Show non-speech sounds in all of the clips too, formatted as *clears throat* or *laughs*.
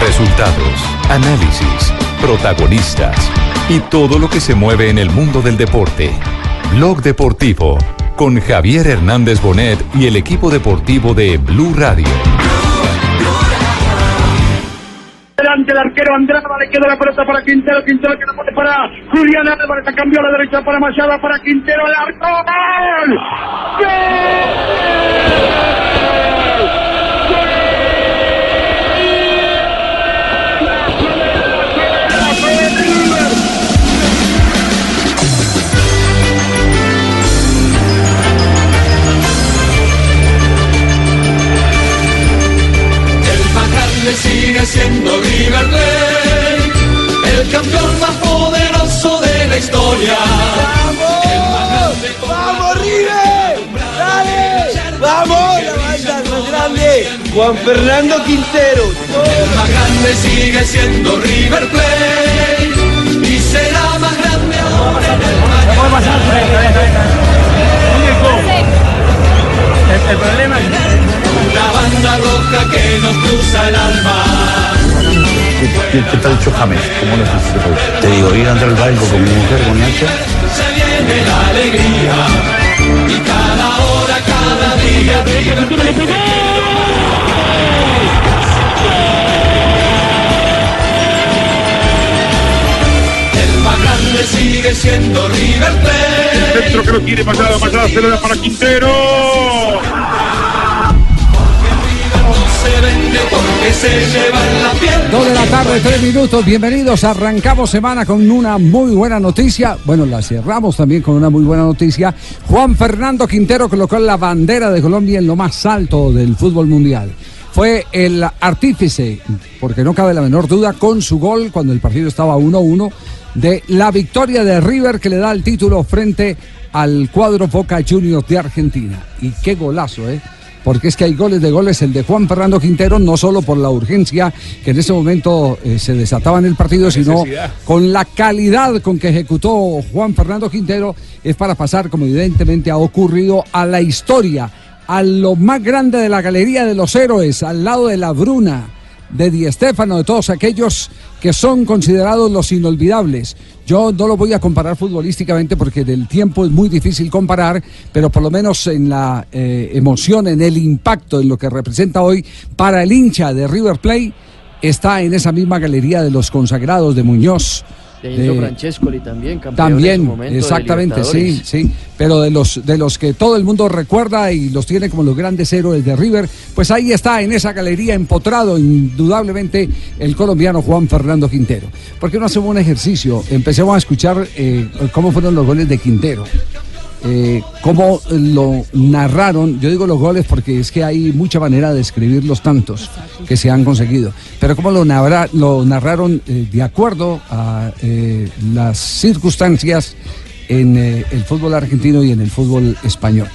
Resultados, análisis, protagonistas y todo lo que se mueve en el mundo del deporte. Blog Deportivo con Javier Hernández Bonet y el equipo deportivo de Blue Radio. Delante el arquero Andrada, le queda la pelota para Quintero, Quintero que la pone para Julián Álvarez, la cambió a la derecha para Machado, para Quintero, el arco, ¡Gol! El sigue siendo River Plate, el campeón más poderoso de la historia. ¡Vamos, River! ¡Dale! ¡Vamos! La banda más grande. Juan Fernando Quintero. El más grande sigue siendo River Plate y será más grande ahora en el El problema es banda roja que nos cruza el alma. ¿Qué, qué tal hecho James? ¿Cómo lo hiciste? Te digo, ir a entrar al baño con mi mujer, con Nacho. Se viene la alegría y cada hora, cada día. El más grande sigue siendo River Plate. centro que lo quiere Machado, Machado se lo da para Quintero. Piel. Dos de la tarde, tres minutos. Bienvenidos. Arrancamos semana con una muy buena noticia. Bueno, la cerramos también con una muy buena noticia. Juan Fernando Quintero colocó la bandera de Colombia en lo más alto del fútbol mundial. Fue el artífice, porque no cabe la menor duda, con su gol cuando el partido estaba 1-1, de la victoria de River que le da el título frente al cuadro Boca Juniors de Argentina. Y qué golazo, ¿eh? Porque es que hay goles de goles. El de Juan Fernando Quintero, no solo por la urgencia que en ese momento eh, se desataba en el partido, sino con la calidad con que ejecutó Juan Fernando Quintero, es para pasar, como evidentemente ha ocurrido, a la historia, a lo más grande de la galería de los héroes, al lado de la Bruna de Di Stéfano, de todos aquellos que son considerados los inolvidables. Yo no lo voy a comparar futbolísticamente porque del tiempo es muy difícil comparar, pero por lo menos en la eh, emoción, en el impacto, en lo que representa hoy para el hincha de River Plate, está en esa misma galería de los consagrados de Muñoz. De Enzo de- Francescoli también, campeón también, en su momento de exactamente, sí, sí. Pero de los de los que todo el mundo recuerda y los tiene como los grandes héroes de River, pues ahí está en esa galería empotrado indudablemente el colombiano Juan Fernando Quintero. ¿Por qué no hacemos un ejercicio? Empecemos a escuchar eh, cómo fueron los goles de Quintero. Eh, cómo lo narraron, yo digo los goles porque es que hay mucha manera de escribir los tantos que se han conseguido, pero cómo lo, narra- lo narraron eh, de acuerdo a eh, las circunstancias en eh, el fútbol argentino y en el fútbol español.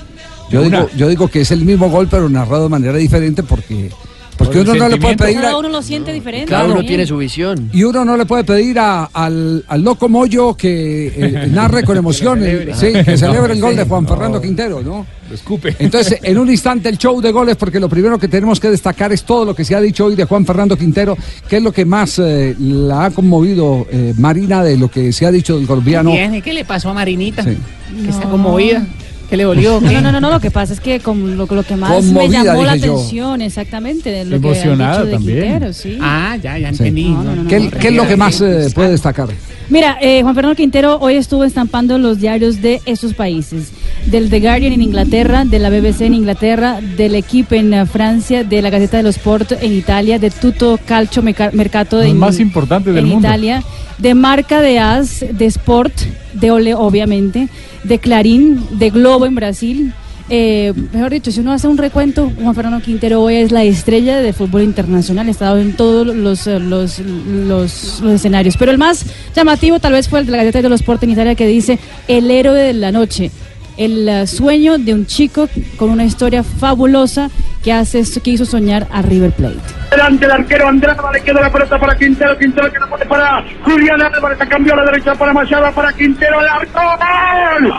Yo digo, yo digo que es el mismo gol, pero narrado de manera diferente porque, porque uno no le puede pedir a, Cada uno lo siente diferente. Cada uno también. tiene su visión. y uno no le puede pedir a- al, al loco Moyo que eh, *laughs* narre con emoción, el- sí, que celebre el gol de Juan Fernando Quintero, ¿no? escupe. Entonces, en un instante el show de goles, porque lo primero que tenemos que destacar es todo lo que se ha dicho hoy de Juan Fernando Quintero, que es lo que más eh, la ha conmovido eh, Marina de lo que se ha dicho del colombiano. Bien, ¿qué le pasó a Marinita? Sí. Que está conmovida. ¿Qué le dolió? *laughs* No, no, no, no, lo que pasa es que con lo, lo que más Conmovida, me llamó la yo. atención, exactamente, de lo Emocionada que de también. Quintero, sí. Ah, ya, ya Sí. entendí. No, no, no, ¿Qué, no, qué es lo que más eh, puede destacar? Mira, eh, Juan Fernando Quintero hoy estuvo estampando los diarios de estos países. Del The Guardian en Inglaterra, de la BBC en Inglaterra, del Equipe en eh, Francia, de la Gaceta dello Sport en Italia, de Tutto Calcio Mercato Los en, más importantes del en mundo. Italia, de Marca de As, de Sport, de Ole obviamente, de Clarín, de Globo en Brasil, eh, mejor dicho, si uno hace un recuento, Juan Fernando Quintero hoy es la estrella del fútbol internacional, ha estado en todos los, eh, los, los- los escenarios. Pero el más llamativo tal vez fue el de la Gaceta de los Sport en Italia que dice el héroe de la noche. El eh, sueño de un chico con una historia fabulosa que hace que hizo soñar a River Plate. Delante el arquero Andrada, le queda la pelota para Quintero, Quintero que no puede para Julián Álvarez, cambió a la derecha para Machado, para Quintero, el arco, ¡gol!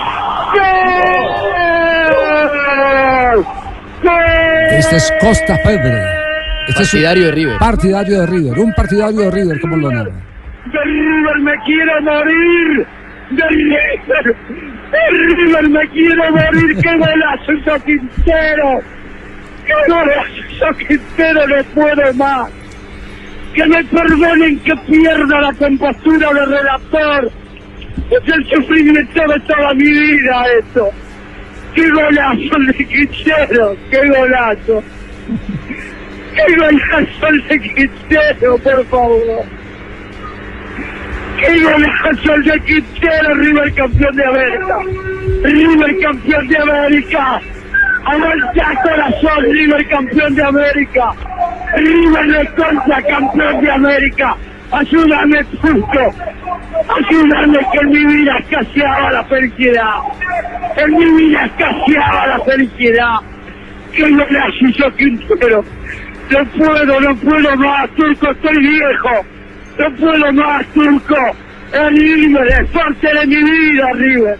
¡Gol! ¡Gol! Este es Costa Febre. Este es un Partidario de River. Partidario de River. Un partidario de River, ¿cómo lo narra? De River me quiero morir. De River. River me quiero morir. ¡Qué golazo hizo Quintero! ¡Qué golazo hizo Quintero! No puedo más. Que me perdonen que pierda la compostura de relator. Es el sufrimiento de toda mi vida esto. ¡Qué golazo de Quintero! ¡Qué golazo! ¡Qué golazo de Quintero, por favor! ¡Qué golazo el de Quintero! ¡River campeón de América! ¡River campeón de América! ¡Aguanta corazón! ¡River campeón de América! ¡River de contra campeón de América! ¡Ayúdame, Turco! ¡Ayúdame que en mi vida escaseaba la felicidad! ¡En mi vida escaseaba la felicidad! ¡Qué golazo hizo Quintero! ¡No puedo, no puedo más, Turco! ¡Estoy viejo! ¡No puedo más, Turco! ¡Es River! ¡Es parte de mi vida, River!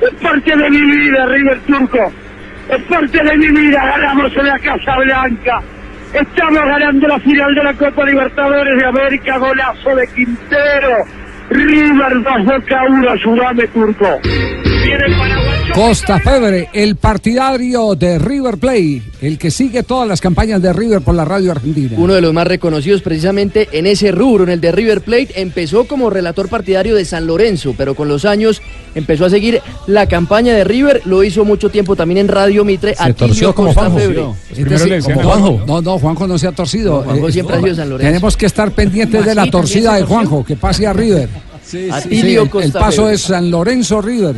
¡Es parte de mi vida, River Turco! ¡Es parte de mi vida! ¡Ganamos en la Casa Blanca! ¡Estamos ganando la final de la Copa Libertadores de América! ¡Golazo de Quintero! ¡River 2 Boca 1! ¡Ayúdame, Turco! ¡Viene! Costa Febre, el partidario de River Play, el que sigue todas las campañas de River por la radio argentina. Uno de los más reconocidos precisamente en ese rubro, en el de River Plate, empezó como relator partidario de San Lorenzo, pero con los años empezó a seguir la campaña de River, lo hizo mucho tiempo también en Radio Mitre, Se torció como Costa Juanjo. Febre. Este sí, como Juanjo. No, no, Juanjo no se ha torcido. Juanjo Eh, siempre ha sido San Lorenzo. Tenemos que estar pendientes de la torcida ¿también de? Juanjo, que pase a River. Atilio el, el Costa paso Febre. es San Lorenzo River.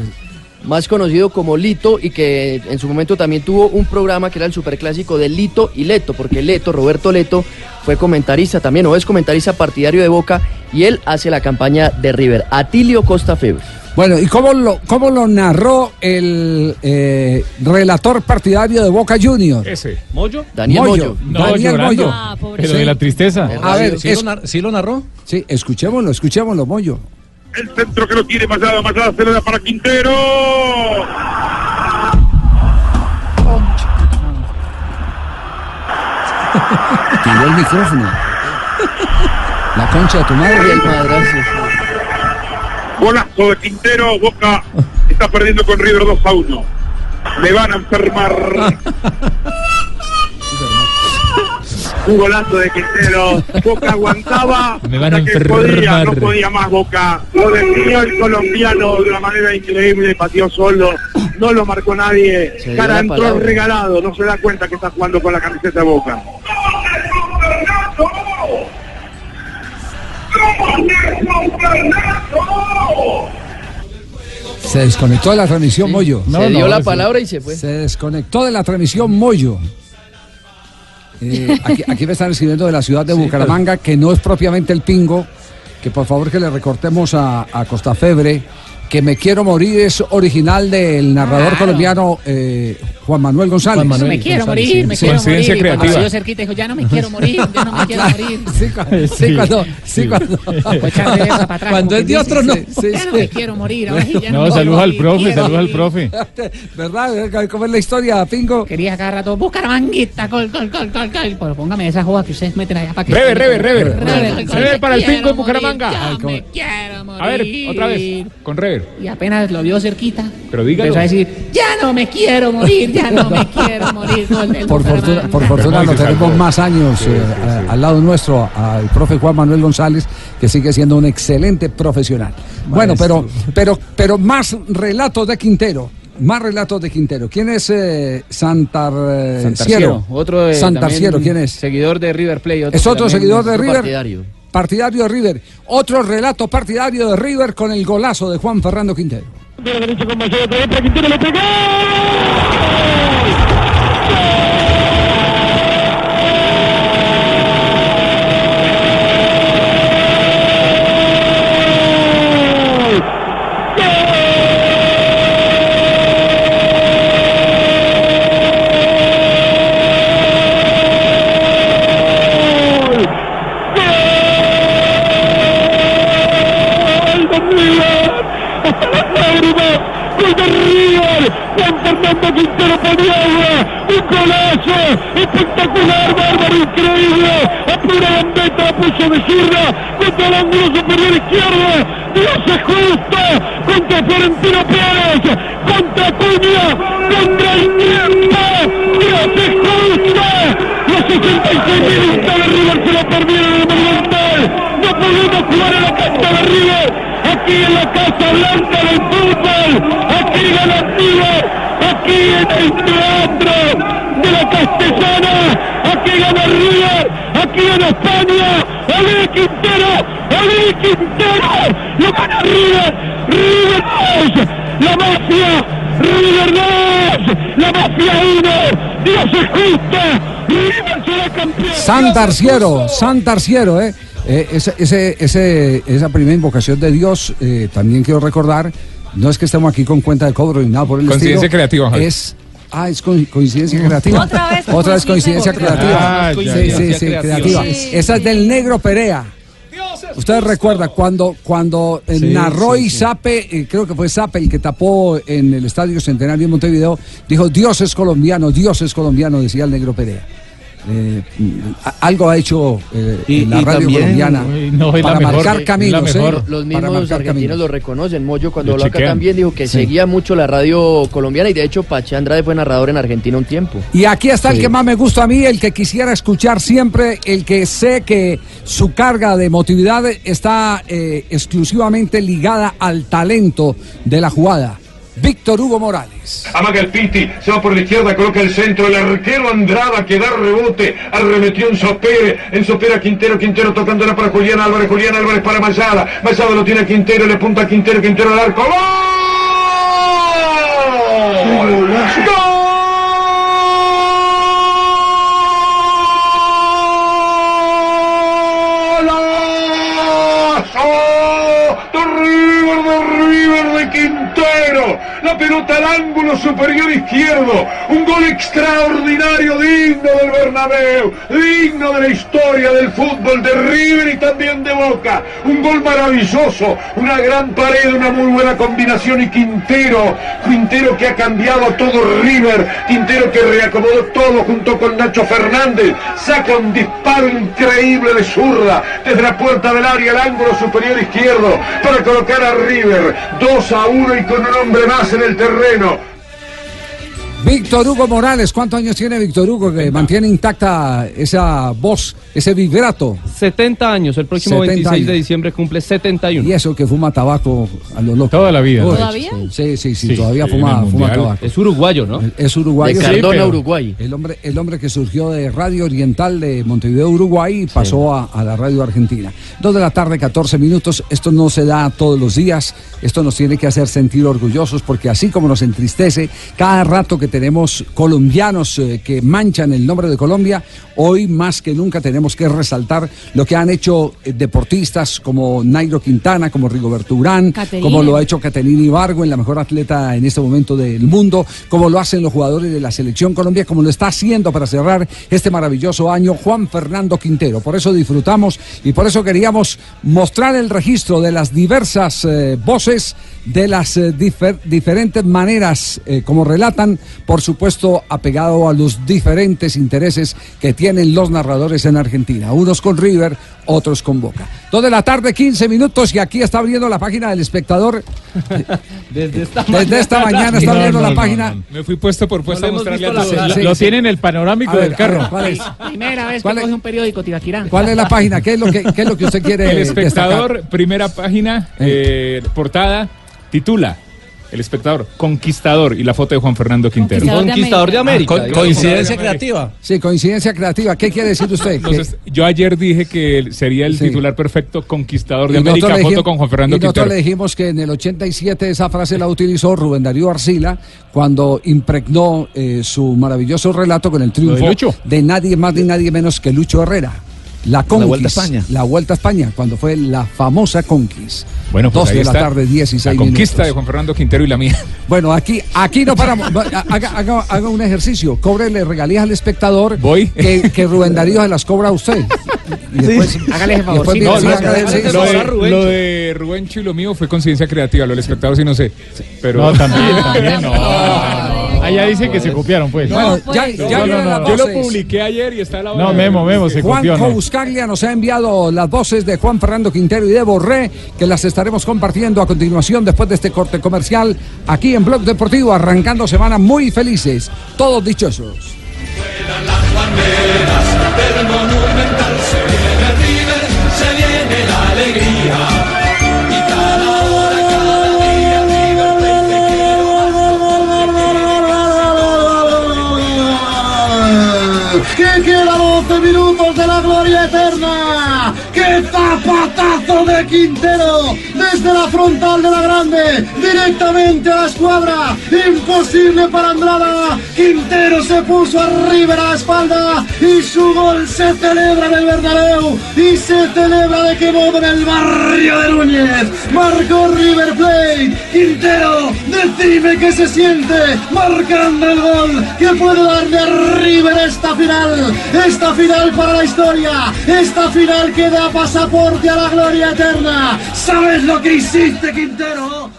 Más conocido como Lito y que en su momento también tuvo un programa que era el superclásico de Lito y Leto, porque Leto, Roberto Leto, fue comentarista también, o es comentarista partidario de Boca, y él hace la campaña de River. Atilio Costa Febre. Bueno, ¿y cómo lo, cómo lo narró el eh, relator partidario de Boca Juniors? Ese. ¿Moyo? Daniel Moyo. No, Daniel. Moyo. Ah, pobre. Pero Sí. de la tristeza. A ver, ¿Sí, es- lo, nar- sí lo narró? sí, escuchémoslo, escuchémoslo, Moyo. El centro que lo tiene Machado, Machado se le da para Quintero. Tiró el micrófono. La concha de tu madre. El madrazo. Golazo de Quintero, Boca está perdiendo con River 2 a 1. Me van a enfermar. Un golazo de Quintero. Boca aguantaba. *laughs* Me van a hasta que enfermar. podía, no podía más Boca. Lo definió el colombiano de una manera increíble. Pateó solo. No lo marcó nadie. Se Cara entró regalado. No se da cuenta que está jugando con la camiseta de Boca. Se desconectó de la transmisión Moyo. se dio la palabra y se fue. Se desconectó de la transmisión Moyo. Eh, aquí, aquí me están escribiendo de la ciudad de Bucaramanga, que no es propiamente el Pingo, que por favor que le recortemos a, a Costa Febre, que Me Quiero Morir es original del narrador Claro. colombiano eh, Juan Manuel González. Juan Manuel Me quiero González, morir, sí. me quiero morir. Y cuando creativa. se dio cerquita dijo, ya no me quiero morir, ya no me *laughs* quiero morir. Sí, cu- sí, cuando, sí, Sí. cuando, *laughs* esa para atrás, Cuando es de otro, no. Sí, Ya no me quiero morir, ahora sí, ya no, No, saludos al profe, saludos al profe. ¿Verdad? ¿Cómo es la historia, Pingo? Quería cada rato, Bucaramanguita, gol, gol, gol, gol, gol. Pero póngame esa joda que ustedes meten allá para que... Rever, rever, rever. Rever, para el Pingo en Bucaramanga. me quiero morir. A ver, otra vez. Con Rever. Y apenas lo vio cerquita, Pero dígalo. empezó a decir, ya no me quiero morir, ya no me quiero morir. *laughs* Por fortuna, por se tenemos más años eh, a- al lado nuestro, al profe Juan Manuel González, que sigue siendo un excelente profesional. Bueno, pero, pero, pero más relatos de Quintero. Más relatos de Quintero. ¿Quién es eh, Santar, eh, Santarciero, Ciero? otro de, Santarciero, también ¿quién es? Seguidor de River Plate. Es otro seguidor de River. Partidario. Partidario de River. Otro relato partidario de River con el golazo de Juan Fernando Quintero. ¡Gol de River! ¡Hasta las lágrimas! ¡Gol de River! Quintero Paniagua! ¡Un golazo! ¡Espectacular, bárbaro, increíble! ¡A pura gambeta puso de zurda! ¡Contra el ángulo superior izquierdo! ¡Dios es justo! ¡Contra Florentino Pérez! ¡Contra Cuña! ¡Contra el! ¡Dios es justo! Los 66 minutos de River se lo perdieron en el Aquí en la Casa Blanca del fútbol. Aquí en el teatro de la Castellana. Aquí gana River. Aquí en España. ¡Olé Quintero! ¡Olé Quintero! ¡Lo gana River! ¡River 2! ¡La mafia! ¡River 2! ¡La mafia 1! ¡Dios es justo! ¡River será campeón! San Tarciero, San ¿eh? Eh, ese, ese, ese- esa primera invocación de Dios, eh, también quiero recordar, no es que estemos aquí con cuenta de cobro ni nada por el Coincidencia estilo. creativa, Javi. Es, ah, es co- coincidencia creativa. Otra vez Otra vez coincidencia coincidencia creativa. Ah, sí, sí, sí, creativa. Esa es del negro Perea. Usted recuerda cuando, cuando eh, Sí, narró sí, y. Sape, eh, creo que fue Sape el que tapó en el Estadio Centenario de Montevideo, dijo Dios es colombiano, Dios es colombiano, decía el negro Perea. Eh, algo ha hecho eh, Y- la y radio también- colombiana *laughs* no, la para mejor, marcar la caminos. ¿eh? Los mismos argentinos caminos. lo reconocen. Moyo cuando habló acá también dijo que Sí. seguía mucho la radio colombiana y de hecho Pache Andrade fue narrador en Argentina un tiempo. Y aquí está el que más me gusta a mí, el que quisiera escuchar siempre, el que sé que su carga de emotividad está eh, exclusivamente ligada al talento de la jugada. Víctor Hugo Morales. Amaga el Piti, se va por la izquierda, coloca el centro, el arquero Andrada que da rebote, arremetió en Sopere, en Sopere a Quintero, Quintero tocándola para Julián Álvarez, Julián Álvarez para Mayada, Mayada lo tiene a Quintero, le punta a Quintero, Quintero al arco, ¡Gol! ¡Golazo! La pelota al ángulo superior izquierdo. Un gol extraordinario, digno del Bernabéu, digno de la historia del fútbol de River y también de Boca. Un gol maravilloso, una gran pared, una muy buena combinación y Quintero, Quintero que ha cambiado todo River, Quintero que reacomodó todo junto con Nacho Fernández, saca un disparo increíble de zurda desde la puerta del área al ángulo superior izquierdo para colocar a River 2 a 1 y con un hombre más en el terreno. Víctor Hugo Morales, ¿cuántos años tiene Víctor Hugo que mantiene intacta esa voz, ese vibrato? 70 años, el próximo 70 26 de diciembre cumple 71. Y eso que fuma tabaco a lo loco. Toda la vida. Uy, ¿Todavía? Sí, sí, sí, Sí, todavía sí, fuma, fuma tabaco. Es uruguayo, ¿no? Es uruguayo. De sí, Cardona, pero Uruguay. El hombre, el hombre que surgió de Radio Oriental de Montevideo, Uruguay, y pasó a, a la Radio Argentina. Dos de la tarde, 14 minutos. Esto no se da todos los días. Esto nos tiene que hacer sentir orgullosos porque así como nos entristece cada rato que tenemos colombianos eh, que manchan el nombre de Colombia, hoy más que nunca tenemos que resaltar lo que han hecho eh, deportistas como Nairo Quintana, como Rigoberto Urán, Caterina. como lo ha hecho Caterina Ibargo, en la mejor atleta en este momento del mundo, como lo hacen los jugadores de la selección Colombia, como lo está haciendo para cerrar este maravilloso año Juan Fernando Quintero. Por eso disfrutamos y por eso queríamos mostrar el registro de las diversas eh, voces, de las difer- diferentes maneras como relatan, por supuesto apegado a los diferentes intereses que tienen los narradores en Argentina, unos con River, otros con Boca. Dos de la tarde, 15 minutos y aquí está abriendo la página del espectador. *laughs* Desde esta Desde esta mañana está abriendo no, la no, página. no. Me fui puesto por puesto No a mostrarle a la Lo, cara. lo Sí, sí. tiene en el panorámico ver, del ver, carro. ¿cuál es? Primera vez que ¿Cuál es? coge un periódico Tibaquirá. ¿Cuál es la página? ¿Qué es lo que, qué es lo que usted quiere El espectador, destacar? primera página, eh, portada, titula El espectador, conquistador y la foto de Juan Fernando Quintero. Conquistador de América. Ah, co- coincidencia creativa. Sí, coincidencia creativa. ¿Qué quiere decir usted? *laughs* Entonces, yo ayer dije que sería el Sí. titular perfecto conquistador de Y América, foto dijimos- con Juan Fernando y nosotros le dijimos que en el 87 esa frase la utilizó Rubén Darío Arcila cuando impregnó eh, su maravilloso relato con el triunfo de nadie más ni nadie menos que Lucho Herrera. La Conquist. Vuelta a España. La Vuelta a España, cuando fue la famosa Conquist. Bueno, pues Dos ahí de la tarde, 16 La conquista minutos. de Juan Fernando Quintero y la mía. *laughs* Bueno, aquí, aquí no paramos. Haga, haga- haga un ejercicio. Cóbrele regalías al espectador. Voy. Que, que Rubén Darío se las cobra a usted. Y después, Hágale ese y después favorcito. viene No, lo, haga de- sí, lo sí. de, Rubencho y lo mío fue conciencia creativa, lo del espectador sí no sé. Pero... No, también, *laughs* también, no. Allá dice que se copiaron, pues. Bueno, ya, No, ya no, vienen no. Yo lo publiqué ayer y está la No, Memo, Memo, se Juan copió, ¿no? Buscaglia nos ha enviado las voces de Juan Fernando Quintero y de Borré, que las estaremos compartiendo a continuación después de este corte comercial aquí en Blog Deportivo, arrancando semana muy felices, todos dichosos. Que queda 12 minutos de la gloria eterna. ¡Qué zapatazo de Quintero! Desde la frontal de la grande, directamente a la escuadra. Imposible para Andrada. Quintero se puso arriba a la espalda y su gol se celebra en el Bernabéu y se celebra de qué modo en el barrio de Núñez. Marcó River Plate. Quintero, decime que se siente marcando el gol que puede darle a River esta final. Esta final para la historia. Esta final que da pasaporte a la gloria eterna. ¿Sabes lo que hiciste, Quintero?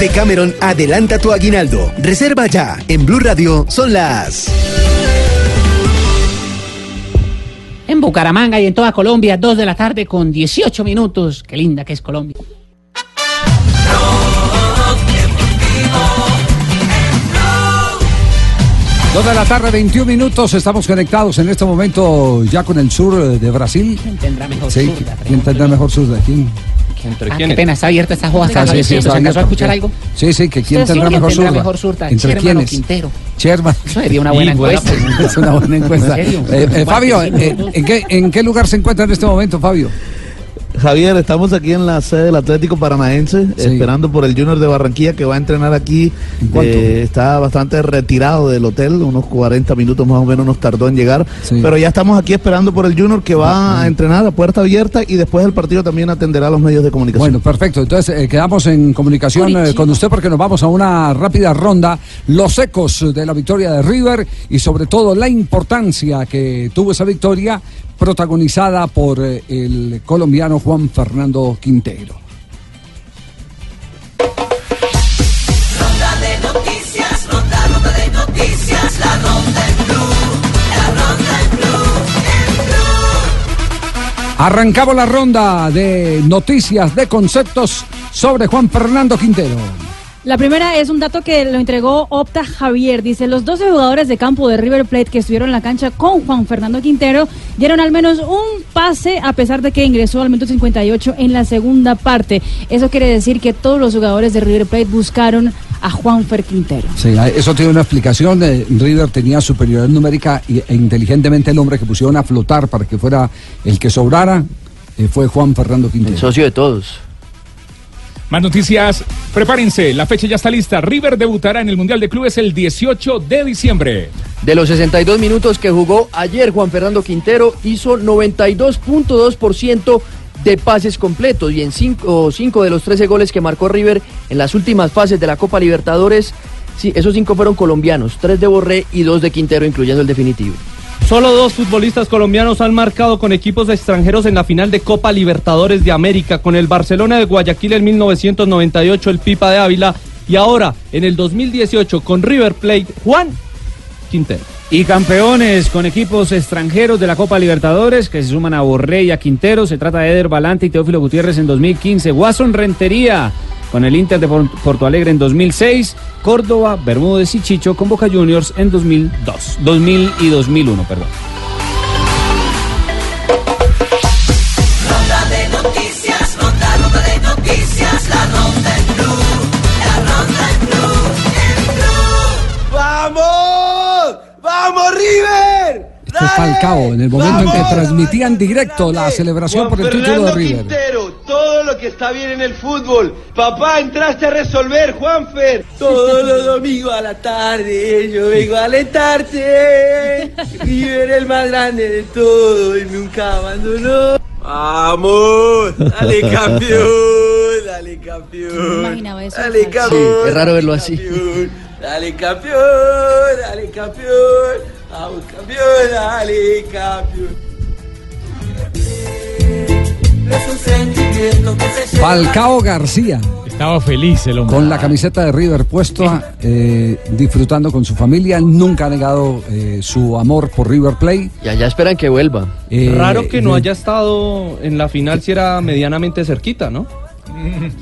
Decameron adelanta tu aguinaldo. Reserva ya. En Blue Radio son las. En Bucaramanga y en toda Colombia, 2 de la tarde con 18 minutos. Qué linda que es Colombia. Dos de la tarde, 21 minutos, estamos conectados en este momento ya con el sur de Brasil. ¿Quién tendrá mejor Sí? ¿quién tendrá mejor sur de quién? Ah, qué pena, está abierta esta joda hasta Ah, sí, sí, 10. está ¿Se alcanzó a escuchar algo? Sí, sí, que quién tendrá ¿Quién mejor zurda. mejor zurda? ¿Entre quiénes? Quintero? Sherman. Eso sería una buena *laughs* Y buena encuesta. pregunta. Es una buena encuesta. ¿En serio? Eh, eh, Fabio, eh, ¿en, qué, ¿en qué lugar se encuentra en este momento, Fabio? Javier, estamos aquí en la sede del Atlético Paranaense, esperando por el Junior de Barranquilla que va a entrenar aquí. cuánto? Eh, está bastante retirado del hotel, unos 40 minutos más o menos nos tardó en llegar. Pero ya estamos aquí esperando por el Junior que va a entrenar a puerta abierta y después del partido también atenderá a los medios de comunicación. Bueno, perfecto. Entonces eh, quedamos en comunicación eh, con usted porque nos vamos a una rápida ronda. Los ecos de la victoria de River y sobre todo la importancia que tuvo esa victoria protagonizada por eh, el colombiano Juan Fernando Quintero. Ronda de noticias, ronda, ronda de noticias, la ronda en blue, la ronda en blue, en blue. Arrancamos la ronda de noticias, de conceptos sobre Juan Fernando Quintero. La primera es un dato que lo entregó Opta Javier. Dice, los 12 jugadores de campo de River Plate que estuvieron en la cancha con Juan Fernando Quintero dieron al menos un pase a pesar de que ingresó al minuto 58 en la segunda parte. Eso quiere decir que todos los jugadores de River Plate buscaron a Juan Fer Quintero. Sí, eso tiene una explicación. eh, River tenía superioridad numérica y- e inteligentemente el hombre que pusieron a flotar para que fuera el que sobrara eh, fue Juan Fernando Quintero. El socio de todos. Más noticias, prepárense, la fecha ya está lista. River debutará en el Mundial de Clubes el 18 de diciembre. De los 62 minutos que jugó ayer Juan Fernando Quintero hizo 92.2% de pases completos y en 5 de los 13 goles que marcó River en las últimas fases de la Copa Libertadores, sí, esos 5 fueron colombianos, 3 de Borré y 2 de Quintero, incluyendo el definitivo. Solo dos futbolistas colombianos han marcado con equipos extranjeros en la final de Copa Libertadores de América, con el Barcelona de Guayaquil en 1998, el Pipa de Ávila, y ahora en el 2018 con River Plate, Juan Quintero. Y campeones con equipos extranjeros de la Copa Libertadores que se suman a Borré y a Quintero. Se trata de Eder Balante y Teófilo Gutiérrez en 2015. Watson Rentería con el Inter de Por- Porto Alegre en 2006. Córdoba, Bermúdez y Chicho con Boca Juniors en 2002. 2000 y 2001, perdón. Falcao en el momento en que transmitían directo la celebración por el título de River. Quintero, todo lo que está bien en el fútbol. Papá, entraste a resolver, Juanfer. Todos los *laughs* domingos a la tarde yo vengo a alentarte. River el más grande de todo y nunca abandonó. Vamos, dale *laughs* campeón, dale campeón. imaginaba eso. Dale Sí, campeón. es raro verlo así. Dale campeón, dale campeón. Campeón, campeón. Se Falcao García. Estaba feliz el hombre. Con la camiseta de River puesta, eh, disfrutando con su familia, nunca ha negado eh, su amor por River Plate. Y allá esperan que vuelva. Eh, Raro que no eh, haya estado en la final si era medianamente cerquita, ¿no?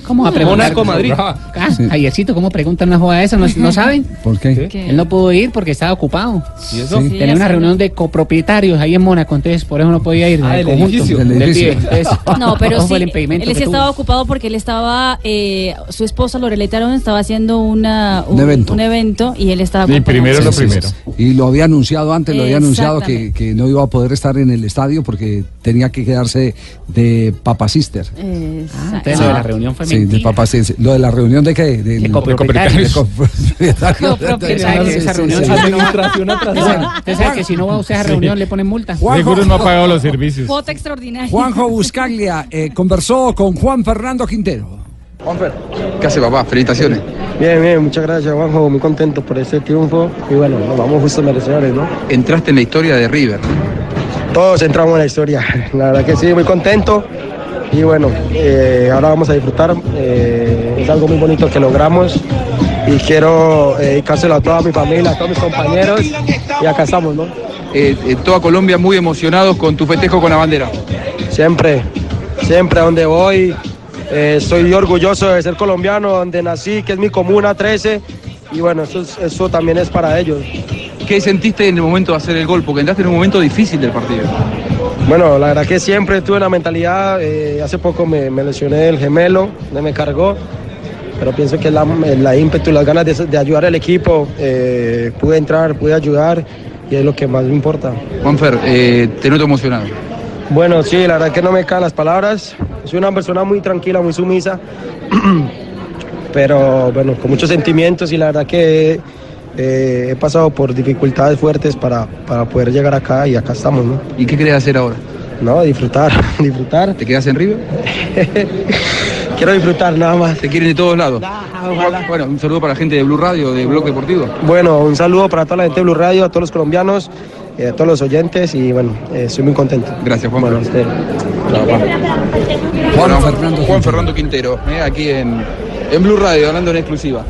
¿Cómo va a preguntar? Mónaco, Madrid. Ah, Javiercito, ¿cómo preguntan una jugada de esa? ¿No, no saben? ¿Por qué? Él no pudo ir porque estaba ocupado. ¿Y eso? Sí. Tenía una reunión de copropietarios ahí en Mónaco, entonces por eso no podía ir. Ah, del del conjunto, edificio. del Del edificio. pibe. Entonces, *laughs* No, pero sí, fue el impedimento él sí que tuvo. estaba ocupado porque él estaba, eh, su esposa Loreleta Arón estaba haciendo una, Un evento. un evento y él estaba Y acompañando. primero Sí, lo sí, primero. sí. Y lo había anunciado antes, lo había anunciado que, Exactamente. que no iba a poder estar en el estadio porque tenía que quedarse de Papa Sister. Eh, Ah, entonces lo de la reunión fue Sí, de. Papa Sister. ¿Lo de la reunión de qué? De copropietarios. de copropietarios. Usted sabe que esa Sí, reunión sí, si sí. usted no- Administración atrasada. Usted sabe que si no va usted a esa reunión le ponen multa. Seguro no ha pagado los servicios. Foto extraordinaria. Juanjo Buscaglia eh, conversó con Juan Fernando Quintero. ¿Qué hace papá? Felicitaciones. Bien, bien, muchas gracias Juanjo, muy contento por ese triunfo y bueno, nos vamos justos merecedores, ¿no? Entraste en la historia de River. Todos entramos en la historia, la verdad que sí, muy contento y bueno, eh, ahora vamos a disfrutar, eh, es algo muy bonito que logramos y quiero eh, dedicárselo a toda mi familia, a todos mis compañeros y acá estamos, ¿no? Toda Colombia muy emocionados con tu festejo con la bandera. Siempre, siempre a donde voy, estoy orgulloso de ser colombiano, donde nací, que es mi comuna 13 y bueno, eso, es- eso también es para ellos. ¿Qué sentiste en el momento de hacer el gol? Porque entraste en un momento difícil del partido. Bueno, la verdad que siempre tuve la mentalidad, eh, hace poco me, me lesioné el gemelo, no me cargó, pero pienso que la, la ímpetu y las ganas de, de ayudar al equipo, eh, pude entrar, pude ayudar y es lo que más me importa. Juanfer, eh, te noto emocionado. Bueno, sí, la verdad que no me caen las palabras, soy una persona muy tranquila, muy sumisa, *clears throat* pero bueno, con muchos sentimientos y la verdad que eh, he pasado por dificultades fuertes para, para poder llegar acá y acá estamos, ¿no? ¿Y qué querés hacer ahora? No, disfrutar, *laughs* disfrutar. ¿Te quedas en River? *laughs* Quiero disfrutar nada más. ¿Te quieren de todos lados? Bueno, un saludo para la gente de Blue Radio, de Blog Deportivo. Bueno, un saludo para toda la gente de Blue Radio, a todos los colombianos, eh, a todos los oyentes y bueno, eh, estoy muy contento. Gracias, Juan. Bueno, a usted. Juan, Fernando, Juan Fernando Quintero, eh, aquí en, en Blue Radio, hablando en exclusiva.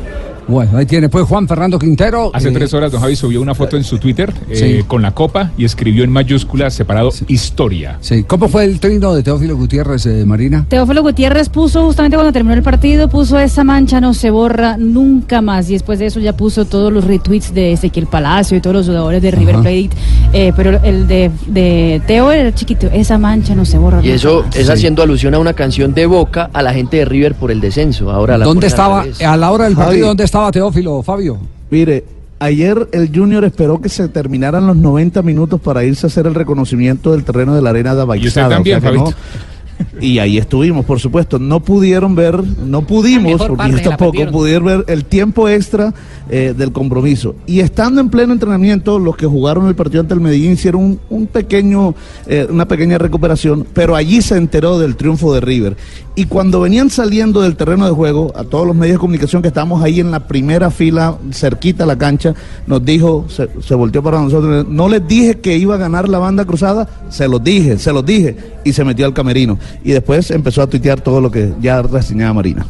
Bueno, ahí tiene pues Juan Fernando Quintero. Hace eh, tres horas don Javi subió una foto en su Twitter eh, Sí. con la copa y escribió en mayúsculas separado historia. Sí, ¿cómo fue el trino de Teófilo Gutiérrez, eh, Marina? Teófilo Gutiérrez puso justamente cuando terminó el partido, puso esa mancha no se borra nunca más. Y después de eso ya puso todos los retweets de Ezequiel Palacio y todos los jugadores de River. Plate. Eh, pero el de, de Teo era chiquito, esa mancha no se borra Y eso más. es haciendo alusión a una canción de Boca a la gente de River por el descenso. Ahora la ¿Dónde estaba, a la hora del Javi. partido, dónde estaba Teófilo, Fabio? Mire, ayer el Junior esperó que se terminaran los 90 minutos para irse a hacer el reconocimiento del terreno de la arena de Y usted Abaixada. también, que no- Fabito. Y ahí estuvimos, por supuesto. No pudieron ver, no pudimos, porque la tampoco pudieron ver el tiempo extra eh, del compromiso. Y estando en pleno entrenamiento, los que jugaron el partido ante el Medellín hicieron un, un pequeño, eh, una pequeña recuperación, pero allí se enteró del triunfo de River. Y cuando venían saliendo del terreno de juego, a todos los medios de comunicación que estábamos ahí en la primera fila, cerquita a la cancha, nos dijo, se, se volteó para nosotros, no les dije que iba a ganar la banda cruzada, se los dije, se los dije, y se metió al camerino. Y después empezó a tuitear todo lo que ya reseñaba Marina.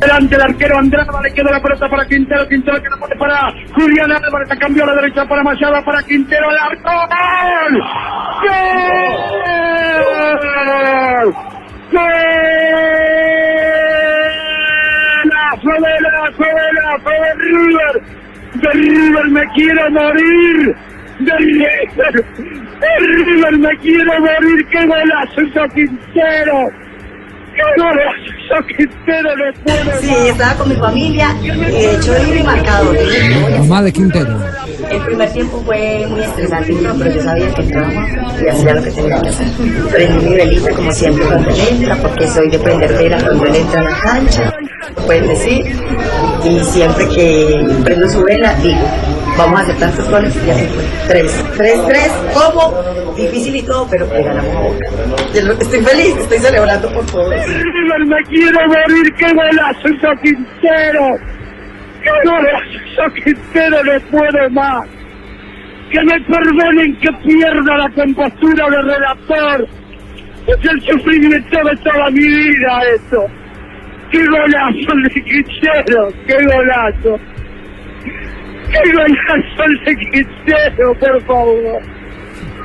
Delante el arquero Andrada, le queda la pelota para Quintero, Quintero que no pone para Julián Álvarez, cambió a la derecha para Machado, para Quintero, el arco, ¡gol! ¡Gol! ¡Golazo de la, golazo de River! ¡De River me quiero morir! ¡De River! ¡De River me quiero morir! ¡Qué golazo Quintero! Sí, estaba con mi familia y de hecho di mi marcador. Mamá de Quintero. El primer tiempo fue muy estresante, pero yo sabía que entraba y hacía lo que tenía que hacer. Prendí mi velita como siempre cuando él entra, porque soy de prender vela cuando él entra a la cancha, lo pueden decir. Y siempre que prendo su vela, digo, vamos a hacer tantos goles y así fue. Tres, tres, tres, ¿cómo? Difícil y todo, pero le ganamos a Boca. Estoy feliz, estoy celebrando por todos. Me quiero morir, qué golazo hizo Quintero. Qué golazo Quintero, no puedo más. Que me perdonen que pierda la compostura de relator. Es el sufrimiento de toda mi vida esto. Qué golazo el de Quintero, qué golazo. Qué golazo el de Quintero, por favor.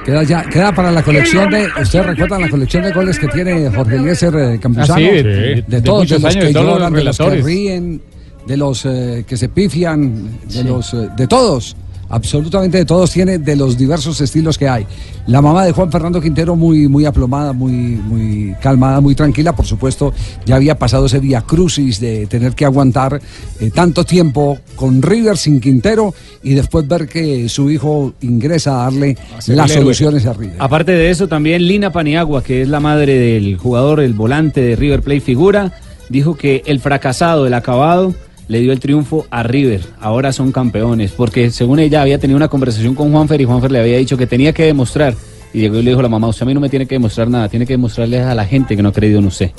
Queda ya, queda para la colección de, ustedes recuerdan la colección de goles que tiene Jorge Eliezer eh, Campuzano, Ah, sí, de- de, todos, de los años, que de todos los lloran, de los que ríen, de los eh, que se pifian, de los, eh, de todos, absolutamente de todos tiene de los diversos estilos que hay. La mamá de Juan Fernando Quintero muy, muy aplomada, muy, muy calmada, muy tranquila, por supuesto, ya había pasado ese vía crucis de tener que aguantar eh, tanto tiempo con River sin Quintero y después ver que su hijo ingresa a darle las soluciones a River. Aparte de eso, también Lina Paniagua, que es la madre del jugador, el volante de River Plate figura, dijo que el fracasado, el acabado, le dio el triunfo a River. Ahora son campeones, porque según ella había tenido una conversación con Juanfer y Juanfer le había dicho que tenía que demostrar. Y llegó y le dijo a la mamá, usted a mí no me tiene que demostrar nada, tiene que demostrarle a la gente que no ha creído en usted.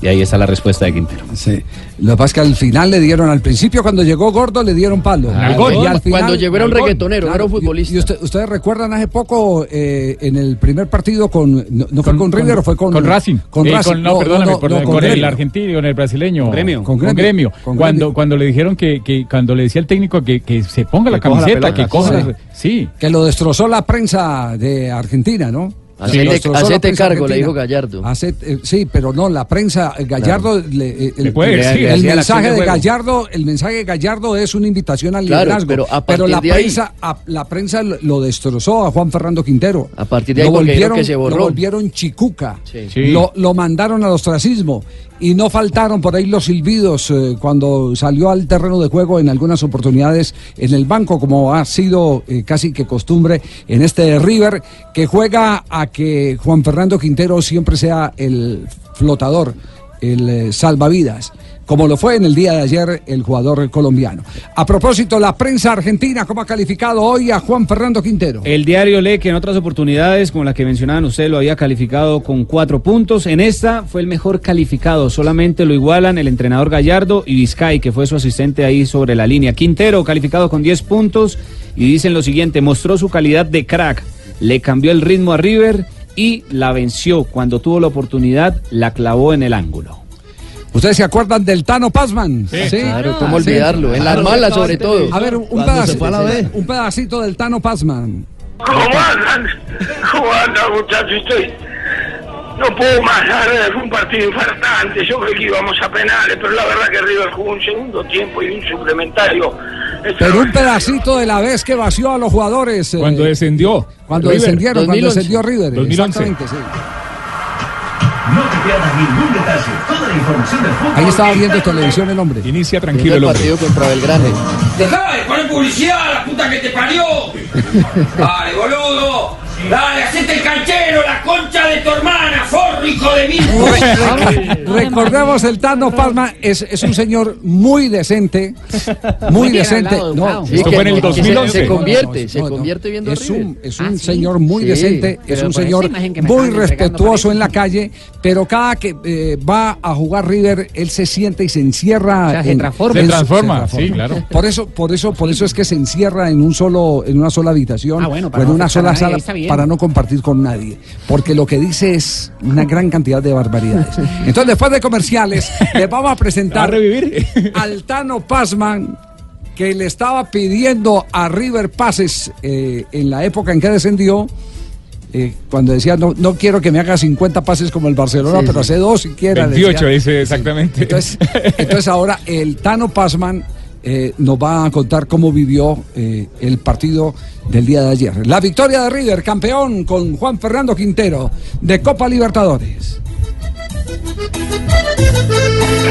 Y ahí está la respuesta de Quintero. Sí. Lo que pasa es que al final le dieron, al principio cuando llegó Gordo le dieron palo. Al gol. Cuando llegó era un reggaetonero, no era un y- futbolista. Y, usted- ustedes recuerdan hace poco eh, en el primer partido con, no, no fue con, River o fue con, con Racing. Con Eh, Racing. no, perdóname, no, por- no, con, el Gremio. argentino, con el brasileño. Con Gremio. Con Con Gremio. Gremio. Con Cuando, Gremio. cuando le dijeron que, que cuando le decía el técnico que, que se ponga la Que coja la camiseta, pelota, que coja. sí. la- Sí. Que lo destrozó la prensa de Argentina, ¿no? Hacete- la hacete prensa cargo, le dijo Gallardo. Hacete- eh, sí, pero no, la prensa, eh, Gallardo, le- eh, el, puede el- mensaje de. Gallardo, el mensaje de Gallardo es una invitación al Claro, liderazgo. pero a partir la de ahí- prensa, a- la prensa lo- destrozó a Juan Fernando Quintero. A partir de ahí lo volvieron, que se borró. lo volvieron chicuca. Sí. Lo, lo mandaron al ostracismo. Y no faltaron por ahí los silbidos eh, cuando salió al terreno de juego en algunas oportunidades en el banco, como ha sido eh, casi que costumbre en este River, que juega a que Juan Fernando Quintero siempre sea el flotador, el eh, salvavidas. Como lo fue en el día de ayer el jugador colombiano. A propósito, la prensa argentina, ¿cómo ha calificado hoy a Juan Fernando Quintero? El diario lee que en otras oportunidades, como la que mencionaban ustedes, lo había calificado con cuatro puntos. En esta fue el mejor calificado. Solamente lo igualan el entrenador Gallardo y Vizcay, que fue su asistente ahí sobre la línea. Quintero, calificado con 10 puntos. Y dicen lo siguiente: mostró su calidad de crack, le cambió el ritmo a River y la venció. Cuando tuvo la oportunidad, la clavó en el ángulo. ¿Ustedes se acuerdan del Tano Pazman? Sí. Claro, cómo Sí. olvidarlo, en las malas sobre todo. A ver, un, pedacito, a un pedacito del Tano Pazman. ¿Cómo andan? ¿Cómo andan, muchachos? Estoy... No puedo más, la verdad, fue un partido infartante. Yo creo que íbamos a penales, pero la verdad que River jugó un segundo tiempo y un suplementario. Pero un pedacito de la vez que vació a los jugadores. eh, Cuando descendió. Cuando River. descendieron, cuando 2011. descendió River. 2011. Exactamente, sí. No te pierdas ningún detalle. Toda la información del fútbol. Ahí estaba viendo televisión el hombre. Inicia Viendo el partido contra Belgrano. Dejá de poner publicidad, la puta que te parió. *laughs* Dale, boludo. Dale, hacete el canchero, la concha de tu hermana, forro, hijo de mil. Recordemos el Tano Palma es, es un señor muy decente, muy decente. No. Sí, que- que se- se convierte, se convierte viendo Es un, es Ah, un ¿sí? señor muy Sí, decente, es un señor muy respetuoso en la calle, pero cada que eh, va a jugar River él se siente y se encierra. O sea, se en- transforma. en Se transforma, sí, claro. Por eso, por eso, por eso es que se encierra en un solo, en una sola habitación Ah, bueno, o para en no una sola nadie, sala para no compartir con nadie, porque lo que dice es una gran *laughs* cantidad de barbaridades. *laughs* Entonces, después de comerciales, les vamos a presentar *laughs* al Tano Pazman que le estaba pidiendo a River pases eh, en la época en que descendió. eh, cuando decía, no, no quiero que me haga 50 pases como el Barcelona, Sí, pero sí. hace dos siquiera. 28 decía. dice exactamente. Entonces, entonces ahora el Tano Pazman eh, nos va a contar cómo vivió eh, el partido del día de ayer. La victoria de River, campeón con Juan Fernando Quintero de Copa Libertadores.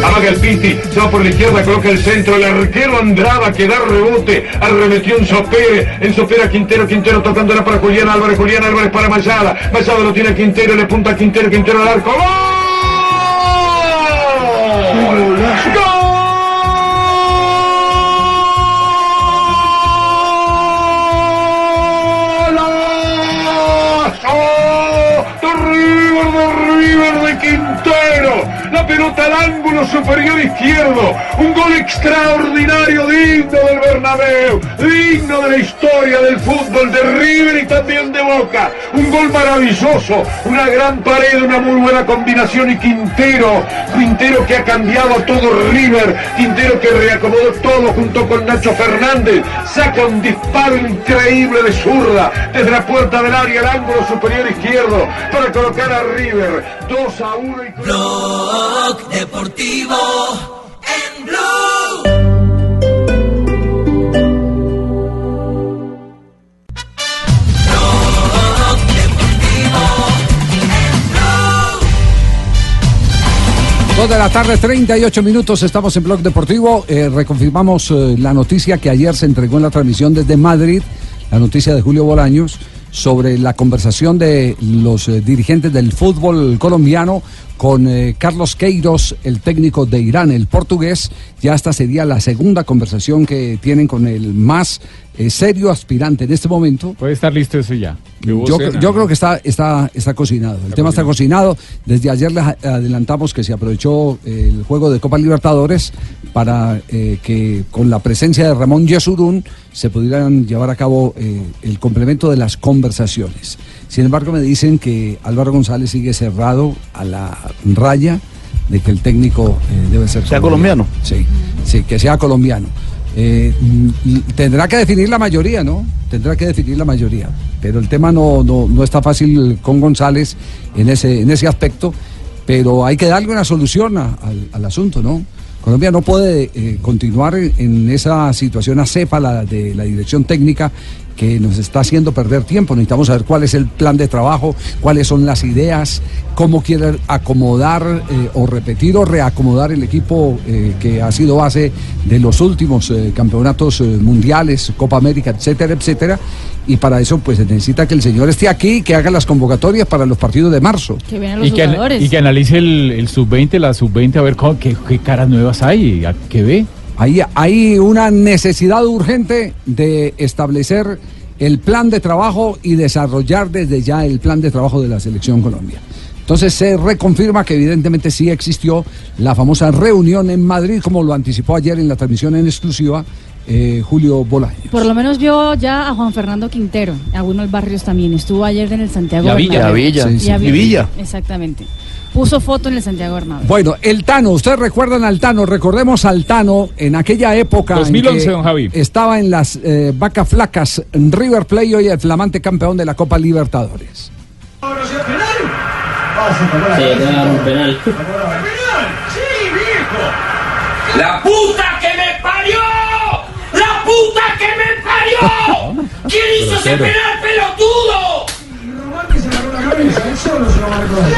Amaga el Piti, se va por la izquierda, coloca el centro, el arquero Andrada que da rebote, arremetió en Sopere, en Sopera Quintero, Quintero tocándola para Julián Álvarez, Julián Álvarez para Mayada, Mayada lo tiene Quintero, le punta a Quintero, Quintero al arco, ¡Gol! River de Quintero. La pelota al ángulo superior izquierdo. Un gol extraordinario, digno del Bernabéu, digno de la historia del fútbol de River y también de Boca. Un gol maravilloso, una gran pared, una muy buena combinación y Quintero, Quintero que ha cambiado a todo River, Quintero que reacomodó todo junto con Nacho Fernández, saca un disparo increíble de zurda desde la puerta del área al ángulo superior izquierdo para colocar a River 2 a 1 y Blog Deportivo en Blue. Blog Deportivo en Blue. Dos de la tarde, 38 minutos, estamos en Blog Deportivo. Eh, reconfirmamos eh, la noticia que ayer se entregó en la transmisión desde Madrid, la noticia de Julio Bolaños, sobre la conversación de los eh, dirigentes del fútbol colombiano con eh, Carlos Queiros, el técnico de Irán, el portugués. Ya esta sería la segunda conversación que tienen con el más eh, serio aspirante en este momento. Puede estar listo eso ya. Yo, cena. yo creo que está, está, está cocinado. El tema está cocinado. Desde ayer les adelantamos que se aprovechó eh, el juego de Copa Libertadores para eh, que con la presencia de Ramón Yesurún se pudieran llevar a cabo el complemento de las conversaciones. Sin embargo, me dicen que Álvaro González sigue cerrado a la raya de que el técnico eh, debe ser Sea colombiano. Sí, sí, que sea colombiano. Eh, tendrá que definir la mayoría, ¿no? Tendrá que definir la mayoría. Pero el tema no, no, no está fácil con González en ese, en ese aspecto. Pero hay que darle una solución a- al, al asunto, ¿no? Colombia no puede eh, continuar en- en esa situación acéfala de la dirección técnica que nos está haciendo perder tiempo. Necesitamos saber cuál es el plan de trabajo, cuáles son las ideas, cómo quiere acomodar eh, o repetir o reacomodar el equipo eh, que ha sido base de los últimos eh, campeonatos eh, mundiales, Copa América, etcétera, etcétera. Y para eso pues se necesita que el señor esté aquí, que haga las convocatorias para los partidos de marzo. Que los Y que, y que analice el, el sub-20, la sub-20, a ver cómo- qué, qué caras nuevas hay, a- qué ve. Hay, hay una necesidad urgente de establecer el plan de trabajo y desarrollar desde ya el plan de trabajo de la Selección Colombia. Entonces se reconfirma que evidentemente sí existió la famosa reunión en Madrid, como lo anticipó ayer en la transmisión en exclusiva eh, Julio Bolaño. Por lo menos vio ya a Juan Fernando Quintero, a Wilmer Barrios también. Estuvo ayer en el Santiago Y a Villa. Bernabéu. Y a Villa. Sí, sí. Y a Y Villa. Exactamente. Puso foto en el Santiago Bernabéu. Bueno, el Tano, ustedes recuerdan al Tano, recordemos al Tano en aquella época. en 2011, que don Javi. Estaba en las eh, vacas flacas en River Plate hoy el flamante campeón de la Copa Libertadores. penal. Sí, viejo. ¡La puta puta que me parió! *laughs* ¿Quién hizo ese penal pelotudo?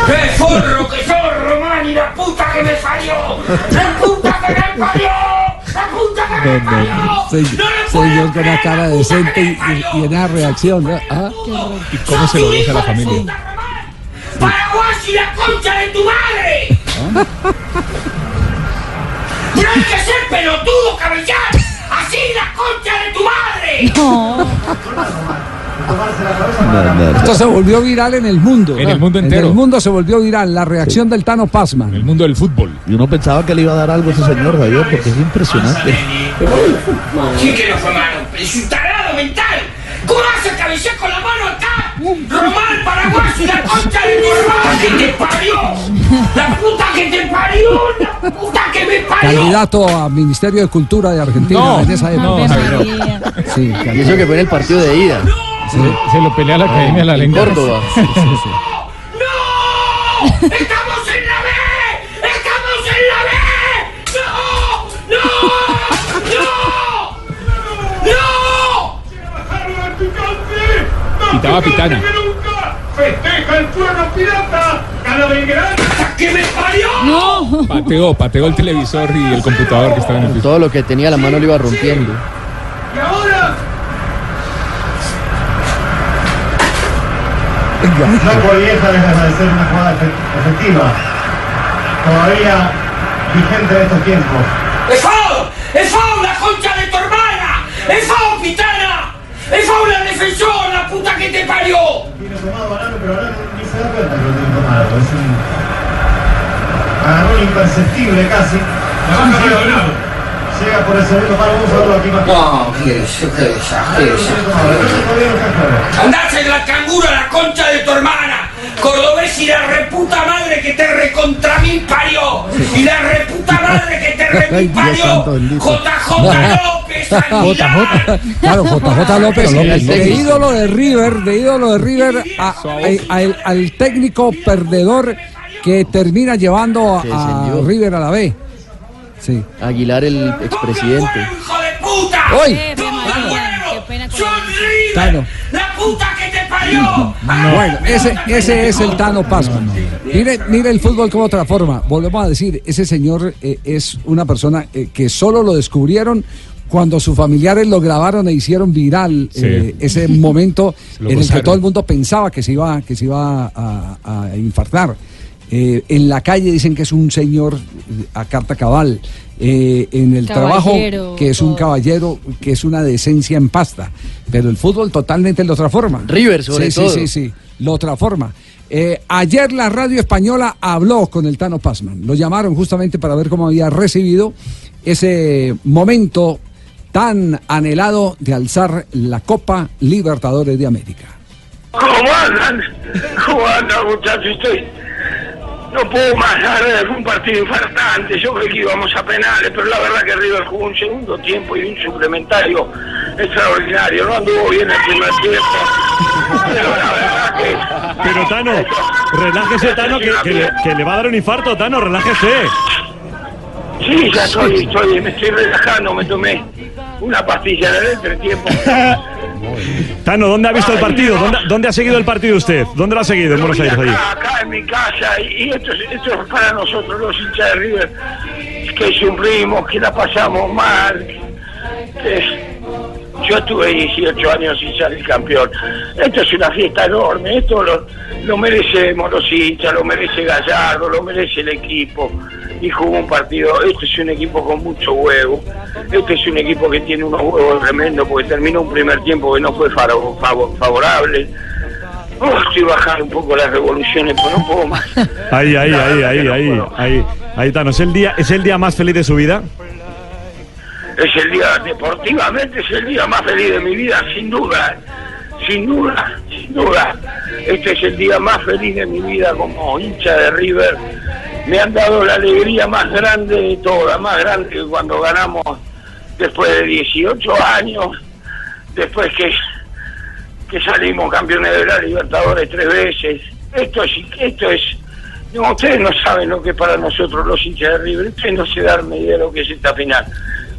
¡Qué forro que sos, Romani! ¡La puta que me parió! ¡La puta que me parió! ¡La puta que me parió! Se- Señor con una cara decente y, y, y en la reacción. ¿no? Ah. ¿Y cómo se lo goza a la familia? ¡Paraguay y la concha de tu madre! ¡No hay que ser pelotudo, cabellar! ¡Así la concha de tu madre! *laughs* Esto se volvió viral en el mundo. En ¿no? el mundo entero. En el mundo se volvió viral la reacción del Tano Pasman. El mundo del fútbol. Y uno pensaba que le iba a dar algo a ese señor, Javier, porque es impresionante. Sí que no fue mano, pero es un tarado mental. ¿Cómo hace cabecear con la mano? Román Paraguay y la concha de tu hermana que te parió. La puta que te parió, la puta que me parió. Candidato a Ministerio de Cultura de Argentina No, en esa época. no, Sí, Y eso que fue en el partido de ida. Se, se lo pelea la Academia de la En Lengua. Córdoba. sí, sí, sí. ¡Estamos Pitaba Pitana. ¡Festeja el pueblo pirata! ¡Hasta que me parió! No. Pateó, pateó el televisor y el computador que estaba en el piso. Todo lo que tenía a la mano lo iba rompiendo. ¿Y ahora? No podía dejar de ser una jugada efe- efectiva. Todavía vigente en estos tiempos. ¡Es foul! ¡Es foul, la concha de tu hermana! ¡Es foul, pitana! ¡Es foul, la defensor, la puta que te parió! Tiene tomado Banano, pero ahora ni se da cuenta que lo tiene tomado. Es un agarrón imperceptible casi. Llega por el segundo palo, vamos a verlo aquí más. No, qué eso, qué desastre, qué desastre. Andás en la cangura, la concha de tu hermana. Cordobés y la reputa madre que te recontra mil parió. Y la reputa madre que te *laughs* remil parió. JJ López, *laughs* Aguilar. Claro, JJ *laughs* López, López, de ídolo de River, de ídolo de River a- a- al- al técnico perdedor que termina llevando a. River a la B. Sí. Aguilar, el expresidente. ¡Hijo de puta! Tano. ¡La puta que te parió! Bueno, ese, ese es el Tano Pazman. Mire, mire el fútbol como otra forma. Volvemos a decir, ese señor eh, es una persona eh, que solo lo descubrieron cuando sus familiares lo grabaron e hicieron viral Sí. eh, ese momento *laughs* en el que todo el mundo pensaba que se iba, que se iba a, a infartar. Eh, en la calle dicen que es un señor a carta cabal. Eh, en el trabajo que es un caballero, que es una decencia en pasta. Pero el fútbol totalmente lo transforma. River, sobre sí, todo. Sí, sí, sí, lo transforma. Eh, ayer la radio española habló con el Tano Pazman. Lo llamaron justamente para ver cómo había recibido ese momento tan anhelado de alzar la Copa Libertadores de América. ¿Cómo andan? ¿Cómo andan, muchachos? Estoy... No puedo más, la verdad, fue un partido infartante. Yo creí que íbamos a penales, pero la verdad que River jugó un segundo tiempo y un suplementario extraordinario. No anduvo bien el primer tiempo. Pero la verdad que... Pero Tano, relájese Tano, que, que le, que le va a dar un infarto, Tano, relájese. Sí, ya estoy, estoy, me estoy relajando, me tomé una pastilla en el entretiempo. *laughs* Tano, ¿dónde ha visto el partido? ¿Dónde, dónde ha seguido el partido usted? ¿Dónde lo ha seguido en Buenos Aires? Acá, acá en mi casa y, y esto, es, esto es para nosotros los hinchas de River que sufrimos, que la pasamos mal. que- yo tuve 18 años sin salir campeón. Esto es una fiesta enorme, esto lo, lo merecemos los hinchas, lo merece Gallardo, lo merece el equipo. Y jugó un partido, este es un equipo con mucho huevo, este es un equipo que tiene unos huevos tremendos porque terminó un primer tiempo que no fue favorable. Oh, estoy bajando un poco las revoluciones, pero no puedo más. *laughs* Ahí, ahí, ahí, ahí, ahí, ahí, ahí, Tano. ¿Es el día, es el día más feliz de su vida? Es el día, deportivamente es el día más feliz de mi vida, sin duda, sin duda, sin duda. Este es el día más feliz de mi vida como hincha de River. Me han dado la alegría más grande de todas, más grande que cuando ganamos después de 18 años, después que, que salimos campeones de la Libertadores tres veces. Esto es, esto es, no, ustedes no saben lo que es para nosotros los hinchas de River, ustedes no se dan idea de lo que es esta final.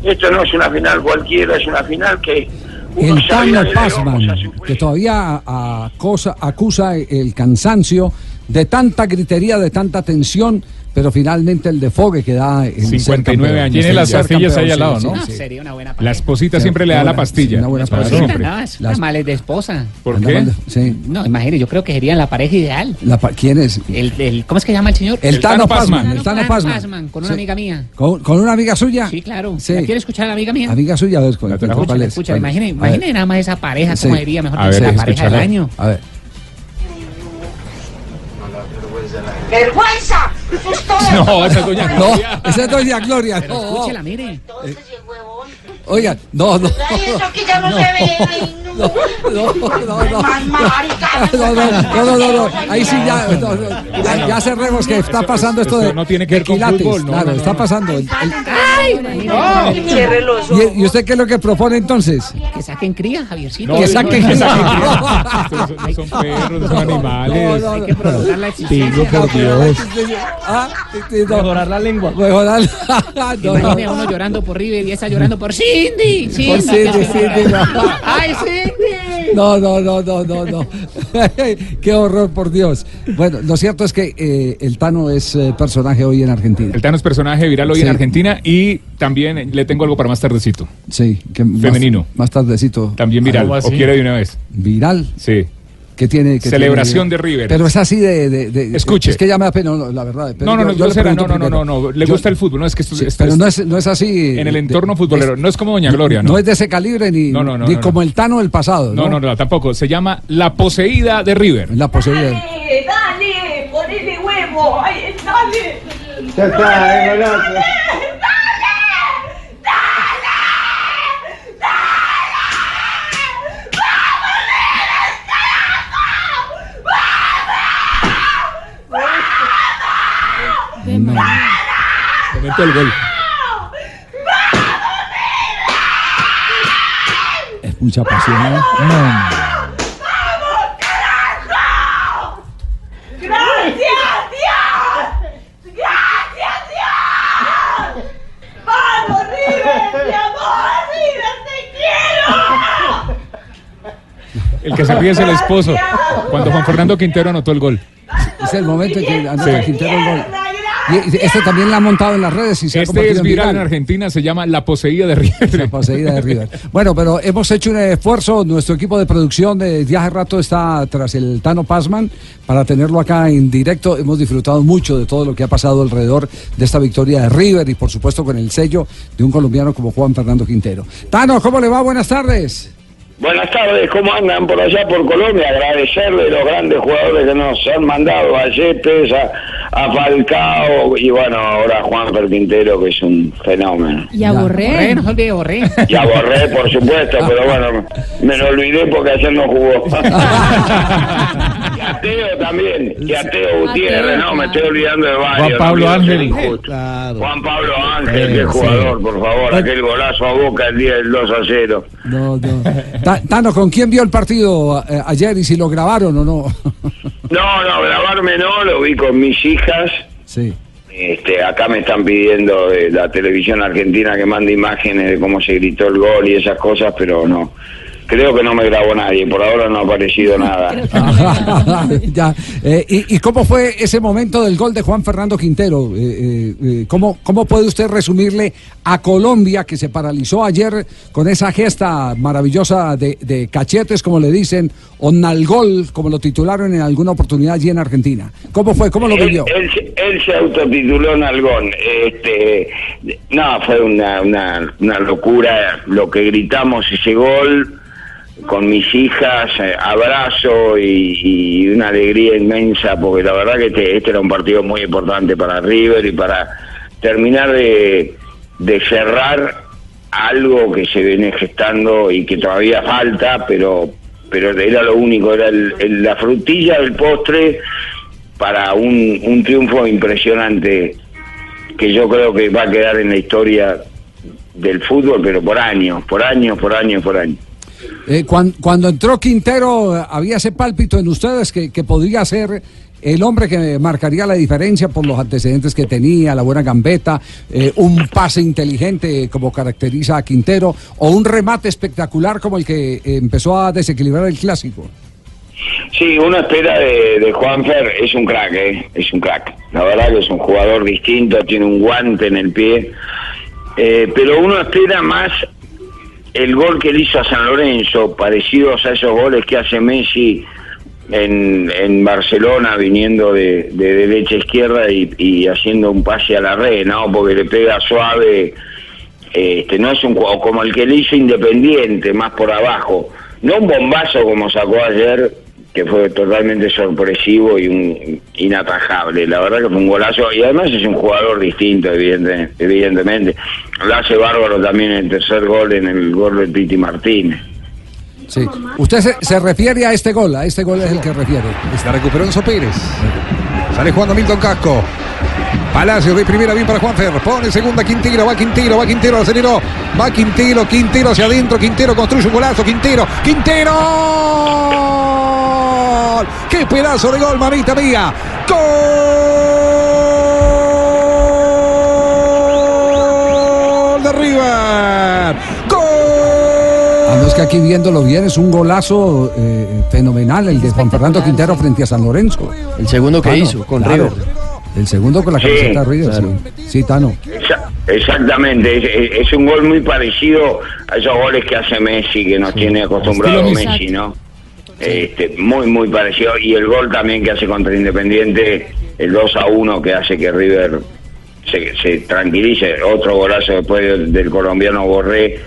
Esto no es una final cualquiera, es una final que El Tano que Pazman, que todavía acosa, acusa el cansancio de tanta gritería, de tanta tensión, pero finalmente el defogue que da en ser 59 campeón. años. En Tiene las pastillas ahí al lado, sí, ¿no? sí, sí. sería una buena La esposita Sí, siempre le da una la pastilla. una buena pastilla. No, es Las- males de esposa. ¿Por qué? Sí. No, imagínate, yo creo que serían la pareja ideal. La pa- ¿Quién es? El, el- ¿Cómo es que se llama el señor? El Tano Pazman, el Tano Pazman. con una amiga mía. ¿Con, con una amiga suya? Sí, claro. Sí. ¿La quiere escuchar a la amiga mía? Amiga suya, a ver, ¿cuál, Escucha, cuál es? escucha, nada más esa pareja, como diría mejor ver, la pareja del año. A ver. ¡Vergüenza! *laughs* ¡Eso es todo! No, esa es doña Gloria. No, esa es doña Gloria. Pero no. escúchela, mire. Ya no, se ve. *laughs* Ay, no. No, no, no. No, no, *laughs* no, no, no, no. Ahí sí ya, no, no. ya, ya cerremos que está pasando esto de. no tiene que ver con fútbol, no, Claro, no, no, está no. pasando. ¿Y, y usted qué es lo que propone entonces? Que saquen cría, Javiercito. que saquen que cría. *laughs* Son, perros, son animales. Hay que provocar la existencia. Digo, por Dios. Ah, sí, no. Mejorar la lengua. Mejorar. No, no. Imagine a uno llorando por River y esa llorando por Cindy. Por Cindy, Cindy, no. *laughs* Ay, Cindy. No, no, no, no, no, no. *laughs* Qué horror, por Dios. Bueno, lo cierto es que eh, el Tano es eh, personaje hoy en Argentina. El Tano es personaje viral hoy Sí. en Argentina y también le tengo algo para más tardecito. Sí, que más- Femenino. Más, tardecito. También viral. ¿Cómo ¿O quiere de una vez? ¿Viral? Sí. Celebración tiene? de River. Pero es así de... de- de- Escuche. Es que ya me da pena, no, la verdad. pero No, no, no, yo no, no, no, no, no, le Yo- gusta el fútbol, no, es que esto, Sí, esto pero es no es, no es así. en el entorno de- futbolero, no es como Doña Gloria, ¿no? No es de ese calibre ni, No, no, no, ni no, como el Tano del pasado. No, no, no, tampoco. Se llama La Poseída de River. La poseída. Dale, dale, ponele huevo, ay, dale. Ya está, eh, golazo. Momento del gol. Es mucha pasión. ¿eh? Gracias, Dios. Gracias, Dios. Vamos, River, mi amor, River, te quiero. El que se ríe es el esposo. Cuando Juan Fernando Quintero anotó el gol. Es el momento en que anota. Quintero el gol. Este también la ha montado en las redes y se Este es viral en. Argentina, se llama La Poseída de River. La poseída de River. Bueno, pero hemos hecho un esfuerzo, nuestro equipo de producción de Viaje Rato está tras el Tano Pazman para tenerlo acá en directo. Hemos disfrutado mucho de todo lo que ha pasado alrededor de esta victoria de River y por supuesto con el sello de un colombiano como Juan Fernando Quintero. Tano, ¿cómo le va? Buenas tardes. Buenas tardes, ¿cómo andan por allá por Colombia? Agradecerle los grandes jugadores que nos han mandado a Yepes, a, a Falcao y bueno, ahora a Juan Quintero, que es un fenómeno. Y a Borré. No olvide Borré. Y a Borré, por supuesto, pero bueno, me lo olvidé porque ayer no jugó. *laughs* y a Teo también, y a Teo Gutiérrez, no, me estoy olvidando de varios. Juan Pablo no Ángel. injusto. Juan Pablo Ángel, Sí, qué sí. jugador, por favor, aquel golazo a Boca el día del 2 a 0. No, no. *laughs* Ta- Tano, ¿con quién vio el partido eh, ayer y si lo grabaron o no? *laughs* No, no, grabarme no, lo vi con mis hijas. Sí. Este, acá me están pidiendo de la televisión argentina que mande imágenes de cómo se gritó el gol y esas cosas, pero no. Creo que no me grabó nadie, por ahora no ha aparecido nada. *laughs* ya. Eh, y, y cómo fue ese momento del gol de Juan Fernando Quintero? Eh, eh, eh, ¿cómo, ¿Cómo puede usted resumirle a Colombia que se paralizó ayer con esa gesta maravillosa de, de cachetes, como le dicen, o nalgol, como lo titularon en alguna oportunidad allí en Argentina? ¿Cómo fue? ¿Cómo lo vivió? él se- él se autotituló Nalgón. Este, no, fue una, una, una locura lo que gritamos ese gol con mis hijas, eh, abrazo y, una alegría inmensa, porque la verdad que este, este era un partido muy importante para River y para terminar de, cerrar algo que se viene gestando y que todavía falta, pero pero era lo único, era el- la frutilla del postre para un, un triunfo impresionante que yo creo que va a quedar en la historia del fútbol, pero por años, por años, por años, por años. Eh, cuan- cuando, entró Quintero, eh, había ese pálpito en ustedes que, podría ser el hombre que marcaría la diferencia por los antecedentes que tenía, la buena gambeta, eh, un pase inteligente como caracteriza a Quintero, o un remate espectacular como el que empezó a desequilibrar el clásico. Sí, uno espera de, de Juanfer, es un crack, es un crack. La verdad que es un jugador distinto, tiene un guante en el pie, pero uno espera más el gol que le hizo a San Lorenzo, parecidos a esos goles que hace Messi en, en Barcelona, viniendo de, de derecha a izquierda y, haciendo un pase a la red, ¿no? Porque le pega suave, este no es un juego como el que le hizo Independiente, más por abajo. No un bombazo como sacó ayer, que fue totalmente sorpresivo y un inatajable. La verdad que fue un golazo y además es un jugador distinto, evidente- evidentemente. Lo hace bárbaro también el tercer gol en el gol de Piti Martínez. Sí. Usted se, se refiere a este gol, a este gol es el que refiere. La recuperó Enzo Pérez. Sale jugando Milton Casco. Palacio de primera bien para Juanfer. Pone segunda Quintero. Va Quintero. Va Quintero. Aceleró. Va Quintero. Quintero hacia adentro. Quintero construye un golazo. Quintero. Quintero. ¡Qué pedazo de gol, mamita mía! ¡Gol de River! ¡Gol! A No es que aquí viéndolo bien es un golazo eh, fenomenal el de Juan Fernando Quintero frente a San Lorenzo. El segundo que Tano, hizo con claro. River. El segundo con la Sí, camiseta de River. claro. Sí. Sí, Tano. Exactamente, es, es- es un gol muy parecido a esos goles que hace Messi, que nos tiene acostumbrado Messi, ¿no? Este, muy, muy parecido. Y el gol también que hace contra Independiente, el 2 a 1 que hace que River se, tranquilice. Otro golazo después del, colombiano Borré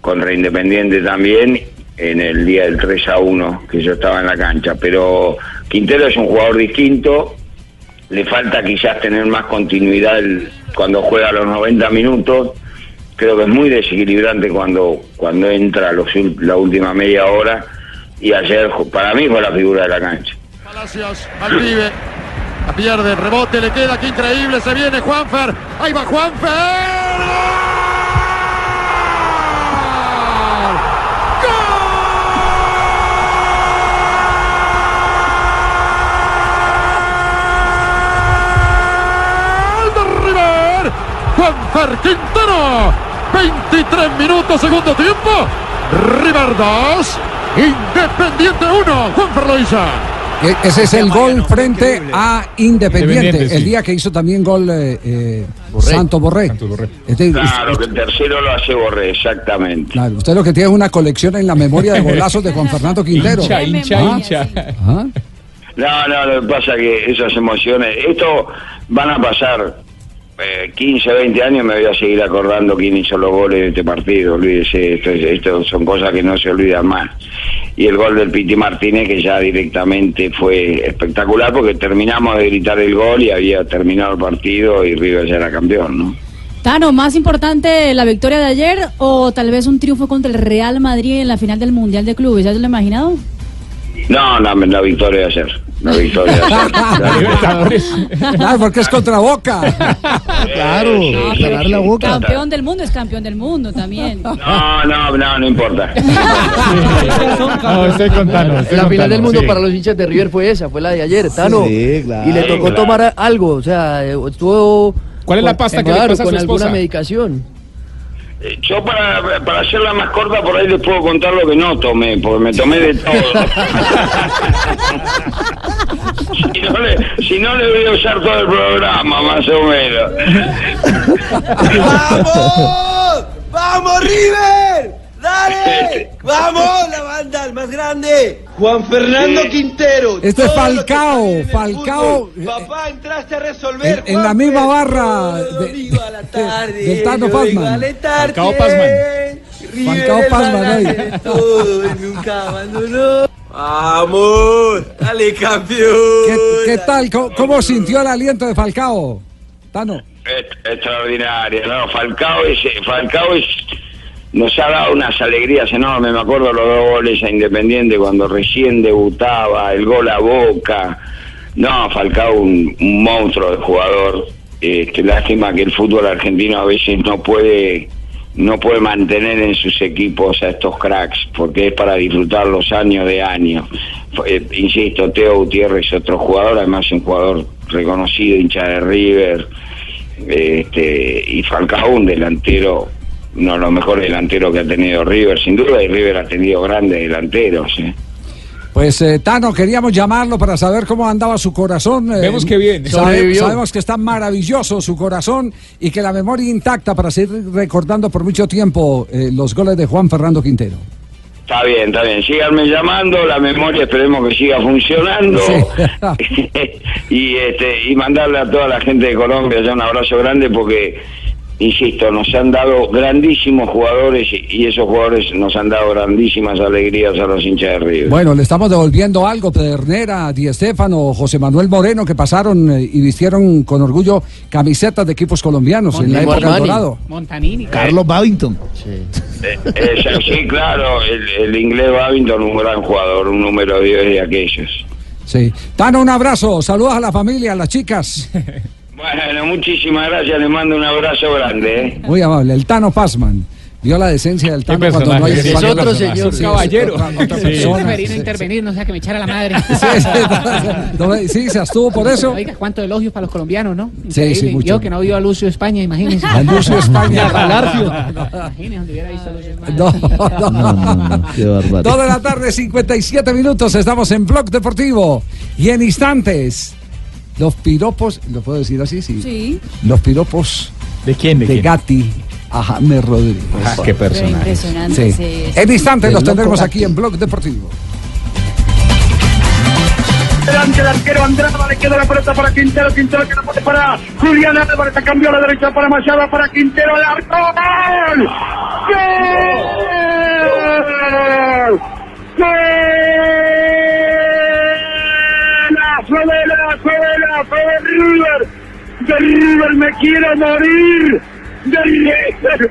contra Independiente también en el día del 3 a 1 que yo estaba en la cancha. Pero Quintero es un jugador distinto, le falta quizás tener más continuidad cuando juega los 90 minutos. Creo que es muy desequilibrante cuando, cuando entra los, la última media hora. Y ayer, para mí, fue la figura de la cancha. Palacios, al pibe. La pierde, rebote, le queda, qué increíble, se viene Juanfer. Ahí va Juanfer. ¡Gol! Juanfer Quintero. 23 minutos, segundo tiempo. River 2. Independiente 1. Juanfer lo hizo. E- Ese es el gol frente a Independiente, Independiente, sí. el día que hizo también gol eh, eh, Santo Borré. Este- Claro, que el tercero lo hace Borré, exactamente. Claro, usted lo que tiene es una colección en la memoria de golazos de Juan Fernando Quintero. Hincha, hincha, ¿Ah? hincha. Ajá. No, no, lo que pasa es que esas emociones, esto van a pasar eh, 15, 20 años, me voy a seguir acordando quién hizo los goles de este partido, olvídese, esto, esto son cosas que no se olvidan más. Y el gol del Piti Martínez, que ya directamente fue espectacular, porque terminamos de gritar el gol y había terminado el partido y River ya era campeón, ¿no? Tano, ¿más importante la victoria de ayer o tal vez un triunfo contra el Real Madrid en la final del Mundial de Clubes? ¿Ya se lo ha imaginado? No, no, la victoria de ayer. La victoria de ayer. *laughs* Claro, porque es contra Boca. *laughs* claro, ganar la Boca. Campeón del mundo es campeón del mundo también. No, no, no, no importa. *laughs* No, estoy contando. estoy La final contando, del mundo sí. para los hinchas de River fue esa, fue la de ayer, Tano. Sí, claro. Y le tocó Claro. tomar algo, o sea, estuvo. ¿Cuál es la con- pasta que le pasa a con su alguna esposa? medicación. Yo para, para hacerla más corta por ahí les puedo contar lo que no tomé, porque me tomé de todo. *laughs* si, no le, si no le voy a usar todo el programa, más o menos. ¡Vamos! ¡Vamos, River! ¡Dale! *laughs* ¡Vamos, la banda, el más grande! Juan Fernando Sí. Quintero. Este es Falcao, Falcao, fútbol. Papá, entraste a resolver. En, en la misma barra de, tarde, del Tano a Pazman. Falcao Pazman. Falcao Pazman, balance ahí. de todo y nunca abandonó. ¡Vamos! ¡Dale, campeón! ¿Qué, qué tal? ¿Cómo, cómo sintió el aliento de Falcao? Tano. Extraordinario, ¿no? Falcao es, Falcao es, nos ha dado unas alegrías enormes. Me acuerdo los dos goles a Independiente cuando recién debutaba, el gol a Boca. No, Falcao un, un monstruo de jugador. Este, lástima que el fútbol argentino a veces no puede no puede mantener en sus equipos a estos cracks porque es para disfrutarlos año de año. Fue- eh, insisto, Teo Gutiérrez es otro jugador, además un jugador reconocido, hincha de River, este, y Falcao un delantero, uno de los mejores delanteros que ha tenido River, sin duda, y River ha tenido grandes delanteros. ¿eh? Pues eh, Tano, queríamos llamarlo para saber cómo andaba su corazón. eh, Vemos que bien. sabe- sabemos que está maravilloso su corazón y que la memoria intacta para seguir recordando por mucho tiempo eh, los goles de Juan Fernando Quintero. Está bien, está bien. Síganme llamando, la memoria esperemos que siga funcionando. *laughs* y este y mandarle a toda la gente de Colombia ya un abrazo grande porque, insisto, nos han dado grandísimos jugadores y, esos jugadores nos han dado grandísimas alegrías a los hinchas de River. Bueno, le estamos devolviendo algo, Pedernera, Di Estefano, José Manuel Moreno, que pasaron eh, y vistieron con orgullo camisetas de equipos colombianos en la época del. Dorado. Montanini. Carlos Babington. Eh, eh, sí, claro, el, el inglés Babington, un gran jugador, un número 10 de aquellos. Sí. Tano, un abrazo, saludos a la familia, a las chicas. *laughs* Bueno, muchísimas gracias, les mando un abrazo grande. ¿eh? Muy amable, el Tano Pazman. Vio la decencia del Tano cuando no hay es otro señor, Sí, es sí, caballero. otra- otra Sí. Preferí no intervenir, no sea que me echara la madre. No, sí, se abstuvo por eso. Oiga, cuánto elogios para los colombianos, ¿no? Sí, sí, Increíble. mucho. Yo que no vio a Lucio España, imagínese. A Lucio *laughs* España. A Galarcio. No. Imagínese donde hubiera visto a Lucio España. No, no. Qué barbaridad. Dos de la tarde, 57 minutos. Estamos en Blog Deportivo. Y en instantes, los piropos, ¿lo puedo decir así? Sí. Sí. Los piropos. ¿De quién? De, Gatti a James Rodríguez. Ah, qué personaje. Impresionante. Sí. En instantes los tendremos Gatti. aquí en Blog Deportivo. Delante el arquero Andrada, le queda la pelota para Quintero, Quintero que no puede parar. Julián Álvarez se cambió a la derecha para Machado, para Quintero, el arco. ¡Gol! ¡Gol! ¡Gol! ¡De la ¡De de River! ¡De River me quiero morir! ¡De River! *laughs*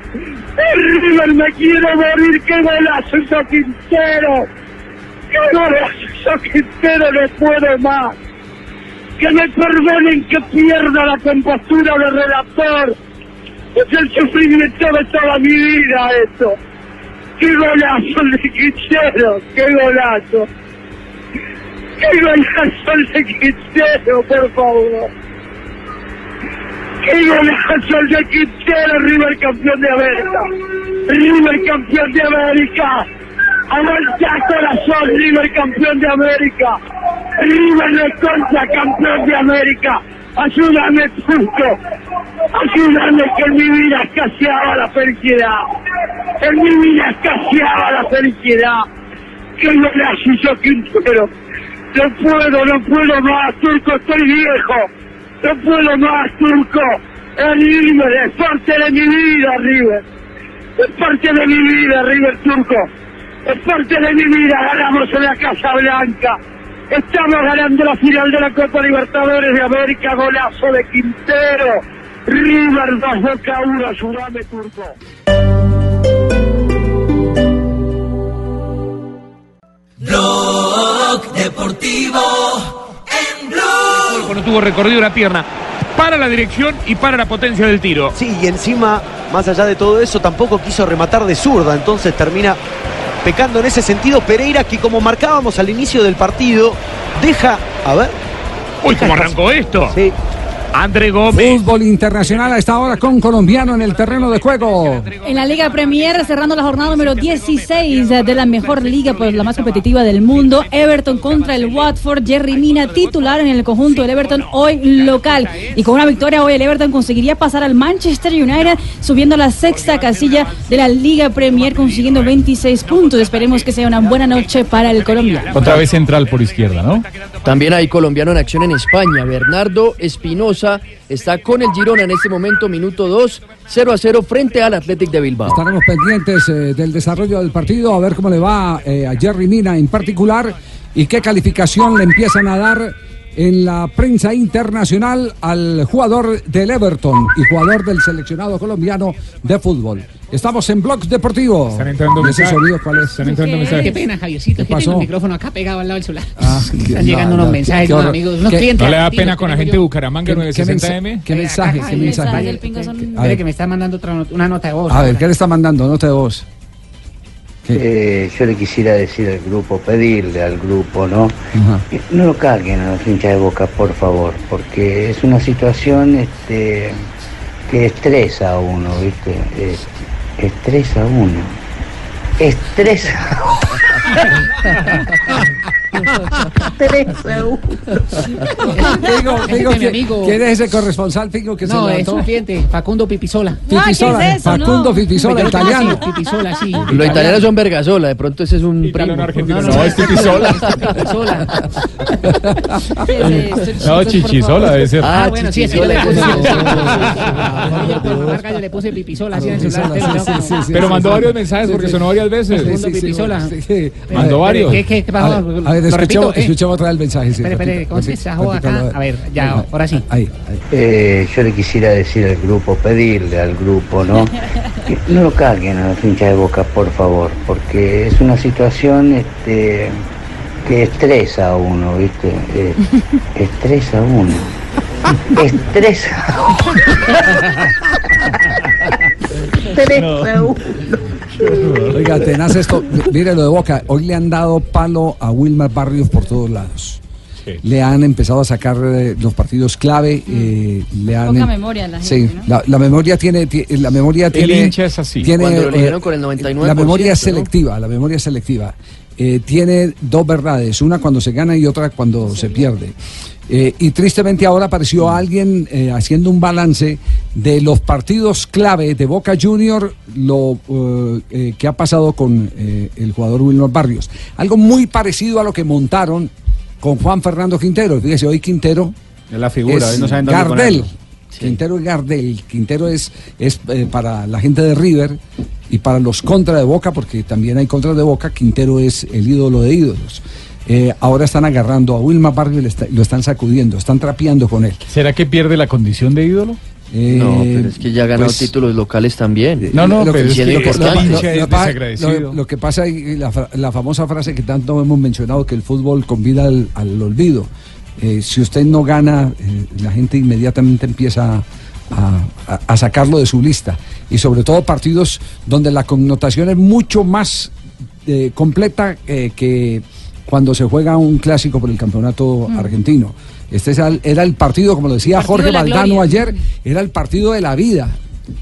¡De River me quiero morir! ¡Qué golazo hizo Quintero! ¡Qué golazo Quintero! ¡No puedo más! que me perdonen que pierda la compostura de relator. Es el sufrimiento de toda mi vida esto. ¡Qué golazo el de Quintero! ¡Qué golazo! ¡Qué golazo el de Quintero, por favor! ¡Qué golazo el de Quintero! River campeón de América. River campeón de América. Aguanta corazón, River campeón de América. River de contra campeón de América. Ayúdame, Turco. Ayúdame que en mi vida escaseaba la felicidad. En mi vida escaseaba la felicidad. ¡Qué golazo hizo Quintero! No puedo, no puedo más, Turco, estoy viejo. No puedo más, Turco. Es River, es parte de mi vida, River. Es parte de mi vida, River Turco. Es parte de mi vida. Ganamos en la Casa Blanca. Estamos ganando la final de la Copa Libertadores de América. Golazo de Quintero. River 2 Boca 1. Ayúdame, Turco. Blog Deportivo en Blue. cuando tuvo recorrido la pierna para la dirección y para la potencia del tiro. Sí, y encima, más allá de todo eso, tampoco quiso rematar de zurda, entonces termina pecando en ese sentido Pereira, que como marcábamos al inicio del partido, deja, a ver, Uy, ¿cómo arrancó esto? Sí. André Gómez. Fútbol internacional a esta hora con colombiano en el terreno de juego. En la Liga Premier, cerrando la jornada número 16 de la mejor liga, pues la más competitiva del mundo, Everton contra el Watford, Jerry Mina titular en el conjunto del Everton, hoy local. Y con una victoria hoy el Everton conseguiría pasar al Manchester United, subiendo a la sexta casilla de la Liga Premier, consiguiendo 26 puntos. Esperemos que sea una buena noche para el colombiano. Otra vez central por izquierda, ¿no? También hay colombiano en acción en España. Bernardo Espinosa está con el Girona en este momento, minuto 2, 0 a 0 frente al Athletic de Bilbao. Estaremos pendientes eh, del desarrollo del partido, a ver cómo le va eh, a Jerry Mina en particular y qué calificación le empiezan a dar en la prensa internacional al jugador del Everton y jugador del seleccionado colombiano de fútbol. Estamos en Blog Deportivo. Están entrando ¿Y ese mensajes. cuál es? Están entrando mensajes. Qué pena, Javiercito, ¿Qué que tengo pasó? el micrófono acá pegado al lado del celular. Ah, Están llegando no, unos no, mensajes, unos amigos, unos ¿Qué- clientes. ¿No le da pena con la gente de. Bucaramanga ¿Qué- qué 960M? ¿Qué mensaje? ¿Qué mensaje? Espere ver. que me está mandando otra not- una nota de voz. A ver, ¿qué le está mandando? Nota de voz. Eh, yo le quisiera decir al grupo, pedirle al grupo, ¿no? No lo carguen a los hinchas de boca, por favor, porque es una situación este, que estresa a uno, ¿viste? Eh, estresa a uno. Estresa Estresa *laughs* Figo, Figo, mi ¿quién- amigo. ¿Quién es ese corresponsal, Figo, que se No, es levantó? un cliente, Facundo Pipisola. Pipisola, Facundo Pipisola, Yo lo tengo italiano. así, Pipisola, sí. Los italianos son Vergasola, de pronto ese es un primo. No, es Pipisola. No, Chichisola debe ser. Ah, bueno, sí, sí. Chichisola, le puse- ese Por mamar gallo le puse Pipisola así en el celular. Pipisola, Pero mandó varios mensajes porque sonó varias veces. Facundo Pipisola. Mandó varios. ¿Qué, qué, qué pasó? Ver, escuchemos, eh. otra vez el mensaje. sí, Espere, espere, A ver, ya, ahora sí. Ahí, ahí. Eh, yo le quisiera decir al grupo, pedirle al grupo, ¿no? Que no lo carguen a los hinchas de boca, por favor, porque es una situación este, que estresa a uno, ¿viste? Eh, estresa a uno. Estresa a uno. *laughs* 3 a 1. *laughs* Oiga, tenaz esto. Mire lo de Boca. Hoy le han dado palo a Wilmar Barrios por todos lados. Le han empezado a sacar eh, los partidos clave. eh, le han, Poca memoria la Sí, gente, ¿no? la, la memoria tiene, ti- la memoria El tiene, hincha es así. tiene, Cuando lo eh, con el 99%, La memoria es ¿no? selectiva, la memoria es selectiva. Eh, tiene dos verdades, una cuando se gana y otra cuando se pierde. Eh, y tristemente ahora apareció alguien eh, haciendo un balance de los partidos clave de Boca Junior, lo eh, que ha pasado con el jugador Wilmer Barrios. Algo muy parecido a lo que montaron con Juan Fernando Quintero. Fíjese, hoy Quintero Es la figura, es hoy no saben dónde Gardel. Quintero es Gardel. Quintero es, es para la gente de River y para los contra de Boca, porque también hay contra de Boca, Quintero es el ídolo de ídolos. Eh, ahora están agarrando a Wilma Barrio y está- lo están sacudiendo, están trapeando con él. ¿Será que pierde la condición de ídolo? No, pero es que ya ha ganado pues, títulos locales también. No, no, lo pero es y es que es lo- lo- lo que pasa y la, la famosa frase que tanto hemos mencionado que el fútbol convida al, al olvido. Eh, si usted no gana, eh, la gente inmediatamente empieza a, a- a sacarlo de su lista. Y sobre todo partidos donde la connotación es mucho más eh, completa eh, que cuando se juega un clásico por el campeonato argentino. Este era el partido, como lo decía Jorge de Valdano gloria. ayer, era el partido de la vida.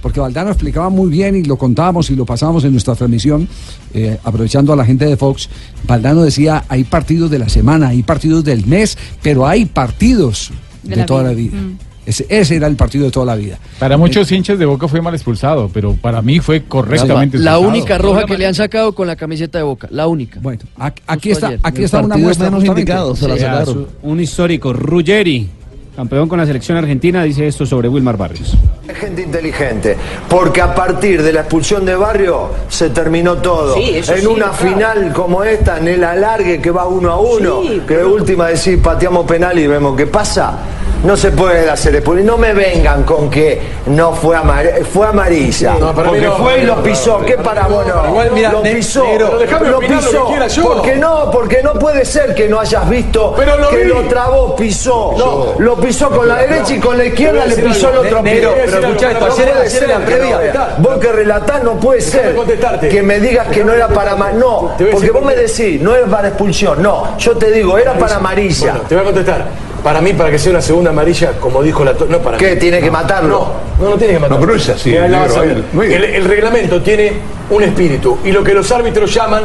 Porque Valdano explicaba muy bien y lo contábamos y lo pasábamos en nuestra transmisión, eh, aprovechando a la gente de Fox. Valdano decía, hay partidos de la semana, hay partidos del mes, pero hay partidos de, De la toda vida. la vida. Mm. Ese, ese era el partido de toda la vida. Para muchos hinchas de Boca fue mal expulsado, pero para mí fue correctamente La expulsado. única roja que le han sacado con la camiseta de Boca, la única. Bueno, aquí Justo está, ayer. aquí está una muestra. menos indicado, se la Vea, sacaron. su- un histórico, Ruggeri, campeón con la selección argentina, dice esto sobre Wilmar Barrios. Gente inteligente, porque a partir de la expulsión de Barrio se terminó todo. Sí, en sí, una claro. final como esta, en el alargue que va uno a uno, Sí, que de última decir pateamos penal y vemos qué pasa. No se puede hacer expulsión. No me vengan con que no fue, amar- fue amarilla. No, para mí porque no. fue y lo pisó. ¿Qué para vos no? Igual, mira, lo pisó. negro, lo pisó. que quiera yo. Porque no, porque no puede ser que no hayas visto Pero lo que vi. lo trabó, pisó. No. Lo pisó con la derecha y con la izquierda le pisó el decir otro algo. pie. Pero escuchá esto, No ayer- puede ayer la previa- Vos que relatás no puede ser que me digas que no era para No, porque vos me decís, no es para expulsión. No, yo te digo, era para amarilla. Te voy a contestar. Para mí, para que sea una segunda amarilla, como dijo la... No, para ¿Qué? mí. ¿Tiene que matarlo? No, no, no tiene que matarlo. No, pero es así, negro, el reglamento tiene un espíritu y lo que los árbitros llaman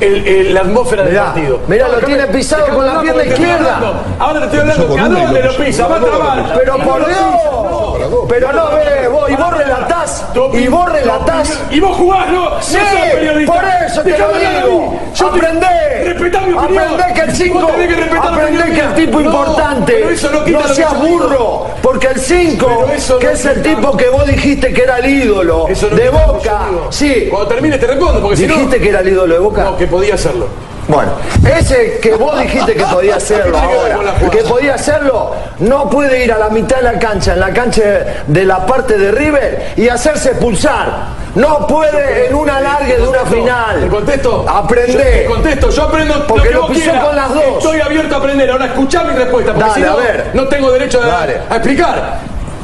el- el- la atmósfera del Mirá, partido. mirá, No, lo tiene pisado con la pierna izquierda. Ahora te estoy hablando. ¿A dónde lo pisa? Va a trabar. Pero ¿A por Dios. Pero no ve, vos, y vos relatás, y vos relatás. Y vos jugás, ¿no? Sí, no sos periodista. por eso te Dejame lo digo. Yo Aprendé. Respetá mi opinión. Aprendé que el 5, Vos tenés que respetar la aprendé que el tipo No, importante, no seas burro, porque el 5, Pero eso que es el tipo que vos dijiste que era el ídolo de Boca, sí, Cuando termine te respondo, porque si no... dijiste que era el ídolo de Boca. Que podía hacerlo. Bueno, ese que vos dijiste que podía *laughs* hacerlo ¿Qué tiene que ahora, podía hacerlo, no puede ir a la mitad de la cancha, en la cancha de la parte de River y hacerse expulsar. No puede en un alargue de una ¿Te final. contesto? Yo- Aprende. Te contesto, yo aprendo Porque lo que vos con las dos. Estoy abierto a aprender. Ahora escuchá mi respuesta, porque Dale, si no, a ver. no tengo derecho a, a explicar.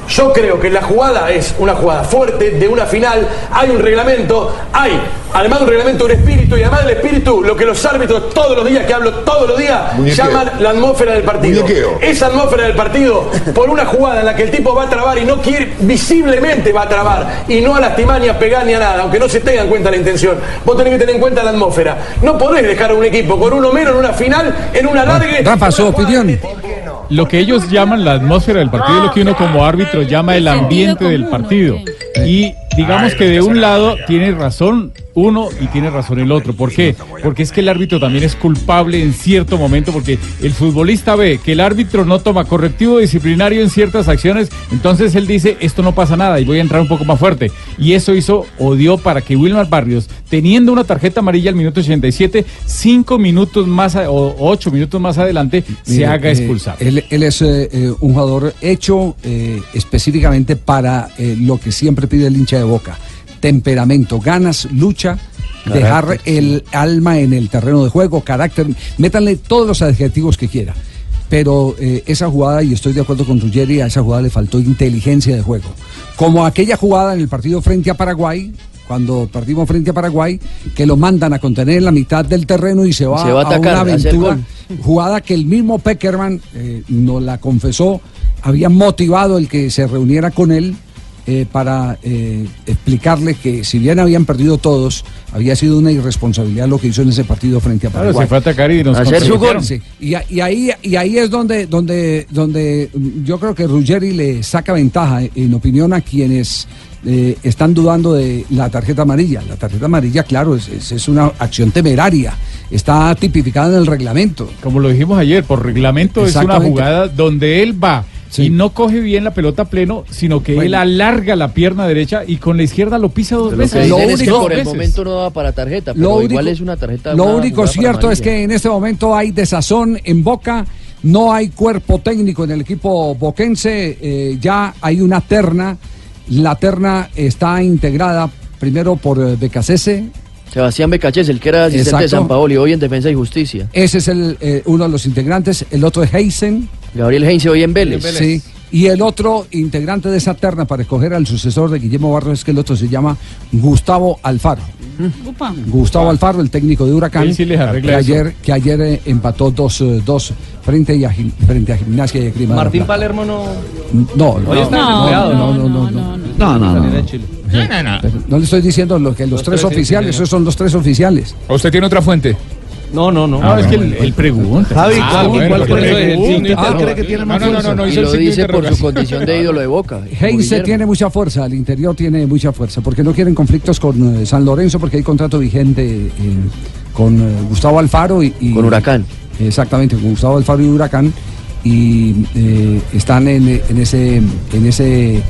Yo creo que la jugada es una jugada fuerte de una final. Hay un reglamento, hay además de un reglamento, un espíritu, y además del espíritu, lo que los árbitros todos los días, que hablo todos los días, Muñequeo. llaman la atmósfera del partido. Muñequeo. Esa atmósfera del partido, por una jugada en la que el tipo va a trabar y no quiere, visiblemente va a trabar, y no a lastimar ni a pegar ni a nada, aunque no se tenga en cuenta la intención. Vos tenés que tener en cuenta la atmósfera. No podés dejar a un equipo con uno menos en una final, en una largue. Rafa, su opinión. Lo que ellos llaman la atmósfera del partido es lo que uno como árbitro llama el ambiente del partido. Y digamos que de un lado tiene razón uno y tiene razón el otro. ¿Por qué? Porque es que el árbitro también es culpable en cierto momento porque el futbolista ve que el árbitro no toma correctivo disciplinario en ciertas acciones, entonces él dice, esto no pasa nada y voy a entrar un poco más fuerte. Y eso hizo o dio para que Wilmar Barrios, teniendo una tarjeta amarilla al minuto 87, cinco minutos más a- o ocho minutos más adelante, se haga eh, expulsar. él, él es eh, eh, un jugador hecho eh, específicamente para eh, lo que siempre pide el hincha de boca. Temperamento, ganas, lucha, Carácter, dejar el alma en el terreno de juego, carácter, métanle todos los adjetivos que quiera. pero eh, esa jugada, y estoy de acuerdo con Ruggeri, a esa jugada le faltó inteligencia de juego. Como aquella jugada en el partido frente a Paraguay, cuando perdimos frente a Paraguay, que lo mandan a contener en la mitad del terreno y se va, Se va a atacar, una a hacer aventura. Jugada que el mismo Peckerman eh, nos la confesó, había motivado el que se reuniera con él eh, para eh, explicarle que si bien habían perdido todos, había sido una irresponsabilidad lo que hizo en ese partido frente a Claro, Paraguay. se fue a atacar y nos Hacer su gol. Sí. Y, y ahí, y ahí es donde, donde, donde mm, yo creo que Ruggeri le saca ventaja, eh, en opinión a quienes eh, están dudando de la tarjeta amarilla. La tarjeta amarilla, claro, es, es- es una acción temeraria. Está tipificada en el reglamento. Como lo dijimos ayer, por reglamento es una jugada donde él va y no coge bien la pelota pleno, sino que él alarga la pierna derecha y con la izquierda lo pisa dos Lo veces. que dicen es que único- por el momento no daba para tarjeta, pero Lo único- igual es una tarjeta. Lo una único cierto es que en este momento hay desazón en Boca, no hay cuerpo técnico en el equipo boquense, eh, ya hay una terna, la terna está integrada primero por eh, Becasese, Sebastián Becachés, el que era asistente de. San Paolo y hoy en Defensa y Justicia. ese es el, eh, uno de los integrantes, el otro es Heisen. Gabriel Heinze hoy en Vélez. Sí. Y el otro integrante de esa terna para escoger al sucesor de Guillermo Barros es que el otro se llama Gustavo Alfaro. Upa. Gustavo Alfaro, el técnico de Huracán, sí que ayer, que ayer eh, empató 2-2 frente, a frente a Gimnasia y Grima Martín. Palermo no. No, no, Hoy está no, desempleado, no, no, no, no, no, no, no. Pero No le estoy diciendo lo que los, Los tres, tres, sí, oficiales, sí, esos son los tres oficiales. ¿O usted tiene otra fuente? No, no, no. No, es que él, él pregunta. Javi, Ah, ¿cuál- bueno, cuál porque cree- pregunta. ¿Usted Ah, cree que tiene más no, no, no, fuerza? no, no, Y el lo dice por su condición de ídolo de Boca. Heinze tiene mucha fuerza, al interior tiene mucha fuerza, porque no quieren conflictos con eh, San Lorenzo, porque hay contrato vigente eh, con eh, Gustavo Alfaro y, y- Con Huracán. Exactamente, con Gustavo Alfaro y Huracán, y eh, están en, en ese, en ese eh,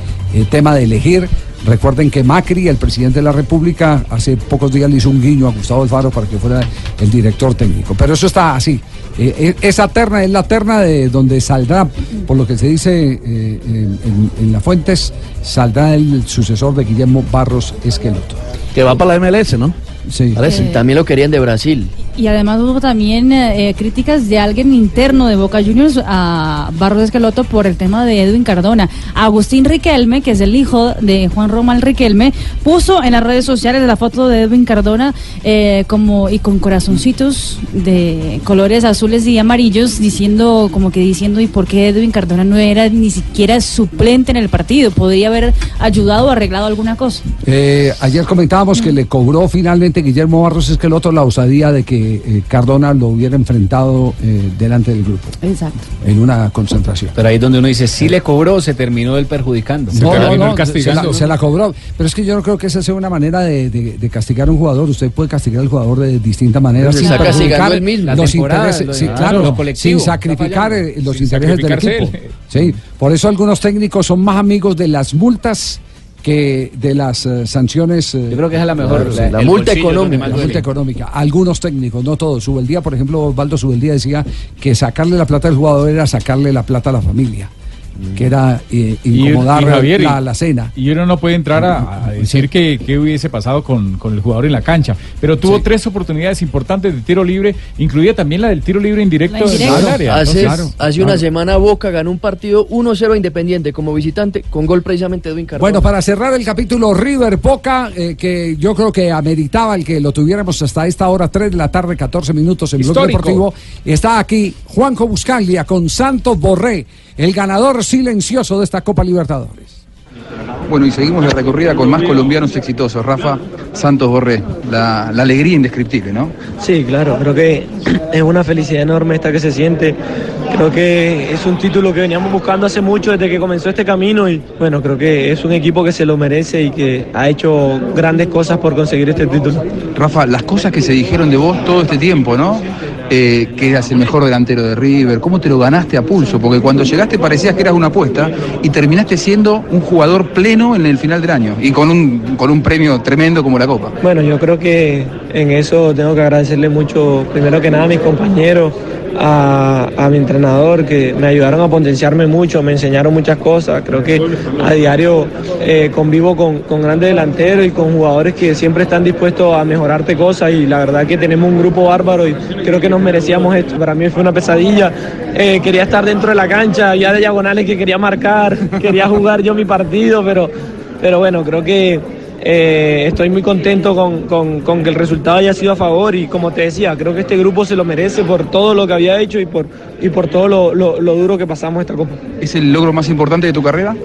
tema de elegir. Recuerden que Macri, el presidente de la República, hace pocos días le hizo un guiño a Gustavo Alfaro para que fuera el director técnico. Pero eso está así. Eh, eh, esa terna es la terna de donde saldrá, por lo que se dice eh, en, en- en las fuentes, saldrá el sucesor de Guillermo Barros Esqueloto. Que va para la MLS, ¿no? Sí. Parece. También lo querían de Brasil. Y además hubo también eh, críticas de alguien interno de Boca Juniors a Barros Esqueloto por el tema de Edwin Cardona. Agustín Riquelme, que es el hijo de Juan Román Riquelme, puso en las redes sociales la foto de Edwin Cardona eh, como y con corazoncitos de colores azules y amarillos, diciendo como que diciendo y por qué Edwin Cardona no era ni siquiera suplente en el partido, podría haber ayudado o arreglado alguna cosa. Eh, ayer comentábamos que le cobró finalmente Guillermo Barros Esqueloto la osadía de que eh, Cardona lo hubiera enfrentado eh, delante del grupo Exacto. en una concentración. Pero ahí es donde uno dice, sí le cobró, se terminó el perjudicando. No, no, no, se la, se la cobró. Pero es que yo no creo que esa sea una manera de, de- de castigar a un jugador. Usted puede castigar al jugador de distintas maneras. Pero se sin castigando él mismo. Los intereses, lo de- sí, claro, sin sacrificar eh, los Sin intereses del equipo. Sí, por eso algunos técnicos son más amigos de las multas que de las eh, sanciones. Yo creo que esa es la mejor, Claro, la- sí. la el multa bolsillo es donde económica. más La duele. multa económica. Algunos técnicos, no todos. Subeldía, por ejemplo, Osvaldo Subeldía decía que sacarle la plata al jugador era sacarle la plata a la familia. Que era eh, Y- incomodar y Javier, la, la cena. Y uno no puede entrar a, a decir que, que hubiese pasado con, con el jugador en la cancha. Pero tuvo tres oportunidades importantes de tiro libre, incluida también la del tiro libre indirecto en el área. Hace, hace una semana Boca ganó un partido 1-0 a Independiente como visitante con gol precisamente de Edwin Cardona. Bueno, para cerrar el capítulo River Boca, eh, que yo creo que ameritaba el que lo tuviéramos hasta esta hora, 3 de la tarde, 14 minutos en Blog. Deportivo. Está aquí Juanjo Buscaglia con Santos Borré, el ganador silencioso de esta Copa Libertadores. Bueno, y seguimos la recorrida con más colombianos exitosos. Rafa Santos Borré, la, la alegría indescriptible, ¿no? Sí, claro, creo que es una felicidad enorme esta que se siente. Creo que es un título que veníamos buscando hace mucho desde que comenzó este camino y bueno, creo que es un equipo que se lo merece y que ha hecho grandes cosas por conseguir este título. Rafa, las cosas que se dijeron de vos todo este tiempo, ¿no? Eh, que eras el mejor delantero de River, cómo te lo ganaste a pulso, porque cuando llegaste parecías que eras una apuesta y terminaste siendo un jugador pleno en el final del año y con un, con un premio tremendo como la Copa. Bueno, yo creo que en eso tengo que agradecerle mucho, primero que nada a mis compañeros, a, mi entrenador que me ayudaron a potenciarme mucho, me enseñaron muchas cosas. Creo que a diario eh, convivo con, con grandes delanteros y con jugadores que siempre están dispuestos a mejorarte cosas y la verdad que tenemos un grupo bárbaro y creo que nos merecíamos esto. Para mí fue una pesadilla. Eh, quería estar dentro de la cancha, ya de diagonales que quería marcar, *laughs* quería jugar yo mi partido, pero, pero bueno, creo que eh, estoy muy contento con, con- con que el resultado haya sido a favor y como te decía, creo que este grupo se lo merece por todo lo que había hecho y por, y por todo lo, lo- lo duro que pasamos esta copa. ¿Es el logro más importante de tu carrera?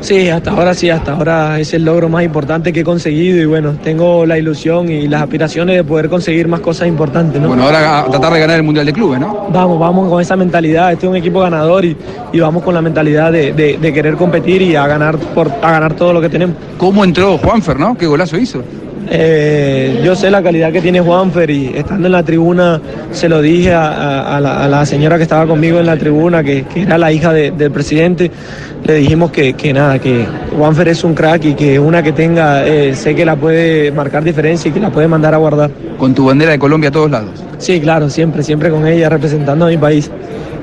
Sí, hasta ahora sí, hasta ahora es el logro más importante que he conseguido y bueno, tengo la ilusión y las aspiraciones de poder conseguir más cosas importantes. ¿no? Bueno, ahora a tratar de ganar el Mundial de Clubes, ¿no? Vamos, vamos con esa mentalidad. Este es un equipo ganador y, y vamos con la mentalidad de, de- de querer competir y a ganar, por, a ganar todo lo que tenemos. ¿Cómo entró Juanfer, no? ¿Qué golazo hizo? Eh, yo sé la calidad que tiene Juanfer y estando en la tribuna se lo dije a, a- a la, a la señora que estaba conmigo en la tribuna, que, que era la hija de- del presidente, le dijimos que, que nada, que Juanfer es un crack y que una que tenga, eh, sé que la puede marcar diferencia y que la puede mandar a guardar. Con tu bandera de Colombia a todos lados. Sí, claro, siempre, siempre con ella representando a mi país.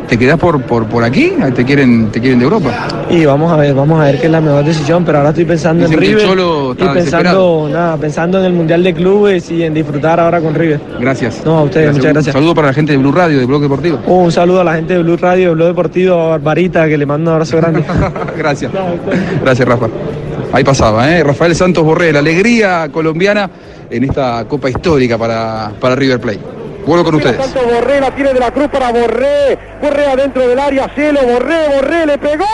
¿Te quedás por, por, por aquí? ¿Te quieren, ¿Te quieren de Europa? Y vamos a ver, vamos a ver qué es la mejor decisión, pero ahora estoy pensando Dicen en River Cholo y pensando, nada, pensando en el Mundial de Clubes y en disfrutar ahora con River. Gracias. No, a ustedes, muchas gracias. Un saludo para la gente de Blue Radio, de Blog Deportivo. Un saludo a la gente de Blue Radio, de Blue Deportivo, a Barbarita, que le mando un abrazo grande. *laughs* Gracias. Gracias, Rafa. Ahí pasaba, ¿eh? Rafael Santos Borré, la alegría colombiana en esta copa histórica para, para River Plate. Vuelvo con ustedes. Santos Borré la tiene de la cruz para Borré. Borré adentro del área, cielo, Borré, Borré, le pegó.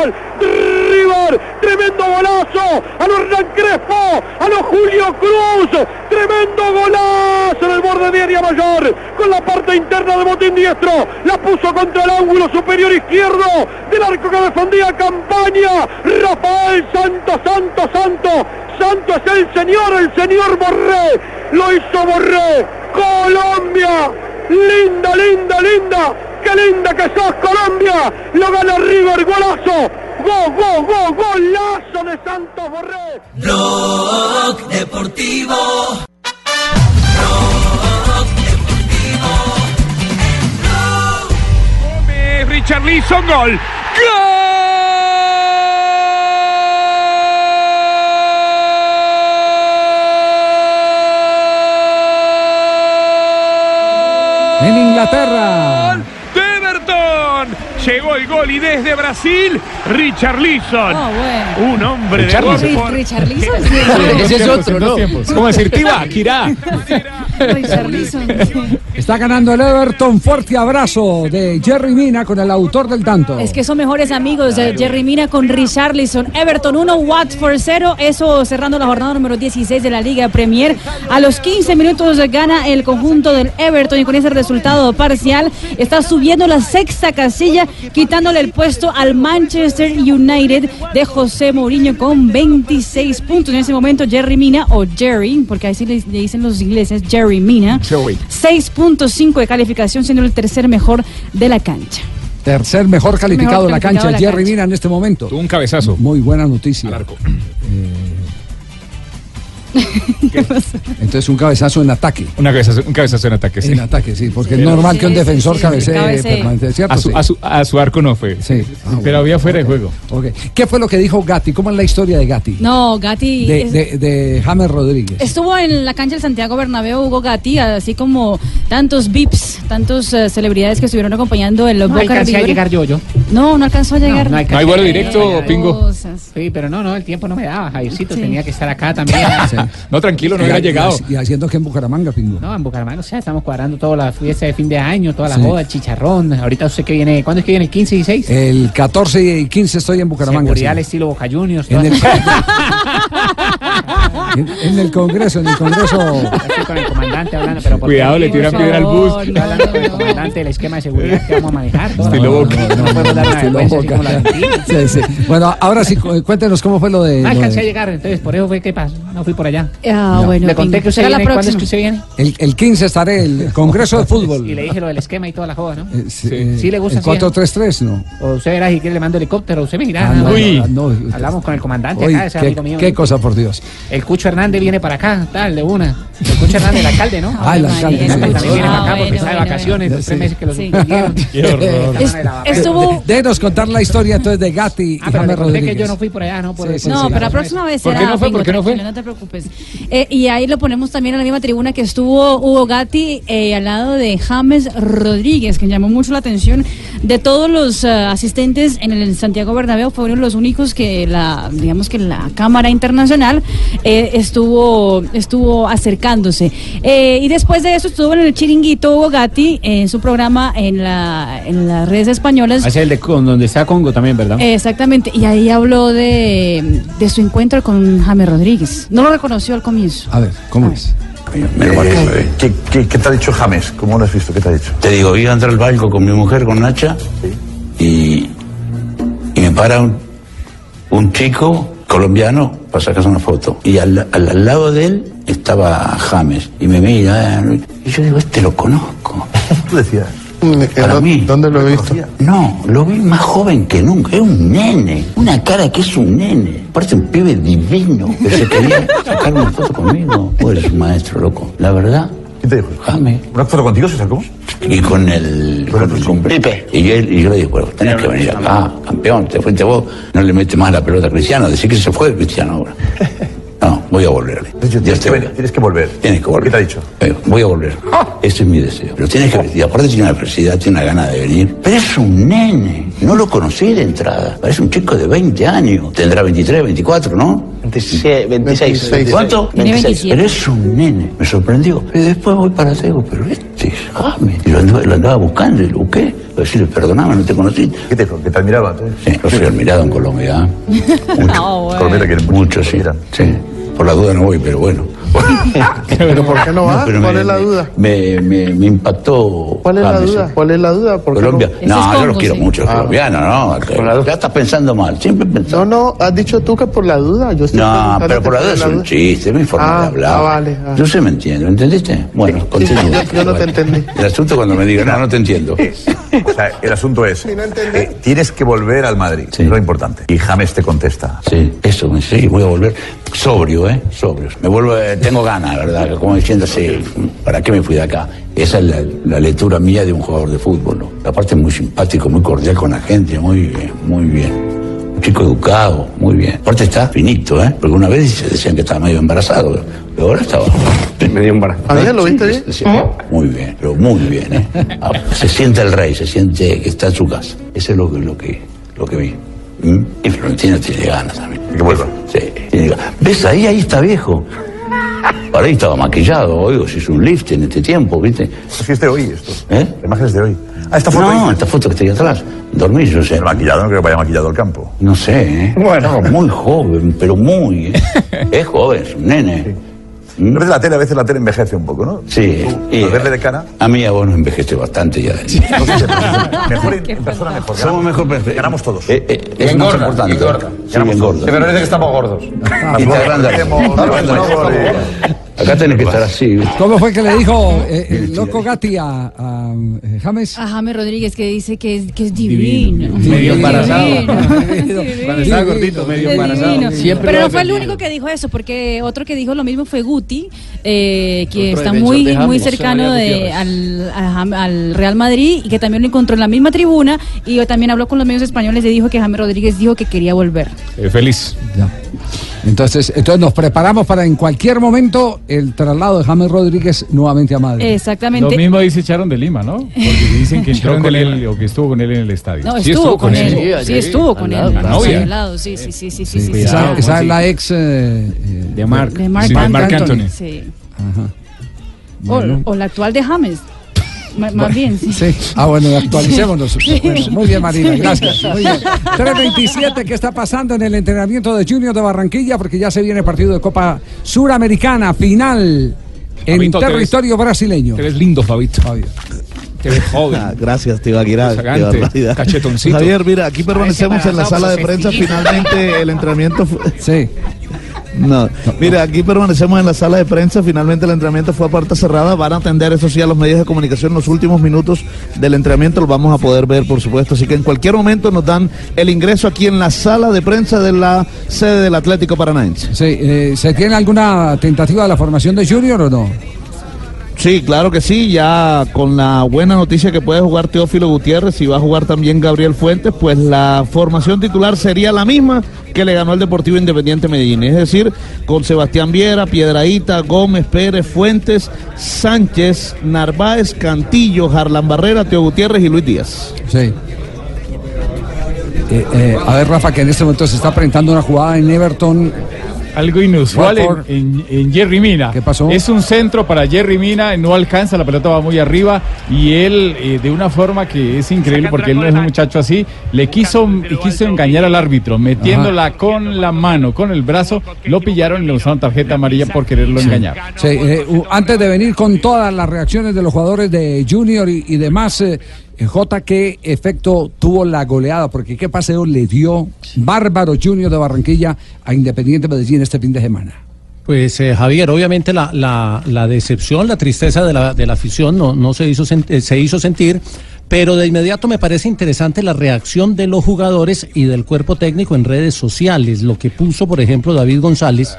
¡Gol! River, tremendo golazo a los Hernán Crespo, a los Julio Cruz, tremendo golazo en el borde de área mayor, con la parte interna de botín diestro, la puso contra el ángulo superior izquierdo del arco que defendía campaña, Rafael Santos, Santos, Santos, Santos es el señor, el señor Borré, lo hizo Borré, Colombia, linda, linda, linda, qué linda que sos Colombia, lo gana River, golazo, Go, go, go, golazo de Santos Borré. Blog Deportivo. Gómez, Richard Leeson, gol. En Inglaterra. De. Llegó el gol y desde Brasil, Richard Leeson. Un hombre de gol. Ri- por- Richarlison. *laughs* Ese es otro, ¿no? ¿Cómo decir, Tiba? Kirá. Richarlison. Está ganando el Everton. Fuerte abrazo de Jerry Mina con el autor del tanto. Es que son mejores amigos de Jerry Mina con Richarlison. Everton 1, Watford 0. Eso cerrando la jornada número 16 de la Liga Premier. A los 15 minutos gana el conjunto del Everton y con ese resultado parcial está subiendo la sexta casilla, quitándole el puesto al Manchester United de José Mourinho con 26 puntos. En ese momento Jerry Mina o Jerry, porque así le, le dicen los ingleses, Jerry Mina. 6.5 de calificación, siendo el tercer mejor de la cancha. Tercer mejor calificado Mejor de la cancha, de la Jerry cancha. Mina en este momento. un cabezazo. Muy buena noticia. Eh, entonces un cabezazo en ataque. Una cabezazo, un cabezazo en ataque, sí. En ataque, sí, porque es Sí, normal que un defensor sí, cabecee cabecee. permanente, ¿cierto? A su, Sí. a, su, a su arco no fue. Sí. Pero había fuera de juego. ¿Qué fue lo que dijo Gatti? ¿Cómo es la historia de Gatti? No, Gatti. De, es- de, de James Rodríguez. Estuvo en la cancha del Santiago Bernabéu Hugo Gatti, así como tantos VIPs, tantos eh, celebridades que estuvieron acompañando el No Boca alcancé a llegar yo, yo. No, no alcanzó a llegar. ¿No hay vuelo directo. Pingo? Cosas. Sí, pero no, no, el tiempo no me daba, Javiercito, Sí. tenía que estar acá también. No, tranquilo, no Y- hubiera y- llegado. Y, haciendo que en Bucaramanga, Pingo. No, en Bucaramanga, o sea, estamos cuadrando toda la fiesta de fin de año, toda la Sí. boda, el chicharrón. Ahorita usted que viene, ¿cuándo es que viene? ¿El 15 y 16? El 14 y 15 estoy en Bucaramanga. Seguridad al sí. estilo Boca Juniors. En el- *laughs* *laughs* En, en el Congreso, en el Congreso. Estoy con el comandante hablando, pero ¿por Cuidado, le tiran piedra al bus. Estoy hablando con el comandante del esquema de seguridad que vamos a manejar. Estilo Boca. no, no podemos dar una Estilo vergüenza así Boca. como la. *laughs* Sí, sí. Bueno, ahora sí, cu- cuéntenos cómo fue lo de. No alcancé a de- llegar, entonces por eso fue que pasó. No fui por allá. Ah, No. bueno. Le conté que usted será la viene. ¿Cuándo es próxima. que usted viene? el, el 15 estaré, el Congreso de *laughs* Fútbol. Y le dije lo del esquema y toda la joda, ¿no? Eh, sí, eh, Sí le gusta El así, ¿eh? 433, ¿no? O usted verá si quiere le mando helicóptero, usted me dirá. Ah, no. Hablamos con el comandante Uy, acá, ese qué, amigo mío. qué cosa, por Dios. El Cucho Hernández viene para acá, tal, de una. El Cucho Hernández, el alcalde, ¿no? Ah, el alcalde, también viene para acá Ah, porque bueno, está de vacaciones, los tres Sí. meses que lo Sí. suspendieron. *laughs* Qué horror. Es- estuvo. Denos contar la historia entonces de Gatti Ah, y pero que Rodríguez. yo no fui por allá, ¿no? Por Sí, sí, No, sí. pero la próxima vez ¿Por será. qué no fue? ¿Por qué no fue? No te preocupes. Eh, y ahí lo ponemos también en la misma tribuna que estuvo Hugo Gatti eh, al lado de James Rodríguez, que llamó mucho la atención de todos los eh, asistentes en el Santiago Bernabéu. Fueron los únicos que la, digamos que la Cámara Internacional eh, estuvo, estuvo acercándose. Eh, y después de eso estuvo en el chiringuito Hugo Gatti en su programa en, la, en las redes españolas. Hacia el de con, donde está Congo también, ¿verdad? Exactamente, y ahí habló de, de su encuentro con James Rodríguez. No lo reconoció al comienzo. A ver, ¿cómo es? Eh, ¿qué, qué, qué te ha dicho James? ¿Cómo lo has visto? ¿Qué te ha dicho? Te digo, iba a entrar al banco con mi mujer, con Nacha, y, y me para un, un chico colombiano para sacarse una foto. Y al, al- al lado de él estaba James, y me mira, y yo digo, este lo conozco. *laughs* Tú decías. Para mí. ¿Dónde lo he visto? No, lo vi más joven que nunca. Es un nene. Una cara que es un nene. Parece un pibe divino. Pero se quería *laughs* sacar una foto conmigo. Tú eres un maestro, loco. La verdad. ¿Qué te dijo? James. ¿Una foto contigo se sacó? Y con el, con, con Pepe. Y, él, y yo le dije, bueno, tenés que venir acá, campeón, te fuiste vos, no le metes más la pelota a Cristiano, decir que se fue Cristiano ahora. Voy a volver. Tienes que, venir, tienes que volver. Tienes que volver. ¿Qué te ha dicho? Voy a volver. Ese es mi deseo. Pero tienes que venir. Y aparte tiene una felicidad, tiene una gana de venir. Pero es un nene. No lo conocí de entrada. Parece un chico de 20 años. Tendrá 23, 24, ¿no? 26. 26. ¿Cuánto? Tiene 27. Pero es un nene. Me sorprendió. Y después voy para Tego, pero este es James. Y lo andaba, lo andaba buscando y lo busqué. Decirle, perdóname, no te conocí. ¿Qué te dijo? ¿Que te admiraba? entonces? Sí, lo soy admirado en Colombia. *laughs* Ah, bueno. Colombia quiere Mucho, sí. Sí. Por la duda no voy, pero bueno. *laughs* ¿Pero por qué no va? ¿Cuál me- es la duda? Me, me, me impactó. ¿Cuál es la duda? ¿Cuál es la duda? ¿Por Colombia. no? No, yo los quiero sí. mucho, los Ah. colombianos, ¿no? Ya estás pensando mal, siempre pensando. No, no, has dicho tú que por la duda. Yo estoy No, pero por la duda es un chiste, es mi forma Ah, de hablar. ah, vale, ah. Yo sé, me entiendo, ¿entendiste? Bueno, Sí, continúa. yo, yo no te entendí. El asunto cuando me digan, no, no te entiendo. O sea, el asunto es, eh, tienes que volver al Madrid, es lo importante. Y James te contesta. Sí, eso, sí, voy a volver sobrio, ¿eh? Sobrio. Me vuelvo, eh, tengo ganas, ¿verdad? Como diciendo, sí, ¿para qué me fui de acá? Esa es la, la lectura mía de un jugador de fútbol, ¿no? Aparte muy simpático, muy cordial con la gente, muy bien, muy bien. Un chico educado, muy bien. Aparte está finito, ¿eh? Porque una vez decían que estaba medio embarazado, pero ahora estaba medio embarazado. ¿Ah? ¿Lo viste bien? Sí, Muy bien, pero muy bien, ¿eh? Ah, Se siente el rey, se siente que está en su casa. Eso es lo que, lo que, lo que vi. ¿Mm? Y Florentino tiene ganas también. Que vuelva. Sí, tiene ganas. ¿Ves ahí? Ahí está viejo. Para ahí estaba maquillado, oigo, se hizo un lift en este tiempo, ¿viste? Pues es de hoy esto. ¿Eh? Imágenes de hoy. Ah, esta foto No, ahí. esta foto que está ahí atrás. Dormí, yo sé. Maquillado, no creo que vaya maquillado al campo. No sé, ¿eh? Bueno. Muy joven, pero muy. ¿eh? *laughs* es joven, es un nene. ¿Mm? A veces la tele, a veces la tele envejece un poco, ¿no? Sí. y- Al verle de cara. A mí a vos nos envejece bastante ya. *laughs* Mejor en, en persona, mejor. Somos mejor perfectos. Ganamos todos. Eh, eh, es más engorda, importante. y engorda. Sí, engorda. Sí, pero parece que estamos gordos. Y te agranda. *laughs* Acá tenés que estar así. ¿Cómo fue que le dijo eh, el loco Gatti a, a, eh, James? A James Rodríguez que dice que es, que es divino. Medio embarazado. Divino. Cuando estaba gordito, medio embarazado. Siempre Pero no fue el único que dijo eso, porque otro que dijo lo mismo fue Guti, eh, que Otro está muy, James, muy cercano de, al, a Jam- al Real Madrid y que también lo encontró en la misma tribuna y también habló con los medios españoles y dijo que James Rodríguez dijo que quería volver. Eh, feliz. Ya. Entonces, entonces nos preparamos para en cualquier momento el traslado de James Rodríguez nuevamente a Madrid. Exactamente. Lo mismo dice Charon de Lima, ¿no? Porque dicen que *laughs* entró con él o que estuvo con él en el estadio. No, Sí estuvo, con él. Sí, estuvo con él. Sí, sí, sí, sí, sí, sí, sí, sí. esa esa es la ex eh, de Mark. De Mark Sí, de Anthony. Marc Anthony. Sí. Ajá. O, o la actual de James. Más bien, sí. Sí. Ah, bueno, actualicémonos. Sí. Bueno, muy bien, Marina, Sí. gracias. Muy bien. 3.27, ¿qué está pasando en el entrenamiento de Junior de Barranquilla? Porque ya se viene el partido de Copa Suramericana, final en Fabito, te ves- territorio brasileño. Te ves lindo, Fabito. Te ves joven. Ah, gracias, barbaridad. cachetoncito. Javier, mira, aquí permanecemos en la sala de prensa. Finalmente el entrenamiento fue... Sí. No, mira, aquí permanecemos en la sala de prensa. Finalmente el entrenamiento fue a puerta cerrada. Van a atender, eso sí, a los medios de comunicación los últimos minutos del entrenamiento. Los vamos a poder ver, por supuesto. Así que en cualquier momento nos dan el ingreso aquí en la sala de prensa de la sede del Atlético Paranaense. Sí, eh, ¿Se tiene alguna tentativa de la formación de Junior o no? Sí, claro que sí, ya con la buena noticia que puede jugar Teófilo Gutiérrez y va a jugar también Gabriel Fuentes, pues la formación titular sería la misma que le ganó el Deportivo Independiente Medellín, es decir, con Sebastián Viera, Piedraíta, Gómez, Pérez, Fuentes, Sánchez, Narváez, Cantillo, Harlan Barrera, Teo Gutiérrez y Luis Díaz. Sí. Eh, eh, a ver, Rafa, que en este momento se está presentando una jugada en Everton. Algo inusual en, en- en Jerry Mina. ¿Qué pasó? Es un centro para Jerry Mina, no alcanza, la pelota va muy arriba y él eh, de una forma que es increíble porque él no es un muchacho así, le quiso, quiso engañar al árbitro, metiéndola con la mano, con el brazo, lo pillaron y le usaron tarjeta amarilla por quererlo engañar. Sí, eh, antes de venir con todas las reacciones de los jugadores de Junior y, y demás, eh, J, ¿qué efecto tuvo la goleada? Porque qué paseo le dio Bárbaro Junior de Barranquilla a Independiente Medellín este fin de semana. Pues eh, Javier, obviamente la, la- la decepción, la tristeza de la, de la afición no, no se, hizo eh, se hizo sentir, pero de inmediato me parece interesante la reacción de los jugadores y del cuerpo técnico en redes sociales, lo que puso, por ejemplo, David González.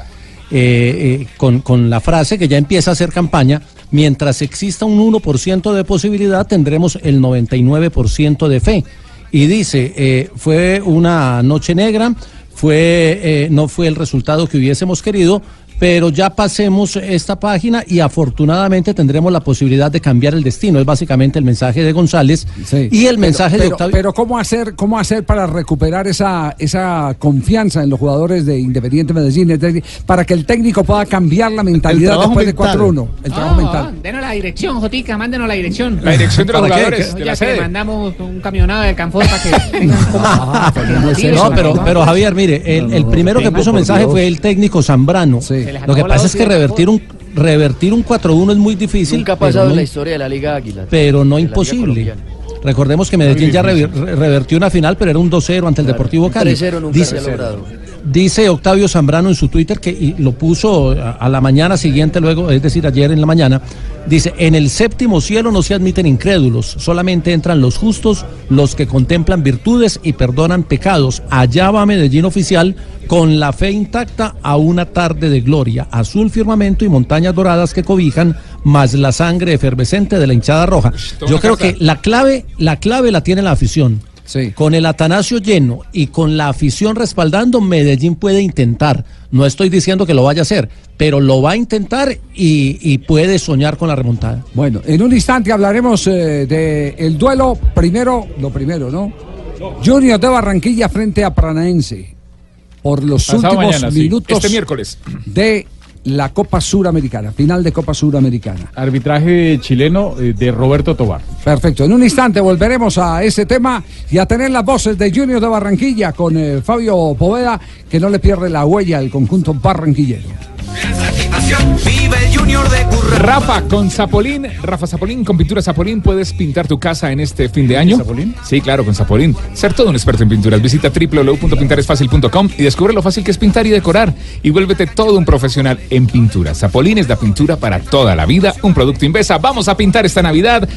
eh, eh, con, con la frase que ya empieza a hacer campaña, mientras exista un 1% de posibilidad, tendremos el 99% de fe. Y dice, eh, fue una noche negra, fue, eh, no fue el resultado que hubiésemos querido, pero ya pasemos esta página y afortunadamente tendremos la posibilidad de cambiar el destino. Es básicamente el mensaje de González y el Pero- mensaje de pero, Octavio. Pero ¿cómo hacer, cómo hacer para recuperar esa, esa confianza en los jugadores de Independiente Medellín? Es decir, para que el técnico pueda cambiar la mentalidad después mental. de 4-1. El trabajo mental. Denos la dirección, Jotica, mándenos la dirección. La dirección de los jugadores de ya la que le mandamos un camionado de Canfor para que *laughs* vengan como... No, pero, pero Javier, mire, el, el primero que puso mensaje Dios. fue el técnico Zambrano. les Lo que pasa es que revertir un revertir un 4-1 es muy difícil. Nunca ha pero pasado no en la historia de la Liga Águila. pero no imposible. Recordemos que Medellín ya revertió una final, pero era un 2-0 ante el Deportivo Cali. 3-0 nunca ha logrado. Dice Octavio Zambrano en su Twitter que y lo puso a, a la mañana siguiente, luego, es decir, ayer en la mañana. Dice: En el séptimo cielo no se admiten incrédulos, solamente entran los justos, los que contemplan virtudes y perdonan pecados. Allá va Medellín oficial con la fe intacta a una tarde de gloria, azul firmamento y montañas doradas que cobijan, más la sangre efervescente de la hinchada roja. Yo creo que la clave, la clave la tiene la afición. Con el Atanasio lleno y con la afición respaldando, Medellín puede intentar. No estoy diciendo que lo vaya a hacer, pero lo va a intentar y, y puede soñar con la remontada. Bueno, en un instante hablaremos eh, de el duelo primero, lo primero, ¿no? Junior de Barranquilla frente a Paranaense por los Pasado últimos mañana, sí. minutos Este miércoles. de la Copa Suramericana, final de Copa Suramericana. Arbitraje chileno eh, de Roberto Tobar. Perfecto, en un instante volveremos a ese tema y a tener las voces de Junior de Barranquilla con eh, Fabio Poveda, que no le pierde la huella al conjunto barranquillero. Vive el Junior de Curra. Rafa, con Zapolín, Rafa Zapolín, con pintura Zapolín, puedes pintar tu casa en este fin de año. ¿Zapolín? Sí, claro, con Zapolín. Ser todo un experto en pinturas. Visita www.pintaresfacil.com y descubre lo fácil que es pintar y decorar. Y vuélvete todo un profesional en pintura. Zapolín es la pintura para toda la vida, un producto Invesa. Vamos a pintar esta Navidad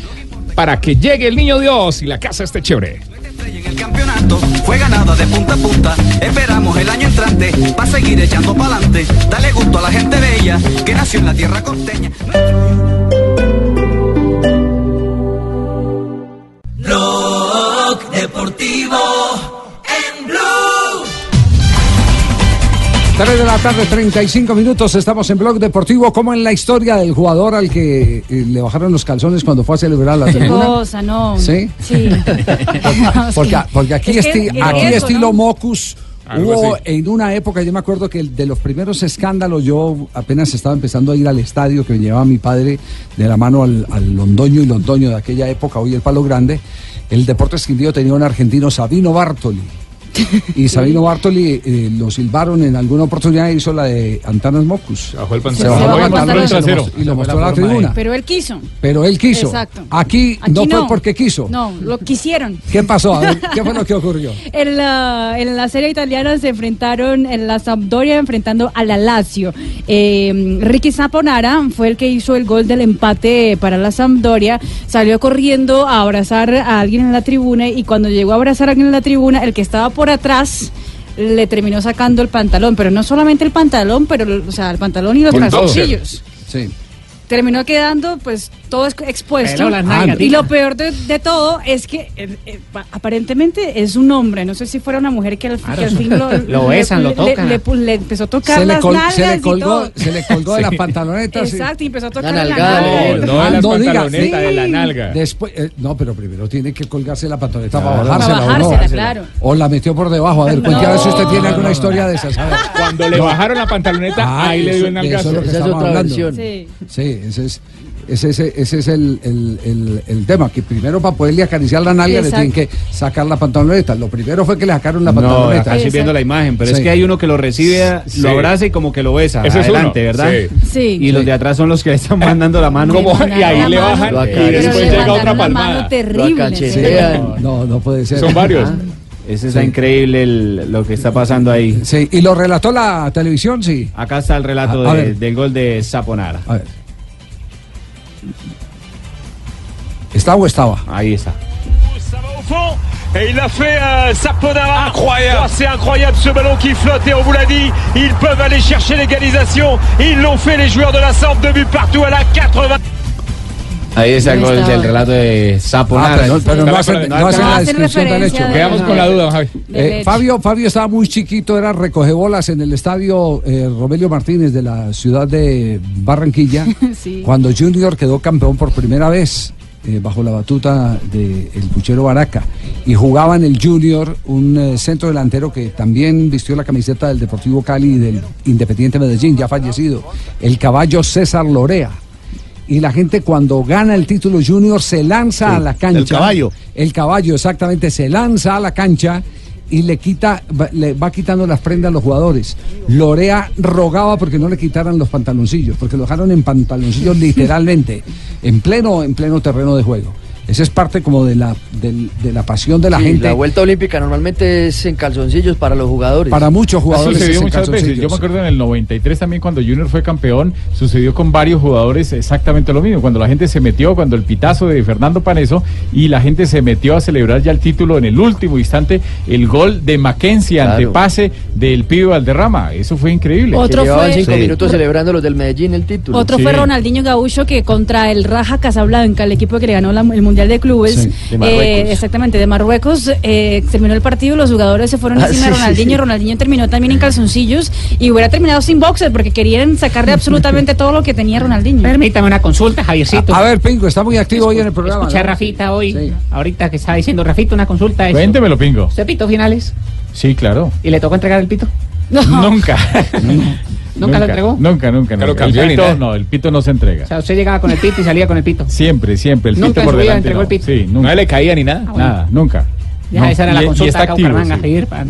para que llegue el niño Dios y la casa esté chévere. El campeonato fue ganada de punta a punta. Esperamos el año entrante para seguir echando pa'lante. Dale gusto a la gente bella que nació en la tierra costeña. Blog Deportivo 3 de la tarde, 35 minutos, estamos en Blog Deportivo, como en la historia del jugador al que eh, le bajaron los calzones cuando fue a celebrar la Qué tribuna. cosa, no. ¿Sí? Sí. *laughs* Porque, porque aquí, Es que esti- es aquí estilo ¿no? Mocus, Algo Hubo así. en una época, yo me acuerdo que de los primeros escándalos, yo apenas estaba empezando a ir al estadio que me llevaba mi padre de la mano al, al Londoño y Londoño de aquella época, hoy el Palo Grande. El Deportes Quindío tenía un argentino, Sabino Bartoli. Y Sabino Bartoli eh, lo silbaron en alguna oportunidad, hizo la de Antanas Mocus. Bajó el Se pantalón. bajó el Bajó el pantalón y lo trasero. mos- y lo mostró a la tribuna. Pero él quiso. Pero él quiso. Exacto. Aquí, Aquí no, no. fue porque quiso. No, lo quisieron. ¿Qué pasó? A ver, ¿Qué fue lo que ocurrió? *laughs* En la, en la serie italiana se enfrentaron en la Sampdoria enfrentando a la Lazio. Eh, Ricky Saponara fue el que hizo el gol del empate para la Sampdoria. Salió corriendo a abrazar a alguien en la tribuna y cuando llegó a abrazar a alguien en la tribuna, el que estaba por atrás le terminó sacando el pantalón, pero no solamente el pantalón, pero o sea, el pantalón y los calzoncillos. Sí. Terminó quedando pues todo ex- expuesto. Pero las nalgas, y lo peor de, de todo es que eh, eh, pa- aparentemente es un hombre, no sé si fuera una mujer que al, que al fin lo, *laughs* Lo besan, lo tocan. Le, le- le empezó a tocar Se las col- nalgas se le y colgó, todo. se le colgó de las *laughs* pantalonetas. Exacto, y empezó a tocar Una la nalgada, nalga. eh. No, no de las no diga, pantalonetas, sí. de la nalga. Después, eh, no, pero primero tiene que colgarse la pantaloneta Claro. para bajársela, Para ¿o no? bajársela, claro. O la metió por debajo. A ver, cuente a ver si usted tiene alguna historia de esas. Cuando le bajaron la pantaloneta, Ah, ahí le dio un de eso nalgazo. es lo que Esa es otra versión. Sí. Sí, ese es, ese, ese, ese es el, el, el, el tema, que primero para poderle acariciar la nalga le Exacto. tienen que sacar la pantaloneta. Lo primero fue que le sacaron la No, pantaloneta. acá estoy viendo la imagen, pero es que hay uno que lo recibe, Sí. lo abraza y como que lo besa. Ese es adelante, uno, ¿verdad? sí. Sí. Y los de atrás son los que le están mandando la mano. Y ahí le bajan y después le llega otra palmada. terrible. No, no, no puede ser. Son varios. Ah, Ese está increíble el- lo que está pasando ahí. Sí, y lo relató la televisión, sí. Acá está el relato A- a de- del gol de Saponara. A ver. ¿Está o estaba? Ahí está. et il a fait euh, Saponara. Incroyable. c'est incroyable ce ballon qui flotte et on vous l'a dit, ils peuvent aller chercher l'égalisation. Ils l'ont fait les joueurs de la Samp, deux buts partout à la 80. Ahí está el gol del relato de Saponara. Ah, pero, no- pero no Está hacen, la- no no la descripción del hecho. de- Quedamos con la duda, Javi. Eh. Fabio, Fabio estaba muy chiquito, era recogebolas en el estadio eh, Romelio Martínez de la ciudad de Barranquilla, *laughs* Sí. cuando Junior quedó campeón por primera vez eh, bajo la batuta del Puchero Baraca. Y jugaba en el Junior un eh, centro delantero que también vistió la camiseta del Deportivo Cali y del Independiente Medellín, ya fallecido, el caballo César Lorea. Y la gente cuando gana el título Junior se lanza a la cancha. el caballo. El caballo, exactamente, se lanza a la cancha y le quita, va, le va quitando las prendas a los jugadores. Lorea rogaba porque no le quitaran los pantaloncillos, porque lo dejaron en pantaloncillos *laughs* literalmente, en pleno, en pleno terreno de juego. Esa es parte como de la, del- de la pasión de la Sí, gente. La vuelta olímpica normalmente es en calzoncillos para los jugadores. Para muchos jugadores. es sucedido en muchas veces. Yo me acuerdo en el 93 también cuando Junior fue campeón, sucedió con varios jugadores exactamente lo mismo. Cuando la gente se metió, cuando el pitazo de Fernando Paneso y la gente se metió a celebrar ya el título en el último instante, el gol de Mackenzie Claro. ante pase del pibe Valderrama. Eso fue increíble. Otro fue- cinco Sí. minutos celebrando los del Medellín el título. Otro fue Ronaldinho Gaúcho que contra el Raja Casablanca, el equipo que le ganó la- el Mundial de Clubes, Sí, de Marruecos. eh, exactamente, de Marruecos, eh, terminó el partido, los jugadores se fueron Ah, encima de sí, Ronaldinho, sí. Ronaldinho terminó también en calzoncillos y hubiera terminado sin boxer porque querían sacarle absolutamente todo lo que tenía Ronaldinho. Permítame una consulta, Javiercito. A ver, Pingo, está muy activo hoy en el programa. Escuché a ¿no? Rafita hoy, ahorita que estaba diciendo Rafita una consulta. eso. Cuéntemelo, Pingo. ¿Usted pitó finales? Sí, claro. ¿Y le tocó entregar el pito? Nunca. *laughs* *laughs* *laughs* ¿Nunca lo entregó? Nunca, nunca, nunca. cambió el pito, no, el pito no se entrega. O sea, usted llegaba con el pito y salía con el pito. Siempre, siempre. El Nunca pito por delante. entregó no. el pito. Sí, nunca. ¿No le caía ni nada? Ah, bueno. Nada, nunca. Ya, No, esa era y- la y consulta está acá activo, sí. seguir *laughs* para,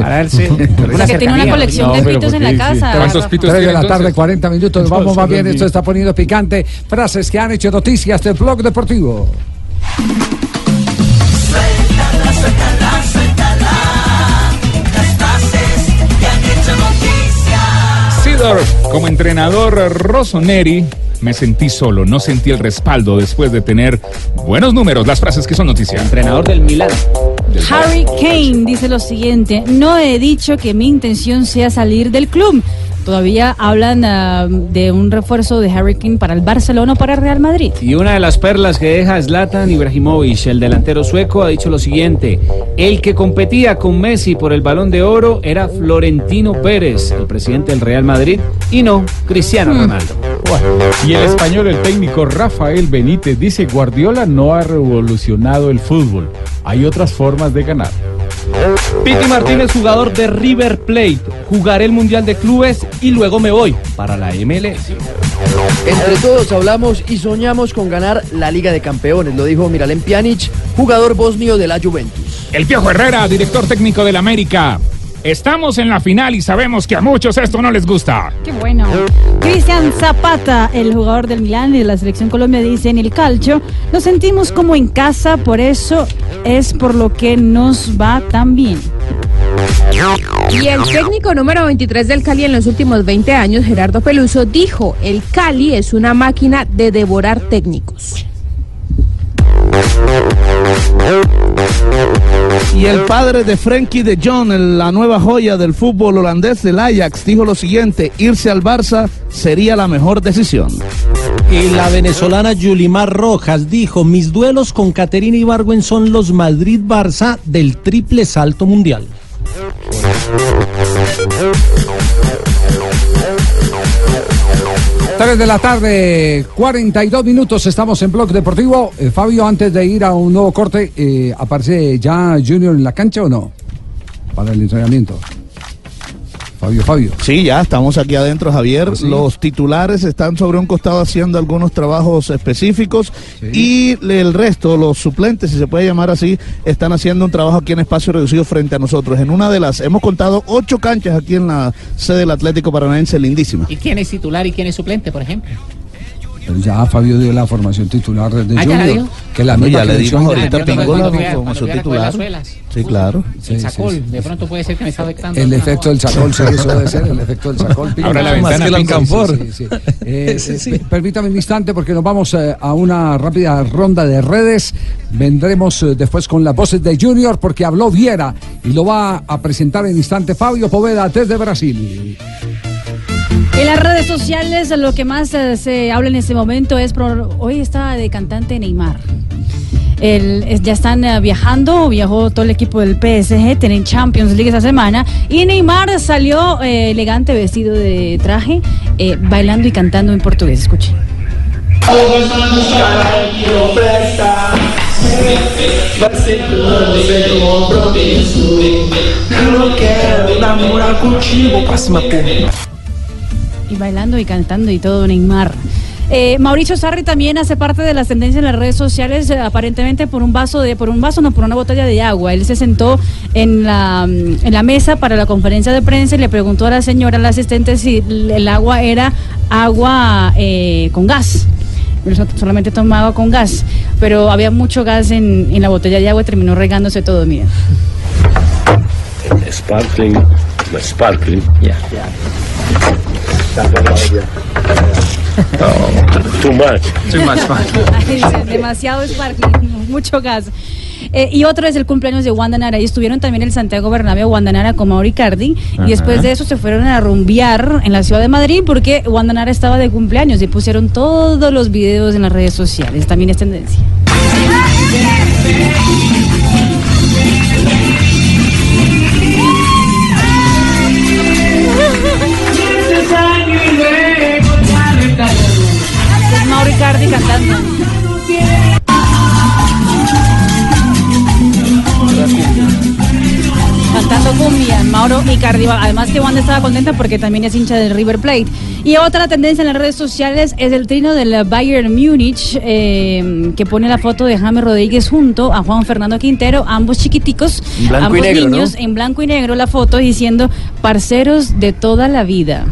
para sea, que tiene una colección de pitos en la casa. ¿Cuántos pitos 3 de la tarde, entonces? 40 minutos. Vamos No, más se bien, esto está poniendo picante. Frases que han hecho noticias del blog deportivo. Como entrenador Rossoneri, me sentí solo, no sentí el respaldo después de tener buenos números, las frases que son noticias. Entrenador del Milán. Harry Kane dice lo siguiente, no he dicho que mi intención sea salir del club. Todavía hablan ah, de un refuerzo de Harry Kane para el Barcelona o para el Real Madrid. Y una de las perlas que deja Zlatan Ibrahimovic, el delantero sueco, ha dicho lo siguiente: el que competía con Messi por el Balón de Oro era Florentino Pérez, el presidente del Real Madrid, y no Cristiano Ronaldo. Y el español, el técnico Rafael Benítez, dice, Guardiola no ha revolucionado el fútbol, hay otras formas de ganar. Piti Martínez, jugador de River Plate. Jugaré el Mundial de Clubes y luego me voy para la MLS. Entre todos hablamos y soñamos con ganar la Liga de Campeones, lo dijo Miralem Pjanic, jugador bosnio de la Juventus. El Piojo Herrera, director técnico del América. Estamos en la final y sabemos que a muchos esto no les gusta. Qué bueno. Cristian Zapata, el jugador del Milán y de la selección Colombia, dice en el calcio, nos sentimos como en casa, por eso es por lo que nos va tan bien. Y el técnico número 23 del Cali en los últimos 20 años, Gerardo Peluso, dijo, el Cali es una máquina de devorar técnicos. Y el padre de Frenkie de el- la nueva joya del fútbol holandés del Ajax, dijo lo siguiente, irse al Barça sería la mejor decisión. Y la venezolana Yulimar Rojas dijo, mis duelos con Caterina Ibargüen son los Madrid-Barça del triple salto mundial. 3 de la tarde, 42 minutos, estamos en Blog Deportivo. Eh, Fabio, antes de ir a un nuevo corte, eh, ¿aparece ya Junior en la cancha o no? Para el entrenamiento. Fabio, Fabio. Sí, ya estamos aquí adentro, Javier. Los titulares están sobre un costado haciendo algunos trabajos específicos y el resto, los suplentes, si se puede llamar así, están haciendo un trabajo aquí en espacio reducido frente a nosotros. En una de las, hemos contado ocho canchas aquí en la sede del Atlético Paranaense, lindísima. ¿Y quién es titular y quién es suplente, por ejemplo? Pero ya Fabio dio la formación titular de Ah, ¿ya la Junior. Que la No, misma ya le dimos ahorita Ah, de pronto Pingo la cuando vea- formación titular. Sí, claro. El sacol, de pronto puede ser que me está afectando. El efecto del sacol, sí, eso debe ser el efecto del sacol. Abra la ventana, que *laughs* sí. Eh, eh, per- Permítame un instante porque nos vamos eh, a una rápida ronda de redes. Vendremos eh, después con las voces de Junior porque habló Viera y lo va a presentar en instante Fabio Poveda desde Brasil. En las redes sociales lo que más eh, se habla en este momento es, hoy está de cantante Neymar. El- ya están eh, viajando, viajó todo el equipo del PSG, tienen Champions League esta semana y Neymar salió eh, elegante, vestido de traje, bailando y cantando en portugués. Escuchen. Y bailando y cantando y todo Neymar. Eh, Mauricio Sarri también hace parte de las tendencias en las redes sociales, eh, aparentemente por un vaso de, por un vaso, no por una botella de agua. Él se sentó en la, mm, en la mesa para la conferencia de prensa y le preguntó a la señora, la asistente, si el agua era agua eh, con gas. Él solamente tomaba con gas, pero había mucho gas en, en la botella de agua y terminó regándose todo, mira. Sparkling, sparkling. Yeah. Too much. Too much *laughs* Ay, dice, demasiado sparkling, mucho gas. Eh, y otro es el cumpleaños de Wanda Nara. Y estuvieron también en el Santiago Bernabéu Wanda Nara con Mauri Cardi. Ajá. Y después de eso se fueron a rumbear en la ciudad de Madrid porque Wanda Nara estaba de cumpleaños y pusieron todos los videos en las redes sociales. También es tendencia. Cardi cantando. Cantando cumbia, Mauro Icardi. Además que Wanda estaba contenta porque también es hincha del River Plate. Y otra tendencia en las redes sociales es el trino del Bayern Múnich, eh, que pone la foto de James Rodríguez junto a Juan Fernando Quintero, ambos chiquiticos, ambos negro, ¿no? niños, en blanco y negro la foto diciendo parceros de toda la vida.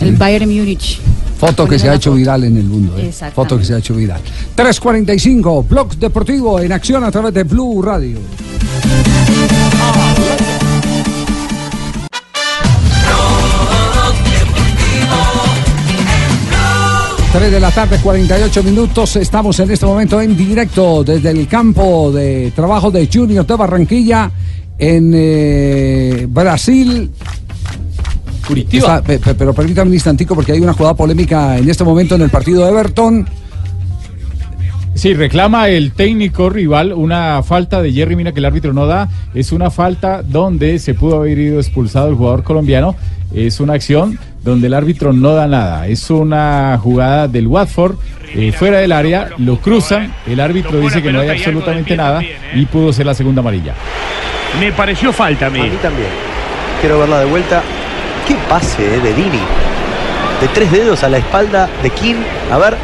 El Bayern Múnich. Foto que se ha hecho viral en el mundo. ¿eh? Foto que se ha hecho viral. 345, Blog Deportivo en acción a través de Blue Radio. Tres de la tarde, 48 minutos. Estamos en este momento en directo desde el campo de trabajo de Junior de Barranquilla en eh, Brasil. Curitiba. pero permítame un instantico porque hay una jugada polémica en este momento en el partido de Everton. Sí, reclama el técnico rival una falta de Jerry Mina que el árbitro no da. Es una falta donde se pudo haber ido expulsado el jugador colombiano. Es una acción donde el árbitro no da nada. Es una jugada del Watford eh, fuera del área, lo cruzan, el árbitro dice que no hay absolutamente nada y pudo ser la segunda amarilla. Me pareció falta a mí. A mí también. Quiero verla de vuelta. Qué pase eh, de Dini. De tres dedos a la espalda de King. A ver.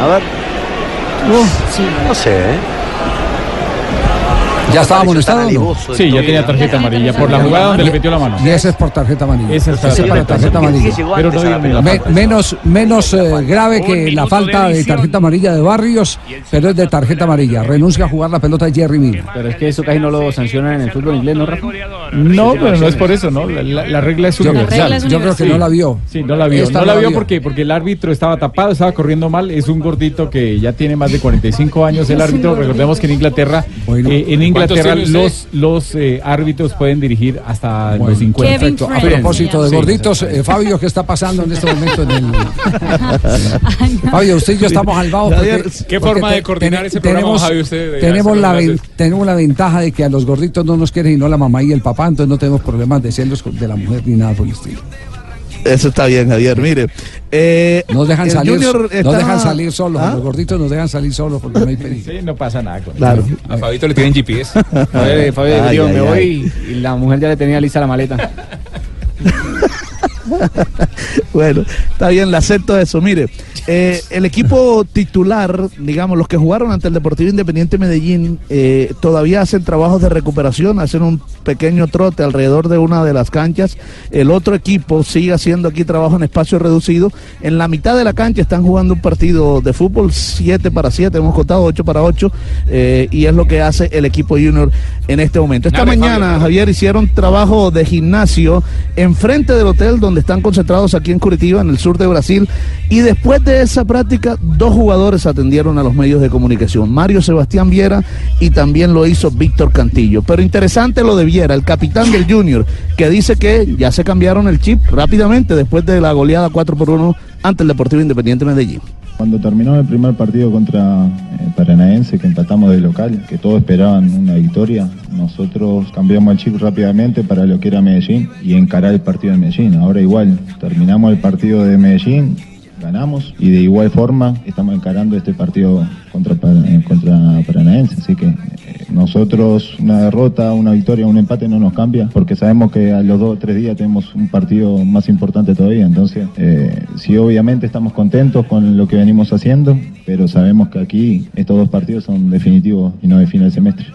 A ver. No sé, ¿eh? ¿Ya estaba Pareció tan amonestado? o no? Sí, ya tenía tarjeta amarilla por la jugada donde le metió la mano. Y ese es por tarjeta amarilla. Esa es Ese es para tarjeta amarilla. Pero no Me- menos menos eh, grave que la falta de tarjeta amarilla de Barrios, pero es de tarjeta amarilla. Renuncia a jugar la pelota de Jerry Mina. Pero es que eso casi no lo sancionan en el fútbol inglés, ¿no, Rafa? No, pero no es por eso, ¿no? La, la- la regla es Yo- universal. yo creo que no la vio. Sí, no la vio. Esta no la vio porque, porque el árbitro estaba tapado, estaba corriendo mal. Es un gordito que ya tiene más de 45 años el árbitro. Recordemos que en Inglaterra, eh, en Inglaterra ¿Cuántos tiene los, los eh, árbitros pueden dirigir hasta los 50. Perfecto. A propósito de gorditos, eh, Fabio, ¿qué está pasando en este momento en el... *laughs* Fabio, usted y yo estamos porque... Javier, ¿qué porque forma de coordinar ten- ese programa, tenemos, Javi, usted de tenemos, la ven- tenemos la ventaja de que a los gorditos no nos quieren y no la mamá y el papá, entonces no tenemos problemas de celos de la mujer ni nada por el estilo. Eso está bien, Javier. Mire, eh, Nos dejan salir, nos está- dejan salir solos, ¿Ah? los gorditos nos dejan salir solos porque no hay peligro. Sí, no pasa nada con Claro. A Fabito le tienen GPS. Fabio, Fabio Ay, dijo, ay, me ay. voy y la mujer ya le tenía lista la maleta. *laughs* bueno, está bien, le acepto eso. Mire, eh, el equipo titular, digamos, los que jugaron ante el Deportivo Independiente Medellín, eh, todavía hacen trabajos de recuperación, hacen un pequeño trote alrededor de una de las canchas. El otro equipo sigue haciendo aquí trabajo en espacio reducido. En la mitad de la cancha están jugando un partido de fútbol 7 para 7, hemos contado 8 para 8, eh, y es lo que hace el equipo junior en este momento. Esta Dale, mañana. Javier, hicieron trabajo de gimnasio enfrente del hotel donde están concentrados aquí en Curitiba, en el sur de Brasil. Y después de esa práctica, dos jugadores atendieron a los medios de comunicación, Mario Sebastián Viera y también lo hizo Víctor Cantillo. Pero interesante lo de Viera, el capitán del Junior, que dice que ya se cambiaron el chip rápidamente después de la goleada 4 por 1 ante el Deportivo Independiente Medellín. Cuando terminó el primer partido contra eh, Paranaense, que empatamos de local, que todos esperaban una victoria, nosotros cambiamos el chip rápidamente para lo que era Medellín y encarar el partido de Medellín. Ahora igual, terminamos el partido de Medellín, ganamos y de igual forma estamos encarando este partido contra, eh, contra Paranaense. Así que eh, nosotros una derrota, una victoria, un empate no nos cambia porque sabemos que a los dos o tres días tenemos un partido más importante todavía. Entonces, eh, sí, obviamente estamos contentos con lo que venimos haciendo, pero sabemos que aquí estos dos partidos son definitivos y no define el semestre.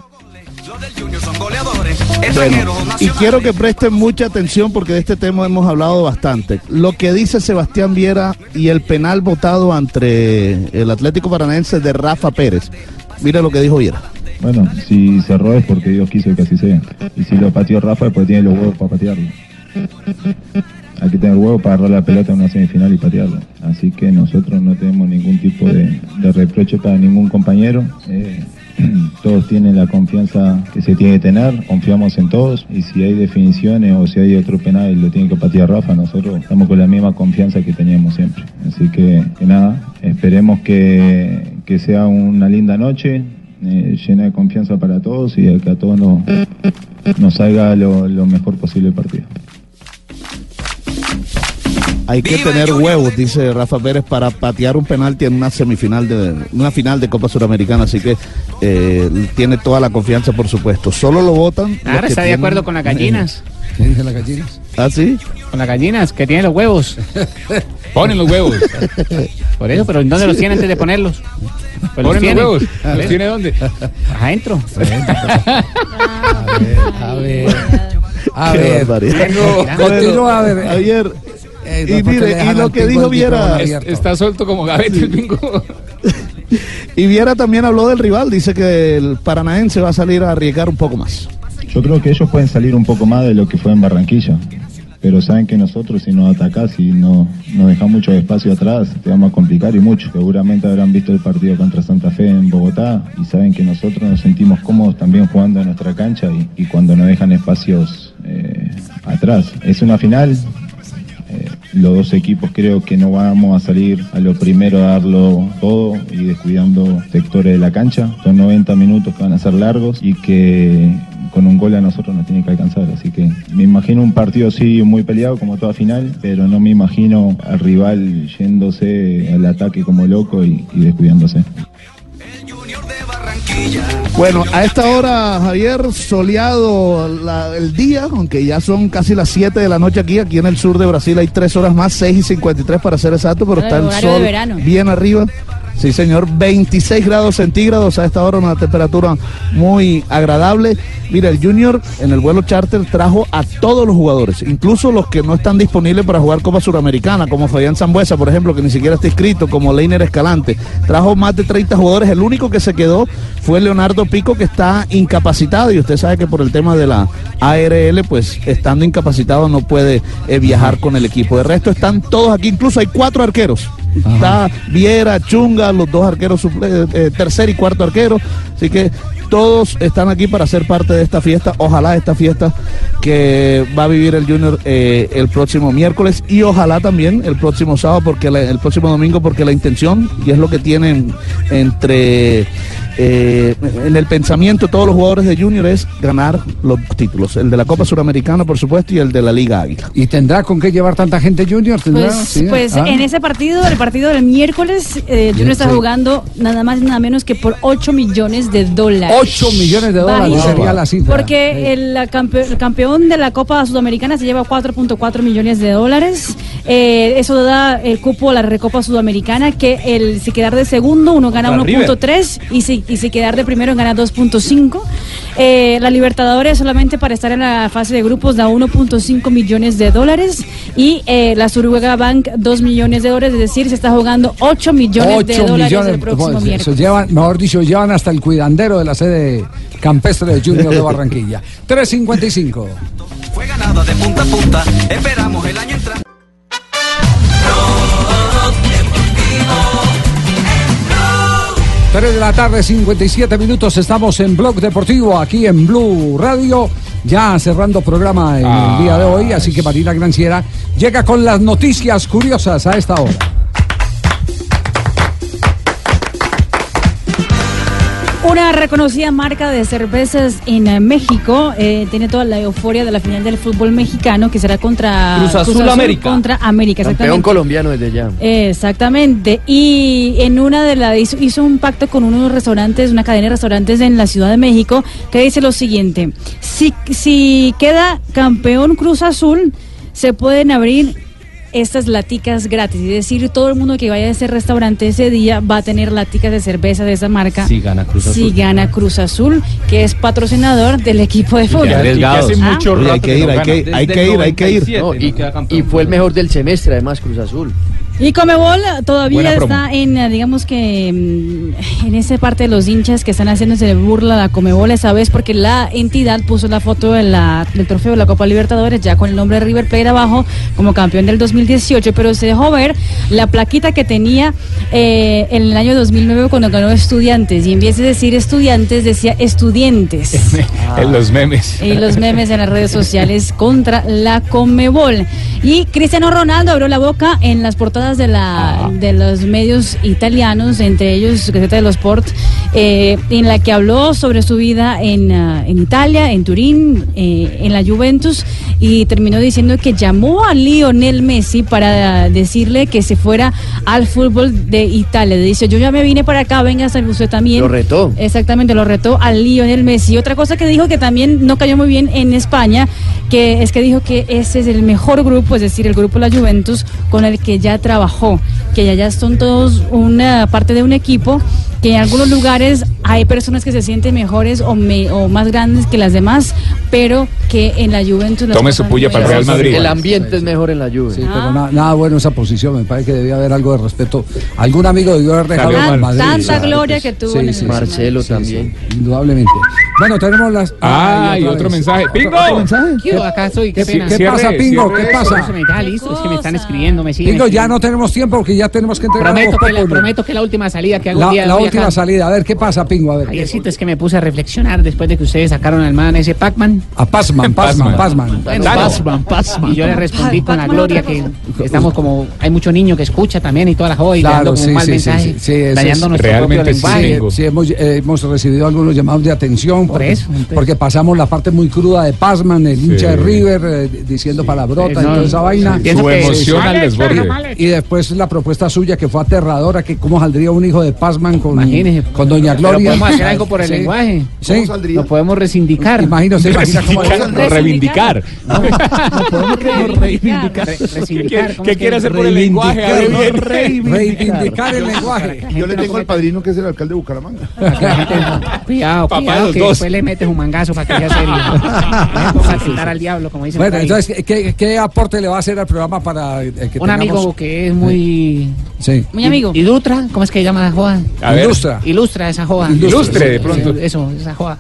Bueno, y quiero que presten mucha atención porque de este tema hemos hablado bastante. Lo que dice Sebastián Viera y el penal votado entre el Atlético Paranaense de Rafa Pérez. Mira lo que dijo Viera. Bueno, si cerró es porque Dios quiso que así sea. Y si lo pateó Rafa es porque tiene los huevos para patearlo. Hay que tener huevos para agarrar la pelota en una semifinal y patearla. Así que nosotros no tenemos ningún tipo de, de reproche para ningún compañero. Eh, *clears throat* todos tienen la confianza que se tiene que tener, confiamos en todos y si hay definiciones o si hay otro penal y lo tiene que patear Rafa, nosotros estamos con la misma confianza que teníamos siempre. Así que, nada, esperemos que, que sea una linda noche, eh, llena de confianza para todos y que a todos nos, nos salga lo, lo mejor posible el partido. Hay que tener huevos, dice Rafa Pérez, para patear un penalti en una semifinal de una final de Copa Suramericana, así que eh, tiene toda la confianza, por supuesto. Solo lo votan. Ahora está de tienen- acuerdo con las gallinas. ¿Qué dicen las gallinas? ¿Ah, sí? Con las gallinas, que tienen los huevos. *laughs* Ponen los huevos. Por eso, pero ¿en dónde los tiene antes de ponerlos? Pues Ponen los huevos. A ¿Los ver. tiene dónde? Adentro. *laughs* *laughs* A ver, a Qué ver. barbaridad. Tengo- Continúa, a ver. Ayer. Y ¿por qué le mire, y dejan lo que dijo Viera. Está suelto como gavete el bingo. *laughs* Y Viera también habló del rival, dice que el Paranaense va a salir a arriesgar un poco más. Yo creo que ellos pueden salir un poco más de lo que fue en Barranquilla. Pero saben que nosotros si nos atacás y no, nos dejás mucho espacio atrás, te vamos a complicar y mucho. Seguramente habrán visto el partido contra Santa Fe en Bogotá y saben que nosotros nos sentimos cómodos también jugando en nuestra cancha y, y cuando nos dejan espacios eh, atrás. Es una final, eh, los dos equipos creo que no vamos a salir a lo primero a darlo todo y descuidando sectores de la cancha. Son 90 minutos que van a ser largos y que con un gol a nosotros nos tiene que alcanzar. Así que me imagino un partido sí muy peleado como toda final, pero no me imagino al rival yéndose al ataque como loco y, y descuidándose. Bueno, a esta hora, Javier, soleado la- el día, aunque ya son casi las 7 de la noche aquí, aquí en el sur de Brasil hay 3 horas más, 6 y 53 para ser exacto, pero está el sol bien arriba. Sí, señor, 26 grados centígrados a esta hora, una temperatura muy agradable. Mira, el Junior en el vuelo charter trajo a todos los jugadores, incluso los que no están disponibles para jugar Copa Suramericana, como Fabián Zambuesa, por ejemplo, que ni siquiera está inscrito, como Leiner Escalante. Trajo más de 30 jugadores, el único que se quedó fue Leonardo Pico, que está incapacitado, y usted sabe que por el tema de la ARL, pues estando incapacitado no puede eh, viajar con el equipo. De resto están todos aquí, incluso hay cuatro arqueros. Está Viera, Chunga, los dos arqueros, suple- eh, tercer y cuarto arquero. Así que todos están aquí para ser parte de esta fiesta. Ojalá esta fiesta que va a vivir el Junior eh, el próximo miércoles y ojalá también el próximo sábado, porque la- el próximo domingo, porque la intención, y es lo que tienen entre eh, en el pensamiento todos los jugadores de Junior es ganar los títulos, el de la Copa Suramericana, por supuesto, y el de la Liga Águila. ¿Y tendrá con qué llevar tanta gente Junior? ¿Tendrá? Pues, Sí, pues ah. en ese partido, el partido del miércoles, eh, Junior está Sí. jugando nada más y nada menos que por 8 millones de dólares. 8 millones de dólares Bajito. sería la cifra. Porque el, campe- el campeón de la Copa Sudamericana se lleva 4.4 millones de dólares. Eh, eso da el cupo a la Recopa Sudamericana, que el si quedar de segundo uno gana Para River. 1.3 y si, y si quedar de primero gana 2.5. Eh, la Libertadores solamente para estar en la fase de grupos da 1.5 millones de dólares y eh, la Suruega Bank 2 millones de dólares, es decir, se está jugando 8 millones de 8 dólares millones, el próximo pues, miércoles. llevan, mejor dicho, llevan hasta el cuidandero de la sede campestre de Junior de *laughs* Barranquilla. 355. Fue ganada de punta a punta. Esperamos el año entrante. 3 de la tarde, 57 minutos. Estamos en Blog Deportivo, aquí en Blue Radio. Ya cerrando programa en el día de hoy, así que Marina Granciera llega con las noticias curiosas a esta hora. Una reconocida marca de cervezas en eh, México eh, tiene toda la euforia de la final del fútbol mexicano que será contra Cruz Azul América. Contra América, Campeón colombiano desde ya. Exactamente. Y en una de las hizo, hizo un pacto con unos restaurantes, una cadena de restaurantes en la Ciudad de México, que dice lo siguiente: si, si queda campeón Cruz Azul, se pueden abrir estas laticas gratis. Es decir, todo el mundo que vaya a ese restaurante ese día va a tener laticas de cerveza de esa marca. Si gana Cruz Azul. Si gana Cruz Azul, que es patrocinador del equipo de fútbol. Ah. hay que ir, hay que ir, hay que ir, hay que ir. 97, No, y, no queda y fue el mejor del semestre, además, Cruz Azul. Y Comebol todavía está en, digamos que, mm, en esa parte de los hinchas que están haciéndose de burla a Comebol esa vez porque la entidad puso la foto de la- del trofeo de la Copa Libertadores ya con el nombre de River Plate abajo como campeón del 2018, pero se dejó ver la plaquita que tenía eh, en el año 2009 cuando ganó Estudiantes y en vez de decir estudiantes decía estudiantes. *laughs* En los memes. y los memes en las redes sociales contra la Comebol. Y Cristiano Ronaldo abrió la boca en las portadas de, la, de los medios italianos, entre ellos Gaceta dello Sport, eh, en la que habló sobre su vida en, ah, en Italia, en Turín, eh, en la Juventus, y terminó diciendo que llamó a Lionel Messi para decirle que se fuera al fútbol de Italia. Le dice, yo ya me vine para acá, venga usted también. Lo retó. Exactamente, lo retó a Lionel Messi. Otra cosa que dijo que también no cayó muy bien en España, que es que dijo que ese es el mejor grupo, es decir, el grupo La Juventus, con el que ya trabajó, que ya, ya son todos una parte de un equipo, que en algunos lugares hay personas que se sienten mejores o, me- o más grandes que las demás, pero que en la Juventus... Tome su puya para el Real Madrid. El ambiente es mejor en la lluvia. Sí, pero na- nada bueno esa posición. Me parece que debía haber algo de respeto. Algún amigo debió haber dejado Salió en. Madrid. Tanta gloria que tuvo sí, en el sí, Marcelo también. sí, indudablemente. Bueno, tenemos las. Ah, y otro vez. mensaje. ¡Pingo! ¿Otro mensaje? ¿Qué hubo? Acá estoy, qué ¿Qué, pena. qué Cierre, pasa, Pingo? ¿Qué eso. pasa? Se me listo, es que me están escribiendo, me siguen Pingo, ya no tenemos tiempo porque ya tenemos que entregar Prometo que, la, prometo que la última salida que hago La, un día última acá. salida. A ver, ¿qué pasa, Pingo? A ver. Javiercito, es que me puse a reflexionar después de que ustedes sacaron al man ese Pac-Man. Pazman. A Pazman, *laughs* Pazman, Pazman. Bueno, Y yo le respondí con la gloria que estamos como. Hay mucho niño que escucha también y toda la y dando Claro, sí, mal sí, sí, mensaje, sí, sí, eso dañando es- nuestro propio lenguaje. Sí, hemos, eh, hemos recibido algunos llamados de atención porque, eso, entonces. porque pasamos la parte muy cruda de Pazman, el hincha de River, eh, diciendo palabrotas Sí, no, y toda esa vaina. Su emoción al desborde. Y después la propuesta suya que fue aterradora, que cómo saldría un hijo de Pazman con, con Doña Gloria. podemos hacer algo por el Sí. lenguaje. Sí. Lo podemos resindicar. Se imagina cómo Reivindicar, reivindicar. reivindicar. ¿Qué- qué quiere hacer por el lenguaje? Reivindicar el lenguaje. Yo le tengo al padrino que es el alcalde de Bucaramanga. Cuidado, cuidado, que después le metes un mangazo para que sea serio. No ponga a tiltar al diablo, como dicen Bueno, entonces, ¿qué, qué aporte le va a hacer al programa para eh, que Un amigo que es muy... Sí. Muy amigo. Ilustra, ¿cómo es que llama joda? A ver. Ilustra. Ilustra esa joda. Ilustre, de pronto. Eso, esa joda.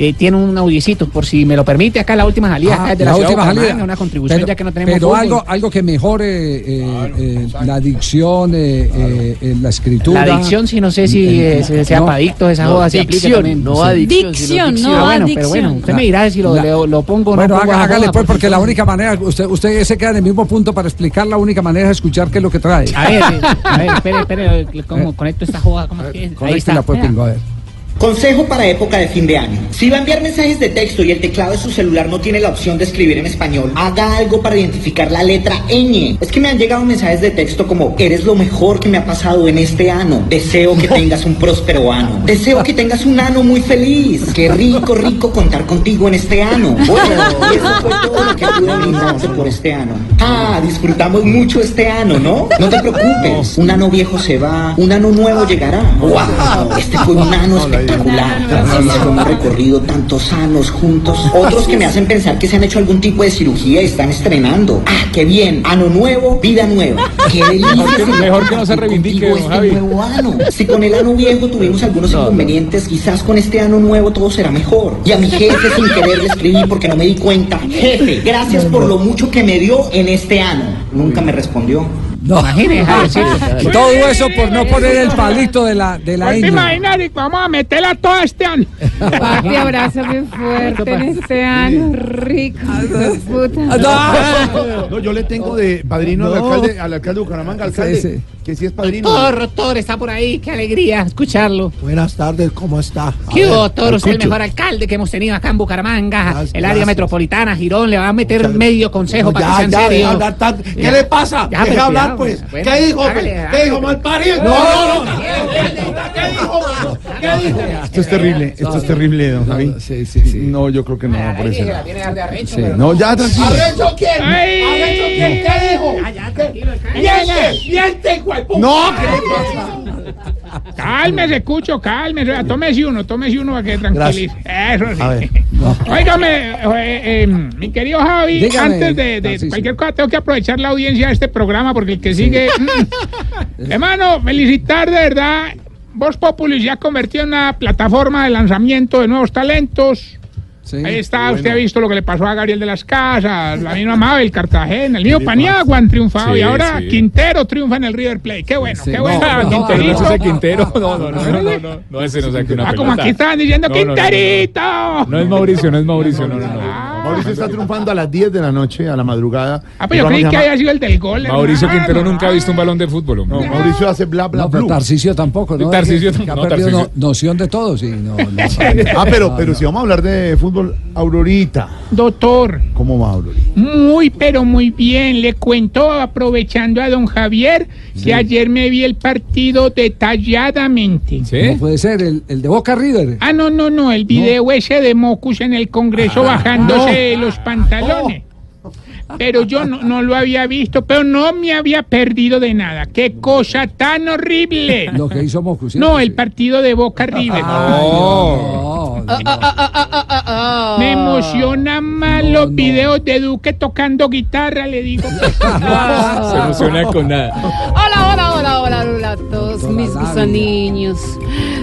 Eh, tiene un audiecito, por si me lo permite, acá la última salida, Ah, acá de la, la de última salida. una contribución Pero- ya que no tenemos Pero fútbol. algo, algo que mejore eh, eh, la dicción, eh, eh, eh, la escritura. La adicción, sí, no sé si eh, se- sea No. para adictos, esa No, joda se aplica dicción, también. no Sí. adicción, Dicción, Ah, no bueno, adicción. pero bueno, usted me dirá si lo, La- lo, lo pongo o no Bueno, haga- hágale pues, porque la única manera, usted, usted se queda en el mismo punto para explicar, la única manera es escuchar qué es lo que trae. A ver, eh, a ver, *laughs* espere, espere, ¿cómo conecto esta joda? ¿Cómo es que es? Ahí está. pues, pingo, a ver. Consejo para época de fin de año. Si va a enviar mensajes de texto y el teclado de su celular no tiene la opción de escribir en español, haga algo para identificar la letra ñ. Es que me han llegado mensajes de texto como eres lo mejor que me ha pasado en este ano. Deseo que tengas un próspero ano. Deseo que tengas un ano muy feliz. Qué rico, rico contar contigo en este ano. Bueno, eso fue todo lo que pude brindarte por este ano. Ah, disfrutamos mucho este ano, ¿no? No te preocupes. Un ano viejo se va, un ano nuevo llegará. ¡Wow! Este fue un ano espectacular. Hemos recorrido tantos anos juntos. Otros que me hacen pensar que se han hecho algún tipo de cirugía y están estrenando. ¡Ah, qué bien! Ano nuevo, vida nueva. *laughs* ¡Qué delicia! Mejor que- no se reivindique, este Javi. nuevo ano. Si con el ano viejo tuvimos algunos inconvenientes, quizás con este ano nuevo todo será mejor. Y a mi jefe sin querer le escribí porque no me di cuenta. Jefe, gracias por lo mucho que me dio en este ano. Nunca me respondió. No. Y *laughs* todo eso por no poner el palito de la, de la ¿Te ñ. imaginas? Y Vamos a meterla toda este año. Papi, *laughs* abrázame fuerte en este año. Rico, de puta. No, yo le tengo de padrino al, alcalde, al alcalde de Bucaramanga, alcalde, Sí, sí. Que sí es padrino. Toro, Toro, está por ahí, qué alegría escucharlo. Buenas tardes, ¿cómo está? ¿Qué A Toro? Usted es el mejor alcalde que hemos tenido acá en Bucaramanga, Gracias, el área gracias. metropolitana, Girón, le va a meter medio consejo No, para ya, que sea en ya, serio. deja hablar tanto. ¿Qué Ya. le pasa? Ya, Deja pero hablar, cuidado, pues. bueno, ¿Qué dijo? hágale, pues? hágale. ¿Qué dijo, mal parido? No, No, no. ¿Qué dijo, mano? ¿Qué dijo? Esto es terrible, esto es terrible, don Javi. Sí, sí, sí. No, yo creo que no, por pero no, ya, tranquilo. ¿Arrecho quién? ¿Arrecho quién? ¿Qué dijo? Ya, ya, tranquilo. ¡Miente! ¡Miente, huevo! No, ¿qué pasa? Cálmese, Cucho, cálmese. Vea, Tómese uno, tómese uno para que tranquilice. Eso sí. A ver. *laughs* Óigame, eh, eh, mi querido Javi, Dígame, antes de, cualquier cosa tengo que aprovechar la audiencia de este programa porque el que sigue... *laughs* mm. Hermano, felicitar de verdad. Voz Populi se ha convertido en una plataforma de lanzamiento de nuevos talentos. Ahí está, usted ha visto lo que le pasó a Gabriel de las Casas, la misma Mabel Cartagena, el mismo Paniagua han triunfado Sí, y ahora sí. Quintero triunfa en el River Plate. Qué bueno, Sí, qué no, bueno. no, No, no ese Quintero. No, no, no, no, no, no, no, ese no saque una Ah, como aquí estaban diciendo No, no, no, no, no. Quinterito. No es Mauricio, no es Mauricio, no, no, no. Mauricio está triunfando a las 10 de la noche, a la madrugada. Ah, pues yo creí que había sido el del gol. Mauricio hermano. Quintero nunca ha visto un balón de fútbol. No. Mauricio hace bla, bla, No, pero blue. Tarcisio tampoco, ¿no? Que- que ha no, perdido noción de todo, sí. No, *laughs* no, Ah, pero, no, pero no. si vamos a hablar de fútbol, Aurorita. Doctor, ¿Cómo va, Aurorita? muy pero muy bien. Le cuento, aprovechando a don Javier, que ayer me vi el partido detalladamente. No puede ser, el, el de Boca River. Ah, no, no, no, el video ese de Mocus en el Congreso bajándose los pantalones. Pero yo no, no lo había visto, pero no me había perdido de nada. ¡Qué cosa tan horrible! Lo que hizo. ¿cierto? No, el partido de Boca River. No, no, Me emociona más los videos de Duque tocando guitarra, le digo. *laughs* Se emociona con nada. Hola, hola, hola, hola, hola a todos mis gusaninhos.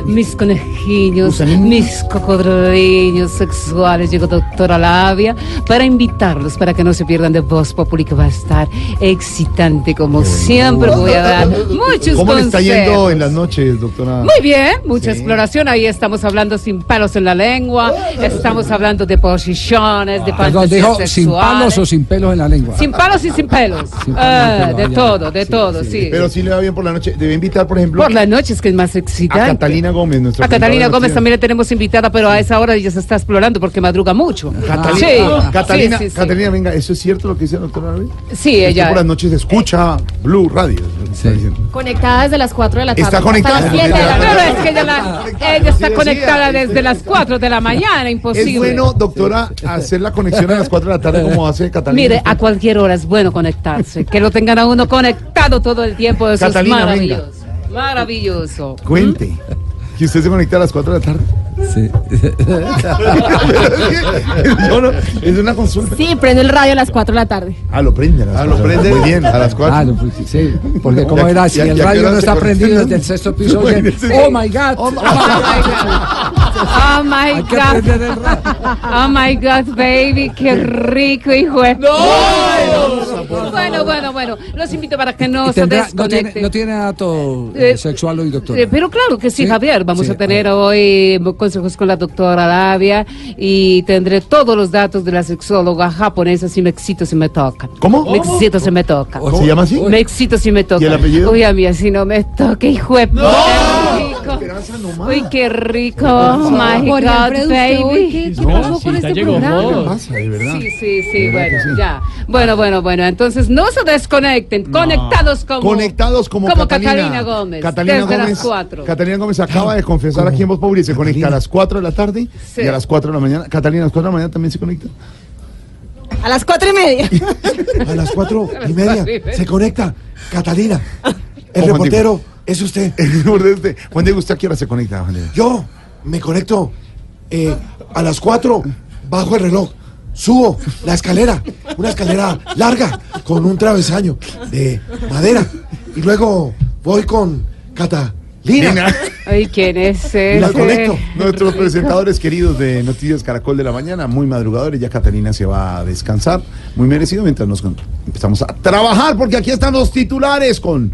Mis conejillos, mis cocodrilos sexuales. Llegó doctora Labia para invitarlos para que no se pierdan de Voz Populi que va a estar excitante como siempre. Voy a dar *laughs* muchos ¿Cómo le está yendo en las noches, doctora? Muy bien, mucha exploración. Ahí estamos hablando sin palos en la lengua, estamos hablando de posiciones, de Perdón, fantasías dijo sin sexuales. palos o sin pelos en la lengua. Sin palos y sin pelos. Sin palos, Ah, de todo, de todo, sí. Pero si le va bien por la noche. Debe invitar, por ejemplo, Por la noche es que es más a excitante. Catalina Gómez, nuestra A Catalina Gómez también le tenemos invitada, pero a esa hora ella se está explorando porque madruga mucho. Catalina, Sí, Ah, Catalina, sí, sí, sí. Catalina, venga, ¿eso es cierto lo que dice la doctora? Sí, ella- por las noches escucha Blue Radio. Conectada desde las 4 de la tarde. Está hasta conectada. las 7 de la Pero tarde. es que ella, la- ella está conectada desde las 4 de la mañana, imposible. Es bueno, doctora, hacer la conexión a las 4 de la tarde como hace Catalina. Mire, a cualquier hora es bueno conectarse, que lo tengan a uno conectado todo el tiempo, eso Catalina, es venga. maravilloso. Maravilloso. Cuente. Que usted se conecta a las 4 de la tarde. Sí. *laughs* Yo no- es una consulta. Sí, prende el radio a las 4 de la tarde. Ah, lo prende. A las Ah, lo cuatro. prende. Muy bien, a las 4. Ah, no, pues, sí, porque como Ya- era, si ya- el ya radio no está prendido desde el sexto piso, *laughs* oye, Imagínese. oh my God. *laughs* Oh my God. Oh my God, baby, qué rico, hijo de... Bueno, bueno, bueno, los invito para que no se no, desconecten. no tiene dato eh, sexual hoy, doctor. Eh, pero claro que sí, ¿Sí? Javier. Vamos Sí, a tener hoy consejos con la doctora Labia y tendré todos los datos de la sexóloga japonesa si me excito si me toca. ¿Cómo? Me excito si me toca. ¿Cómo? ¿Se llama así? Me excito si me toca. ¿Y el apellido? Uy, a mí así no me toca, hijo de... rico. Uy, qué rico. My God, Alfredo, ¿usted hoy baby. qué- qué pasó con este programa? ¿Qué pasa, de verdad? Sí, sí, sí, bueno, ya. Bueno, bueno, bueno, entonces no se desconecten, conectados como... Conectados como, como Catalina, Catalina Gómez, Catalina desde Gómez, las cuatro. Catalina Gómez acaba de confesar aquí en Voz Populi, se conecta a las 4 de la tarde Sí. y a las 4 de la mañana. Catalina, a las 4 de la mañana también se conecta. A las 4 y media. *laughs* *laughs* A las cuatro y media se conecta Catalina. *laughs* El reportero es usted. Juan Diego, ¿usted a qué hora se conecta, Juan Diego? Yo me conecto eh, a las cuatro, bajo el reloj, subo la escalera, una escalera larga con un travesaño de madera y luego voy con Catalina. Ay, ¿quién es ese? La conecto. Nuestros presentadores queridos de Noticias Caracol de la Mañana, muy madrugadores, ya Catalina se va a descansar, muy merecido, mientras nos empezamos a trabajar, porque aquí están los titulares con